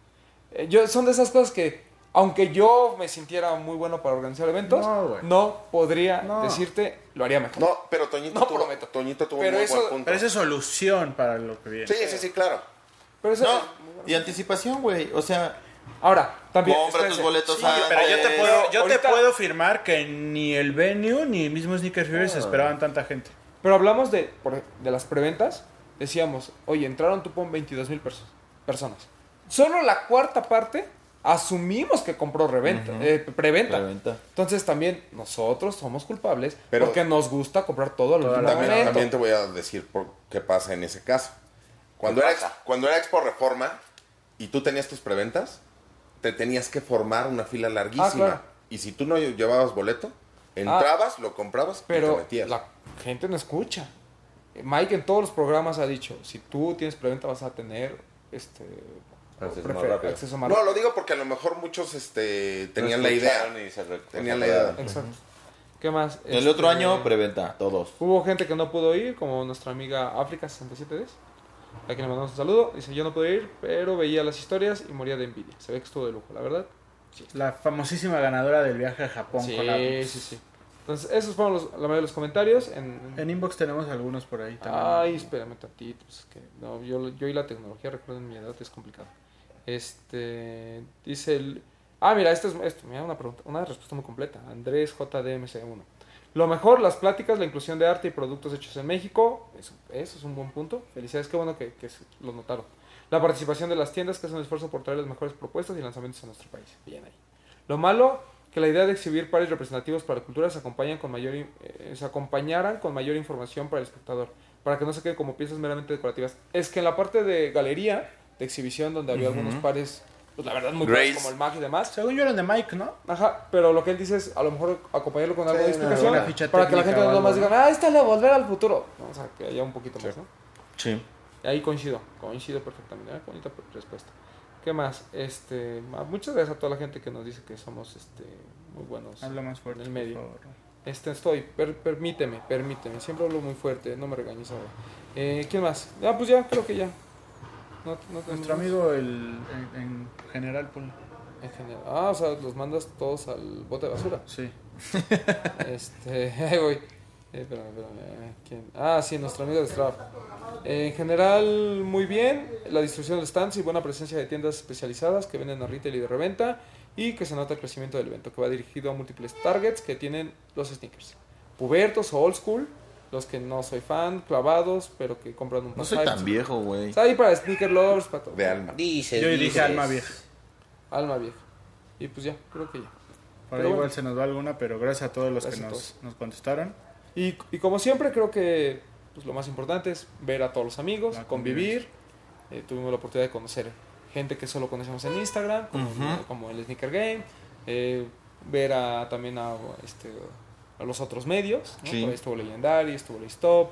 Eh, yo, son de esas cosas que, aunque yo me sintiera muy bueno para organizar eventos, No, no podría No. decirte, lo haría mejor. No, pero Toñito, No tuvo, prometo. Toñito tuvo Pero un eso- buen punto. Pero esa es solución para lo que viene. Sí, sí, sí, claro. Pero eso- No, y anticipación, güey. O sea, Ahora, también... compra tus boletos Sí, antes. pero yo te puedo, yo ahorita- te puedo afirmar que ni el venue ni el mismo Sneaker Fever esperaban tanta gente. Pero hablamos de, por- de las preventas. Decíamos, oye, entraron tú pon 22 mil personas. Solo la cuarta parte asumimos que compró reventa, eh, preventa. Preventa. Entonces también nosotros somos culpables Pero- porque nos gusta comprar todo al último la- También, también te voy a decir por qué pasa en ese caso. Cuando ¿Qué era, ex- cuando era Expo Reforma y tú tenías tus preventas, te tenías que formar una fila larguísima. Ah, claro. Y si tú no llevabas boleto, entrabas, lo comprabas y te Pero metías. la gente no escucha. Mike en todos los programas ha dicho, si tú tienes preventa vas a tener este Acceso más rápido. acceso más No, rápido. lo digo porque a lo mejor muchos este, tenían No la idea. y se Tenían la idea. Exacto. ¿Qué más? El Este, otro año, preventa, todos. Hubo gente que no pudo ir, como nuestra amiga África6710, a quien le mandamos un saludo. Dice, yo no pude ir, pero veía las historias y moría de envidia. Se ve que estuvo de lujo, la verdad. La famosísima ganadora del viaje a Japón Sí, con la... sí, sí. Entonces, esos fueron los, la mayoría de los comentarios. En, En inbox tenemos algunos por ahí también. Ay, espérame tantito. pues es que, no, yo, yo y la tecnología, recuerden mi edad, es complicado. Este, dice el... Ah, mira, esto es esto, mira, una, pregunta, una respuesta muy completa. Andrés JDMC1. Lo mejor, las pláticas, la inclusión de arte y productos hechos en México. Eso, eso es un buen punto. Felicidades, qué bueno que, que lo notaron. La participación de las tiendas, que hacen un esfuerzo por traer las mejores propuestas y lanzamientos a nuestro país. Bien ahí. Lo malo, que la idea de exhibir pares representativos para la cultura se, acompañan con mayor, eh, se acompañaran con mayor información para el espectador, para que no se quede como piezas meramente decorativas. Es que en la parte de galería, de exhibición, donde había algunos pares, pues la verdad muy buenos, como el Mag y demás, Según yo eran de Mike, ¿no? Ajá, pero lo que él dice es a lo mejor acompañarlo con algo de Sí, una- explicación una ficha para que la gente no nomás ¿no? diga, ah, esta es la volver al futuro. No, o sea, que haya un poquito más, ¿no? Sí. Y ahí coincido, coincido perfectamente. ¿eh? Bonita respuesta. ¿Qué más? Este, muchas gracias a toda la gente que nos dice que somos este, muy buenos. Habla más fuerte. En el medio. por favor. Este, estoy, per- permíteme, permíteme. Siempre hablo muy fuerte, no me regañes ahora. Eh, ¿Quién más? Ah, pues ya, creo que ya. No, no tenemos Nuestro amigo, el, en, en general. En general. Ah, o sea, los mandas todos al bote de basura. Sí. Este, ahí voy. Eh, espérame, espérame. ¿Quién? Ah, sí, nuestro amigo de Strap. en general, muy bien. La distribución de stands y buena presencia de tiendas especializadas que venden a retail y de reventa. Y que se nota el crecimiento del evento, que va dirigido a múltiples targets que tienen los sneakers. Pubertos o old school, los que no soy fan, clavados, pero que compran un No soy tan viejo, güey. Está ahí para sneaker lovers, para todo. De alma. Dices, Yo dije dices. alma vieja. Alma vieja. Y pues ya, creo que ya. Por ahí igual bueno. se nos va alguna, pero gracias a todos los Gracias que nos, nos contestaron. Y, y como siempre, creo que pues, lo más importante es ver a todos los amigos, La convivir. Eh, tuvimos la oportunidad de conocer gente que solo conocemos en Instagram, como el Sneaker Game. eh, ver a, también a, este, a los otros medios. ¿no? Sí. Por ahí estuvo Legendary, estuvo Stop,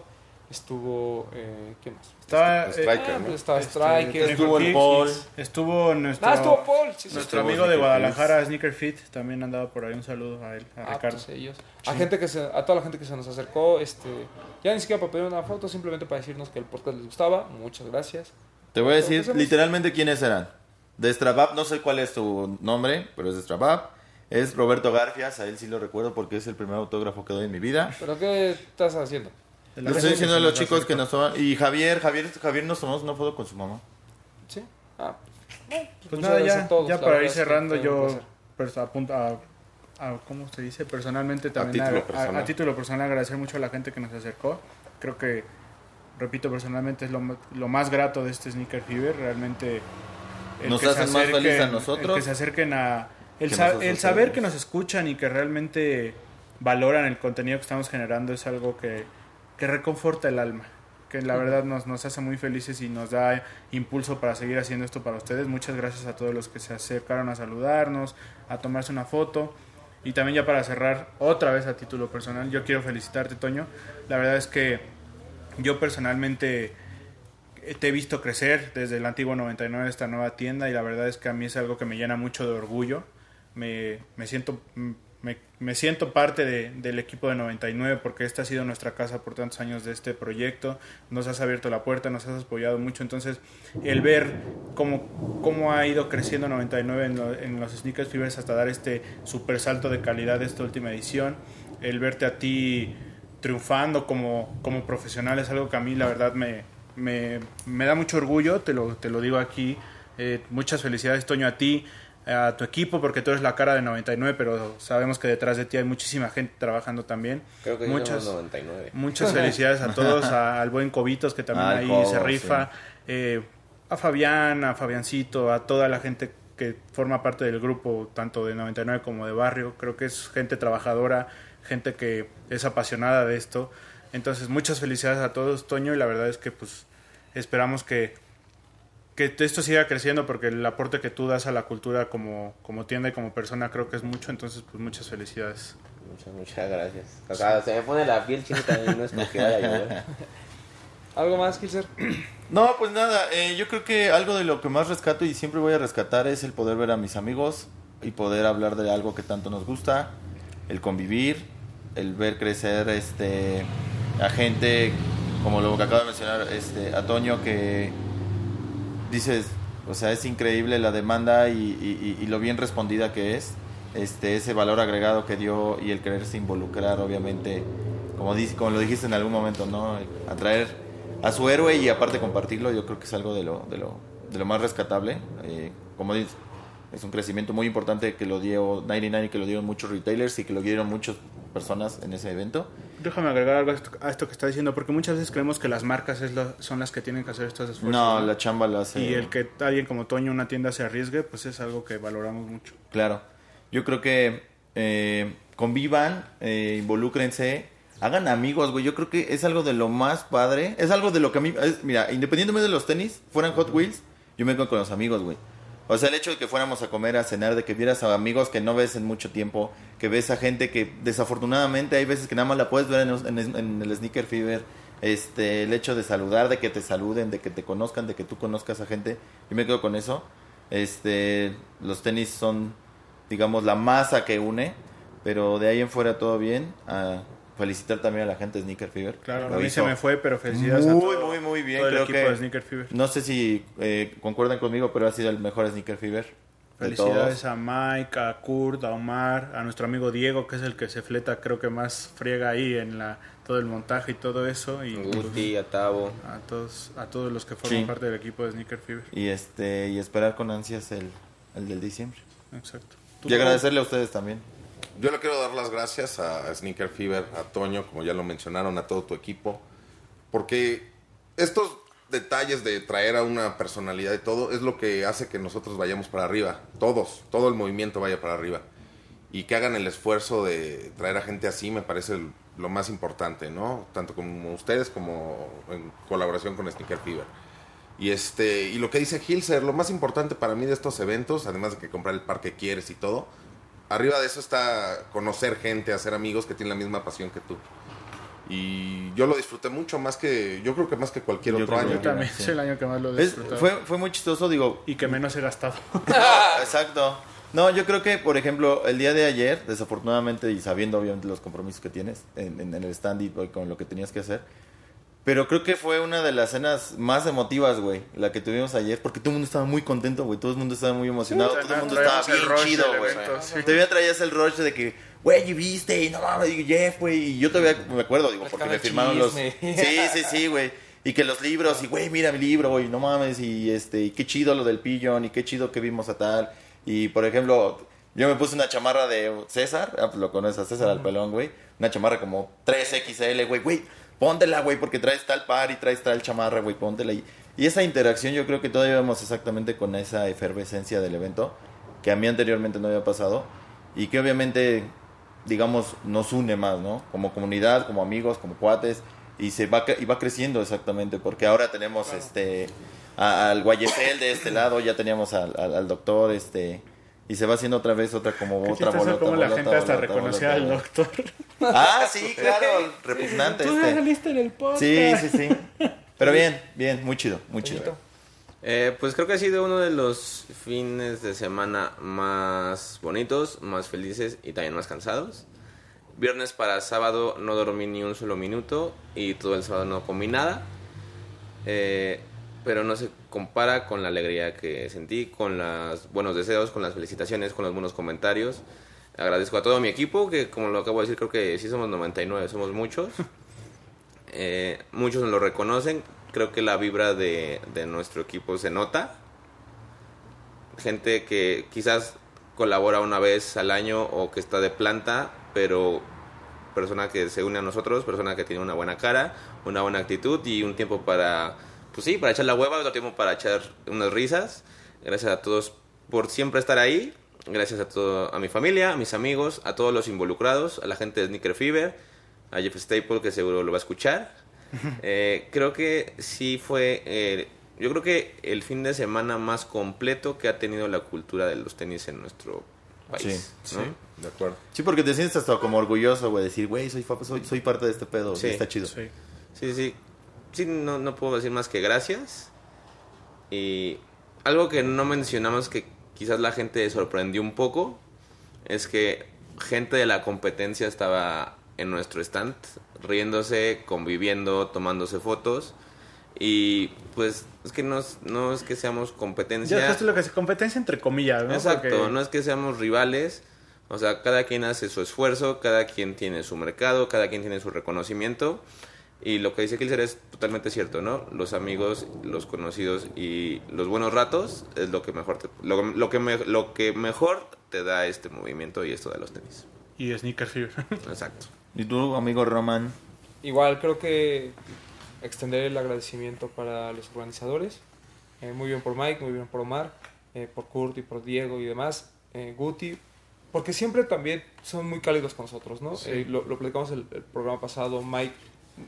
estuvo. Eh, ¿Qué más? Estaba, eh, Striker, Ah, ¿no? pues estaba Este, Striker. Estuvo el Paul. estuvo nuestro, Ah, estuvo Paul. sí, sí, nuestro amigo de Guadalajara, Sneaker Fit, también andaba por ahí. Un saludo a él, a Ah, Ricardo. pues ellos. A gente que se, a toda la gente que se nos acercó, este, ya ni siquiera para pedir una foto, simplemente para decirnos que el podcast les gustaba. Muchas gracias. Te voy a decir literalmente quiénes eran. De Strabab, no sé cuál es tu nombre, pero es de Strabab. Es Roberto Garfias, a él sí lo recuerdo porque es el primer autógrafo que doy en mi vida. ¿Pero qué estás haciendo? Le estoy diciendo a los chicos que nos toman. Y Javier, Javier, Javier nos tomamos una foto con su mamá. ¿Sí? Ah, Pues nada, ya, todos, ya para ir cerrando, yo apunto a, a- ¿cómo se dice? Personalmente también título a, a- personal. a título personal agradecer mucho a la gente que nos acercó. Creo que, repito, personalmente es lo, lo más grato de este Sneaker Fever. Realmente el Nos que se hacen más felices a nosotros El que se acerquen a... El, sa- el saber que nos escuchan y que realmente valoran el contenido que estamos generando es algo que, que reconforta el alma. Que la verdad nos, nos hace muy felices y nos da impulso para seguir haciendo esto para ustedes. Muchas gracias a todos los que se acercaron a saludarnos, a tomarse una foto. Y también ya para cerrar, otra vez a título personal, yo quiero felicitarte, Toño. La verdad es que yo personalmente te he visto crecer desde el antiguo 99 a esta nueva tienda y la verdad es que a mí es algo que me llena mucho de orgullo. Me, me siento me, me siento parte de- del equipo de 99 porque esta ha sido nuestra casa por tantos años de este proyecto. Nos has abierto la puerta, nos has apoyado mucho. Entonces, el ver cómo, cómo ha ido creciendo 99 en, lo- en los Sneakers Fibers hasta dar este super salto de calidad de esta última edición, el verte a ti triunfando como, como profesional es algo que a mí la verdad me, me, me da mucho orgullo, te lo, te lo digo aquí. Eh, muchas felicidades, Toño, a ti, a tu equipo, porque tú eres la cara de 99, pero sabemos que detrás de ti hay muchísima gente trabajando también. Creo que muchas, somos 99. muchas felicidades a todos, a- al buen Cobitos que también Al ahí Cobo, se rifa, eh, a Fabián, a Fabiancito, a toda la gente que forma parte del grupo, tanto de 99 como de barrio. Creo que es gente trabajadora, gente que es apasionada de esto. Entonces, muchas felicidades a todos, Toño, y la verdad es que pues esperamos que, que esto siga creciendo porque el aporte que tú das a la cultura como, como tienda y como persona creo que es mucho, entonces pues muchas felicidades. Muchas, muchas gracias. O sea, se me pone la piel chinita y no es porque. ¿Algo más, Kilser? No, pues nada, eh, yo creo que algo de lo que más rescato y siempre voy a rescatar es el poder ver a mis amigos y poder hablar de algo que tanto nos gusta, el convivir, el ver crecer este a gente como lo que acaba de mencionar este a Toño que dices, o sea, es increíble la demanda y, y- y- lo bien respondida que es, este ese valor agregado que dio y el quererse involucrar, obviamente, como, dice, como lo dijiste en algún momento, ¿no? Atraer a su héroe y aparte compartirlo, yo creo que es algo de lo, de lo, de lo más rescatable. Eh, como dices, es un crecimiento muy importante que lo dio 99 y que lo dieron muchos retailers y que lo dieron muchas personas en ese evento. Déjame agregar algo a esto, a esto que está diciendo, porque muchas veces creemos que las marcas es lo- son las que tienen que hacer estos esfuerzos. No, la chamba la hace. Y el que alguien como Toño, una tienda, se arriesgue, pues es algo que valoramos mucho. Claro. Yo creo que eh, convivan, eh, involúcrense, hagan amigos, güey. Yo creo que es algo de lo más padre. Es algo de lo que a mí. es- mira, independientemente de los tenis, fueran Hot Wheels, yo me quedo con los amigos, güey. O sea, el hecho de que fuéramos a comer, a cenar, de que vieras a amigos que no ves en mucho tiempo, que ves a gente que desafortunadamente hay veces que nada más la puedes ver en, el Sneaker Fever. Este, el hecho de saludar, de que te saluden, de que te conozcan, de que tú conozcas a gente. Yo me quedo con eso. Este, los tenis son, digamos, la masa que une, pero de ahí en fuera todo bien. A felicitar también a la gente de Sneaker Fever. Claro, Lo a mí hizo se me fue, pero felicidades a todo, muy, muy bien. todo el Creo equipo que- de Sneaker Fever. No sé si eh, concuerdan conmigo, pero ha sido el mejor Sneaker Fever. de Felicidades a Mike, a Kurt, a Omar, a nuestro amigo Diego, que es el que se fleta, creo que más friega ahí en la todo el montaje y todo eso. Y pues, Guti, Atavo. a todos a todos los que forman Sí. parte del equipo de Sneaker Fever. Y este y esperar con ansias el, el del diciembre. Exacto. Y agradecerle a ustedes también. Yo le quiero dar las gracias a Sneaker Fever, a Toño, como ya lo mencionaron, a todo tu equipo, porque estos detalles de traer a una personalidad y todo es lo que hace que nosotros vayamos para arriba, todos, todo el movimiento vaya para arriba. Y que hagan el esfuerzo de traer a gente así me parece lo más importante, ¿no? Tanto como ustedes como en colaboración con Sneaker Fever. Y este y lo que dice Hilser, lo más importante para mí de estos eventos, además de que comprar el par que quieres y todo, arriba de eso está conocer gente, hacer amigos que tienen la misma pasión que tú. Y yo lo disfruté mucho más que, yo creo que más que cualquier Yo otro Yo año. que- también sí. es el año que más lo disfrutado. fue, fue muy chistoso, digo, Y que menos he gastado. Exacto. No, yo creo que, por ejemplo, el día de ayer, desafortunadamente, y sabiendo obviamente los compromisos que tienes en, en- en el stand y con lo que tenías que hacer, pero creo que fue una de las cenas más emotivas, güey, la que tuvimos ayer, porque todo el mundo estaba muy contento, güey, todo el mundo estaba muy emocionado, todo el mundo estaba bien chido, güey. sí. Todavía traías el rush de que, güey, ¿y viste? Y no mames, digo, Jeff, güey, y yo todavía me acuerdo, digo, porque me firmaron los... Sí, sí, sí, güey. Y que los libros, y güey, mira mi libro, güey, no mames, y este, y qué chido lo del pillón, y qué chido que vimos a tal. Y por ejemplo, yo me puse una chamarra de César, ah, pues lo conoces a César al pelón, güey. Una chamarra como 3XL, güey, güey, póntela, güey, porque traes tal par y traes tal chamarra, güey, póntela. Y, y esa interacción yo creo que todavía vamos exactamente con esa efervescencia del evento, que a mí anteriormente no había pasado, y que obviamente, digamos, nos une más, ¿no? Como comunidad, como amigos, como cuates, y se va, y va creciendo exactamente, porque ahora tenemos este a- al Guayesel de este lado, ya teníamos al, al, al doctor, este... Y se va haciendo otra vez otra como Qué otra bolota, cómo la bolota, gente hasta reconocía al doctor. Ah, sí, claro, repugnante Tú ya este. saliste en el podcast. Sí, sí, sí. Pero bien, bien, muy chido, muy chido. Eh, pues creo que ha sido uno de los fines de semana más bonitos, más felices y también más cansados. Viernes para sábado no dormí ni un solo minuto y todo el sábado no comí nada. Eh, pero no se compara con la alegría que sentí, con los buenos deseos, con las felicitaciones, con los buenos comentarios. Agradezco a todo mi equipo, que como lo acabo de decir, creo que sí somos 99, somos muchos. Eh, muchos nos lo reconocen. Creo que la vibra de, de nuestro equipo se nota. Gente que quizás colabora una vez al año o que está de planta, pero persona que se une a nosotros, persona que tiene una buena cara, una buena actitud y un tiempo para, pues sí, para echar la hueva, otro tiempo para echar unas risas. Gracias a todos por siempre estar ahí. Gracias a todo, a mi familia, a mis amigos, a todos los involucrados, a la gente de Sneaker Fever, a Jeff Staple que seguro lo va a escuchar. Eh, creo que sí fue, eh, yo creo que el fin de semana más completo que ha tenido la cultura de los tenis en nuestro país. Sí, ¿no? sí. De acuerdo. Sí, porque te sientes hasta como orgulloso, güey, decir, güey, soy, soy, soy parte de este pedo, Sí, está chido. Sí. Sí, sí. Sí, no, no puedo decir más que gracias. Y algo que no mencionamos que quizás la gente sorprendió un poco es que gente de la competencia estaba en nuestro stand riéndose, conviviendo, tomándose fotos. Y pues es que no es, no es que seamos competencia. Ya esto es lo que es competencia entre comillas, ¿no? Exacto, Porque- no es que seamos rivales. O sea, cada quien hace su esfuerzo, cada quien tiene su mercado, cada quien tiene su reconocimiento. Y lo que dice Kilser es totalmente cierto, ¿no? Los amigos, los conocidos y los buenos ratos es lo que mejor te, lo, lo que me- lo que mejor te da este movimiento y esto de los tenis. Y Sneaker Fever. Exacto. ¿Y tú, amigo Roman? Igual creo que extender el agradecimiento para los organizadores. Eh, muy bien por Mike, muy bien por Omar, eh, por Kurt y por Diego y demás. Eh, Guti, porque siempre también son muy cálidos con nosotros, ¿no? Eh, lo, lo platicamos el, el programa pasado. Mike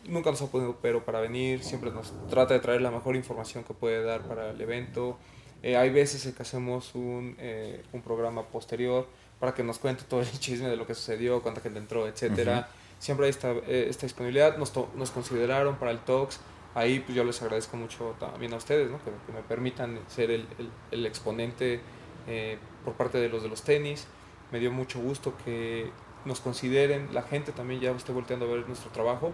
nunca nos ha podido pero para venir, siempre nos trata de traer la mejor información que puede dar para el evento. Eh, hay veces en que hacemos un, eh, un programa posterior para que nos cuente todo el chisme de lo que sucedió, cuánta gente entró, etcétera. Siempre hay esta, eh, esta disponibilidad. Nos, nos consideraron para el Talks. Ahí pues yo les agradezco mucho también a ustedes, ¿no? que, que me permitan ser el, el- el exponente por parte de los de los tenis. Me dio mucho gusto que nos consideren, la gente también ya esté volteando a ver nuestro trabajo.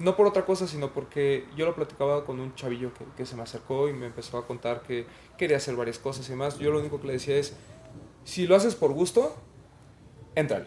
No por otra cosa, sino porque yo lo platicaba con un chavillo que, se me acercó y me empezó a contar que quería hacer varias cosas y demás. Yo lo único que le decía es, si lo haces por gusto, entrale.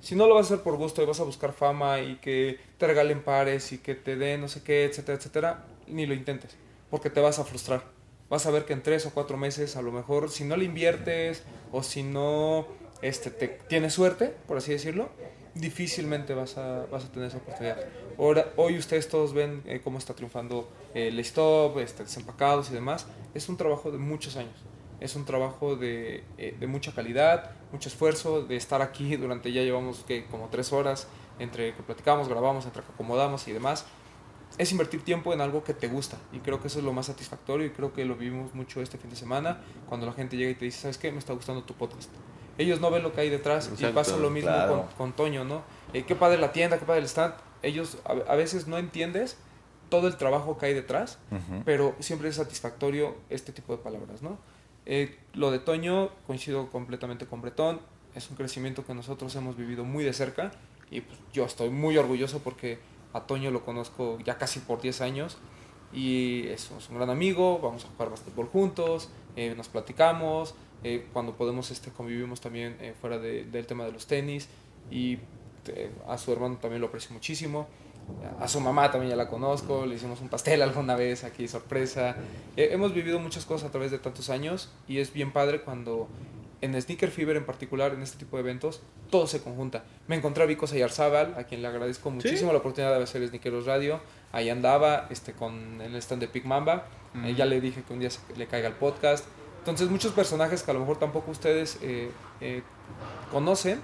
Si no lo vas a hacer por gusto y vas a buscar fama y que te regalen pares y que te den no sé qué, etcétera, etcétera, ni lo intentes, porque te vas a frustrar. Vas a ver que en tres o cuatro meses, a lo mejor, si no le inviertes o si no este, te, tienes suerte, por así decirlo, difícilmente vas a, vas a tener esa oportunidad. Ahora, hoy ustedes todos ven eh, cómo está triunfando eh, el stop, este, desempacados y demás. Es un trabajo de muchos años. Es un trabajo de, eh, de mucha calidad, mucho esfuerzo, de estar aquí durante ya llevamos que como tres horas entre que platicamos, grabamos, entre que acomodamos y demás. Es invertir tiempo en algo que te gusta y creo que eso es lo más satisfactorio y creo que lo vivimos mucho este fin de semana cuando la gente llega y te dice, ¿sabes qué? Me está gustando tu podcast. Ellos no ven lo que hay detrás y pasa lo mismo claro. con, con Toño, ¿no? Eh, qué padre la tienda, qué padre el stand. Ellos a, a veces no entiendes todo el trabajo que hay detrás, pero siempre es satisfactorio este tipo de palabras, ¿no? Eh, lo de Toño, coincido completamente con Bretón, es un crecimiento que nosotros hemos vivido muy de cerca y pues, yo estoy muy orgulloso porque a Toño lo conozco ya casi por 10 años y es, es un gran amigo, vamos a jugar básquetbol juntos, eh, nos platicamos, eh, cuando podemos este, convivimos también eh, fuera de- del tema de los tenis y eh, a su hermano también lo aprecio muchísimo. A su mamá también ya la conozco, le hicimos un pastel alguna vez aquí, sorpresa. Eh, hemos vivido muchas cosas a través de tantos años y es bien padre cuando en Sneaker Fever en particular, en este tipo de eventos, todo se conjunta. Me encontré a Vico Sayarzábal, a quien le agradezco muchísimo la oportunidad de hacer Sneakeros Radio. Ahí andaba este, con el stand de Big Mamba. Eh, ya le dije que un día se- le caiga el podcast. Entonces, muchos personajes que a lo mejor tampoco ustedes eh, eh, conocen,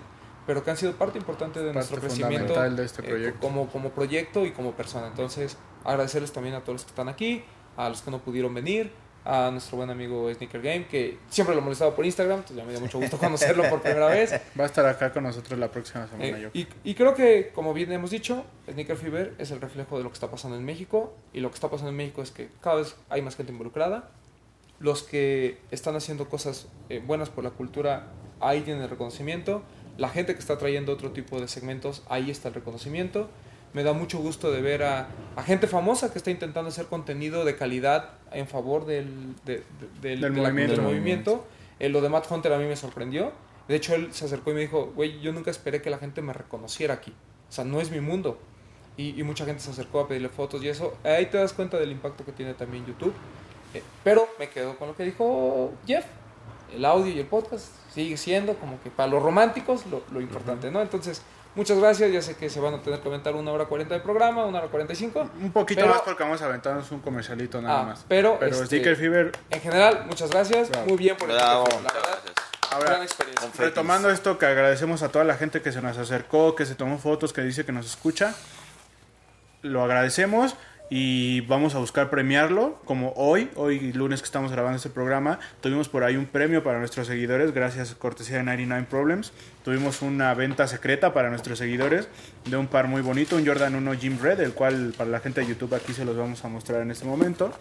pero que han sido parte importante de Parte nuestro crecimiento de este eh, proyecto. como, como proyecto y como persona. Entonces, agradecerles también a todos los que están aquí, a los que no pudieron venir, a nuestro buen amigo Sneaker Game, que siempre lo molestaba por Instagram, entonces ya me dio mucho gusto conocerlo por primera vez. Va a estar acá con nosotros la próxima semana, Eh, yo. y, y creo que, como bien hemos dicho, Sneaker Fever es el reflejo de lo que está pasando en México. Y lo que está pasando en México es que cada vez hay más gente involucrada. Los que están haciendo cosas eh, buenas por la cultura, ahí tienen el reconocimiento. La gente que está trayendo otro tipo de segmentos, ahí está el reconocimiento. Me da mucho gusto de ver a, a gente famosa que está intentando hacer contenido de calidad en favor del, de- de- del, Del de la- movimiento. del movimiento. Eh, lo de Matt Hunter a mí me sorprendió. De hecho, él se acercó y me dijo, güey, yo nunca esperé que la gente me reconociera aquí. O sea, no es mi mundo. Y, y mucha gente se acercó a pedirle fotos y eso. Ahí te das cuenta del impacto que tiene también YouTube. Eh, pero me quedo con lo que dijo Jeff. El audio y el podcast sigue siendo como que para los románticos lo, lo importante, ¿no? Entonces, muchas gracias. Ya sé que se van a tener que aventar una hora cuarenta de programa, una hora cuarenta y cinco. Un poquito pero- más porque vamos a aventarnos un comercialito nada Ah, más. pero, Pero este, Sneaker Fever, En general, muchas gracias. Bravo. Muy bien por el Bravo. tiempo, la verdad. Ahora, retomando esto que agradecemos a toda la gente que se nos acercó, que se tomó fotos, que dice que nos escucha. Lo agradecemos y vamos a buscar premiarlo, como hoy, hoy lunes que estamos grabando este programa, tuvimos por ahí un premio para nuestros seguidores, gracias cortesía de 99 Problems, tuvimos una venta secreta para nuestros seguidores de un par muy bonito, un Jordan 1 Jim Red, el cual para la gente de YouTube aquí se los vamos a mostrar en este momento.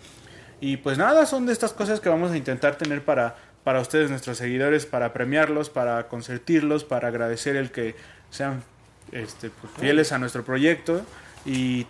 Y pues nada, son de estas cosas que vamos a intentar tener para, para ustedes, nuestros seguidores, para premiarlos, para consentirlos, para agradecer el que sean este, pues, fieles a nuestro proyecto. Y,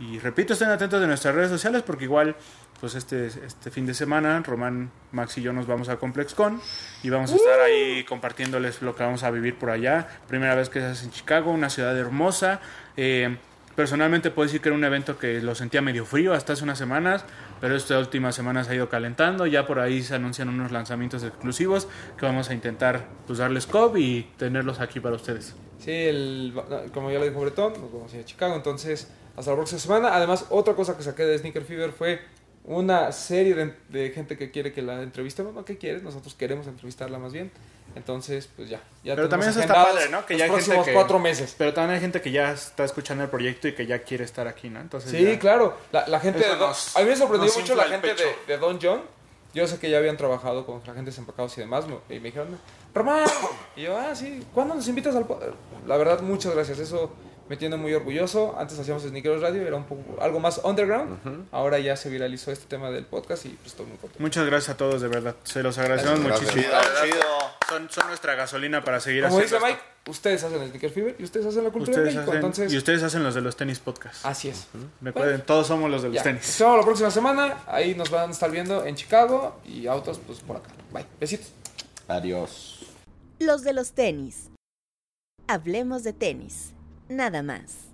y repito, estén atentos de nuestras redes sociales porque igual, pues este, este fin de semana, Román, Max y yo nos vamos a ComplexCon y vamos a estar ahí compartiéndoles lo que vamos a vivir por allá. Primera vez que se hace en Chicago, una ciudad hermosa. Eh, personalmente puedo decir que era un evento que lo sentía medio frío hasta hace unas semanas, pero esta última semana se ha ido calentando. Ya por ahí se anuncian unos lanzamientos exclusivos que vamos a intentar pues, darles COP y tenerlos aquí para ustedes. Sí, el, como ya lo dijo Bretón, nos vamos a ir a Chicago, entonces hasta la próxima semana. Además, otra cosa que saqué de Sneaker Fever fue una serie de, de gente que quiere que la entrevistemos. No, ¿qué quieres? Nosotros queremos entrevistarla más bien. Entonces, pues ya. ya Pero también eso está padre, ¿no? Que los ya hay gente próximos que- cuatro meses. Pero también hay gente que ya está escuchando el proyecto y que ya quiere estar aquí, ¿no? Entonces Sí, ya- claro. La, la gente de Don- nos- A mí me sorprendió mucho la gente de, de Don John. Yo sé que ya habían trabajado con agentes empacados y demás. me- Y me dijeron, Román. Y yo, ah, sí. ¿Cuándo nos invitas al podcast? La verdad, muchas gracias. Eso me tiene muy orgulloso. Antes hacíamos Sneakeros Radio, era un poco algo más underground. Ahora ya se viralizó este tema del podcast y pues estoy muy contento. Muchas gracias a todos, de verdad. Se los agradecemos Gracias, muchísimo. Son, son nuestra gasolina para seguir Como dice haciendo Mike, ustedes hacen el Sneaker Fever y ustedes hacen la cultura de México. hacen- Entonces, Y ustedes hacen los de los tenis podcast. así es. Recuerden, todos somos los de los Ya. tenis. Nos vemos la próxima semana. Ahí nos van a estar viendo en Chicago y autos, pues por acá. Bye. Besitos. Adiós. Los de los tenis. Hablemos de tenis. Nada más.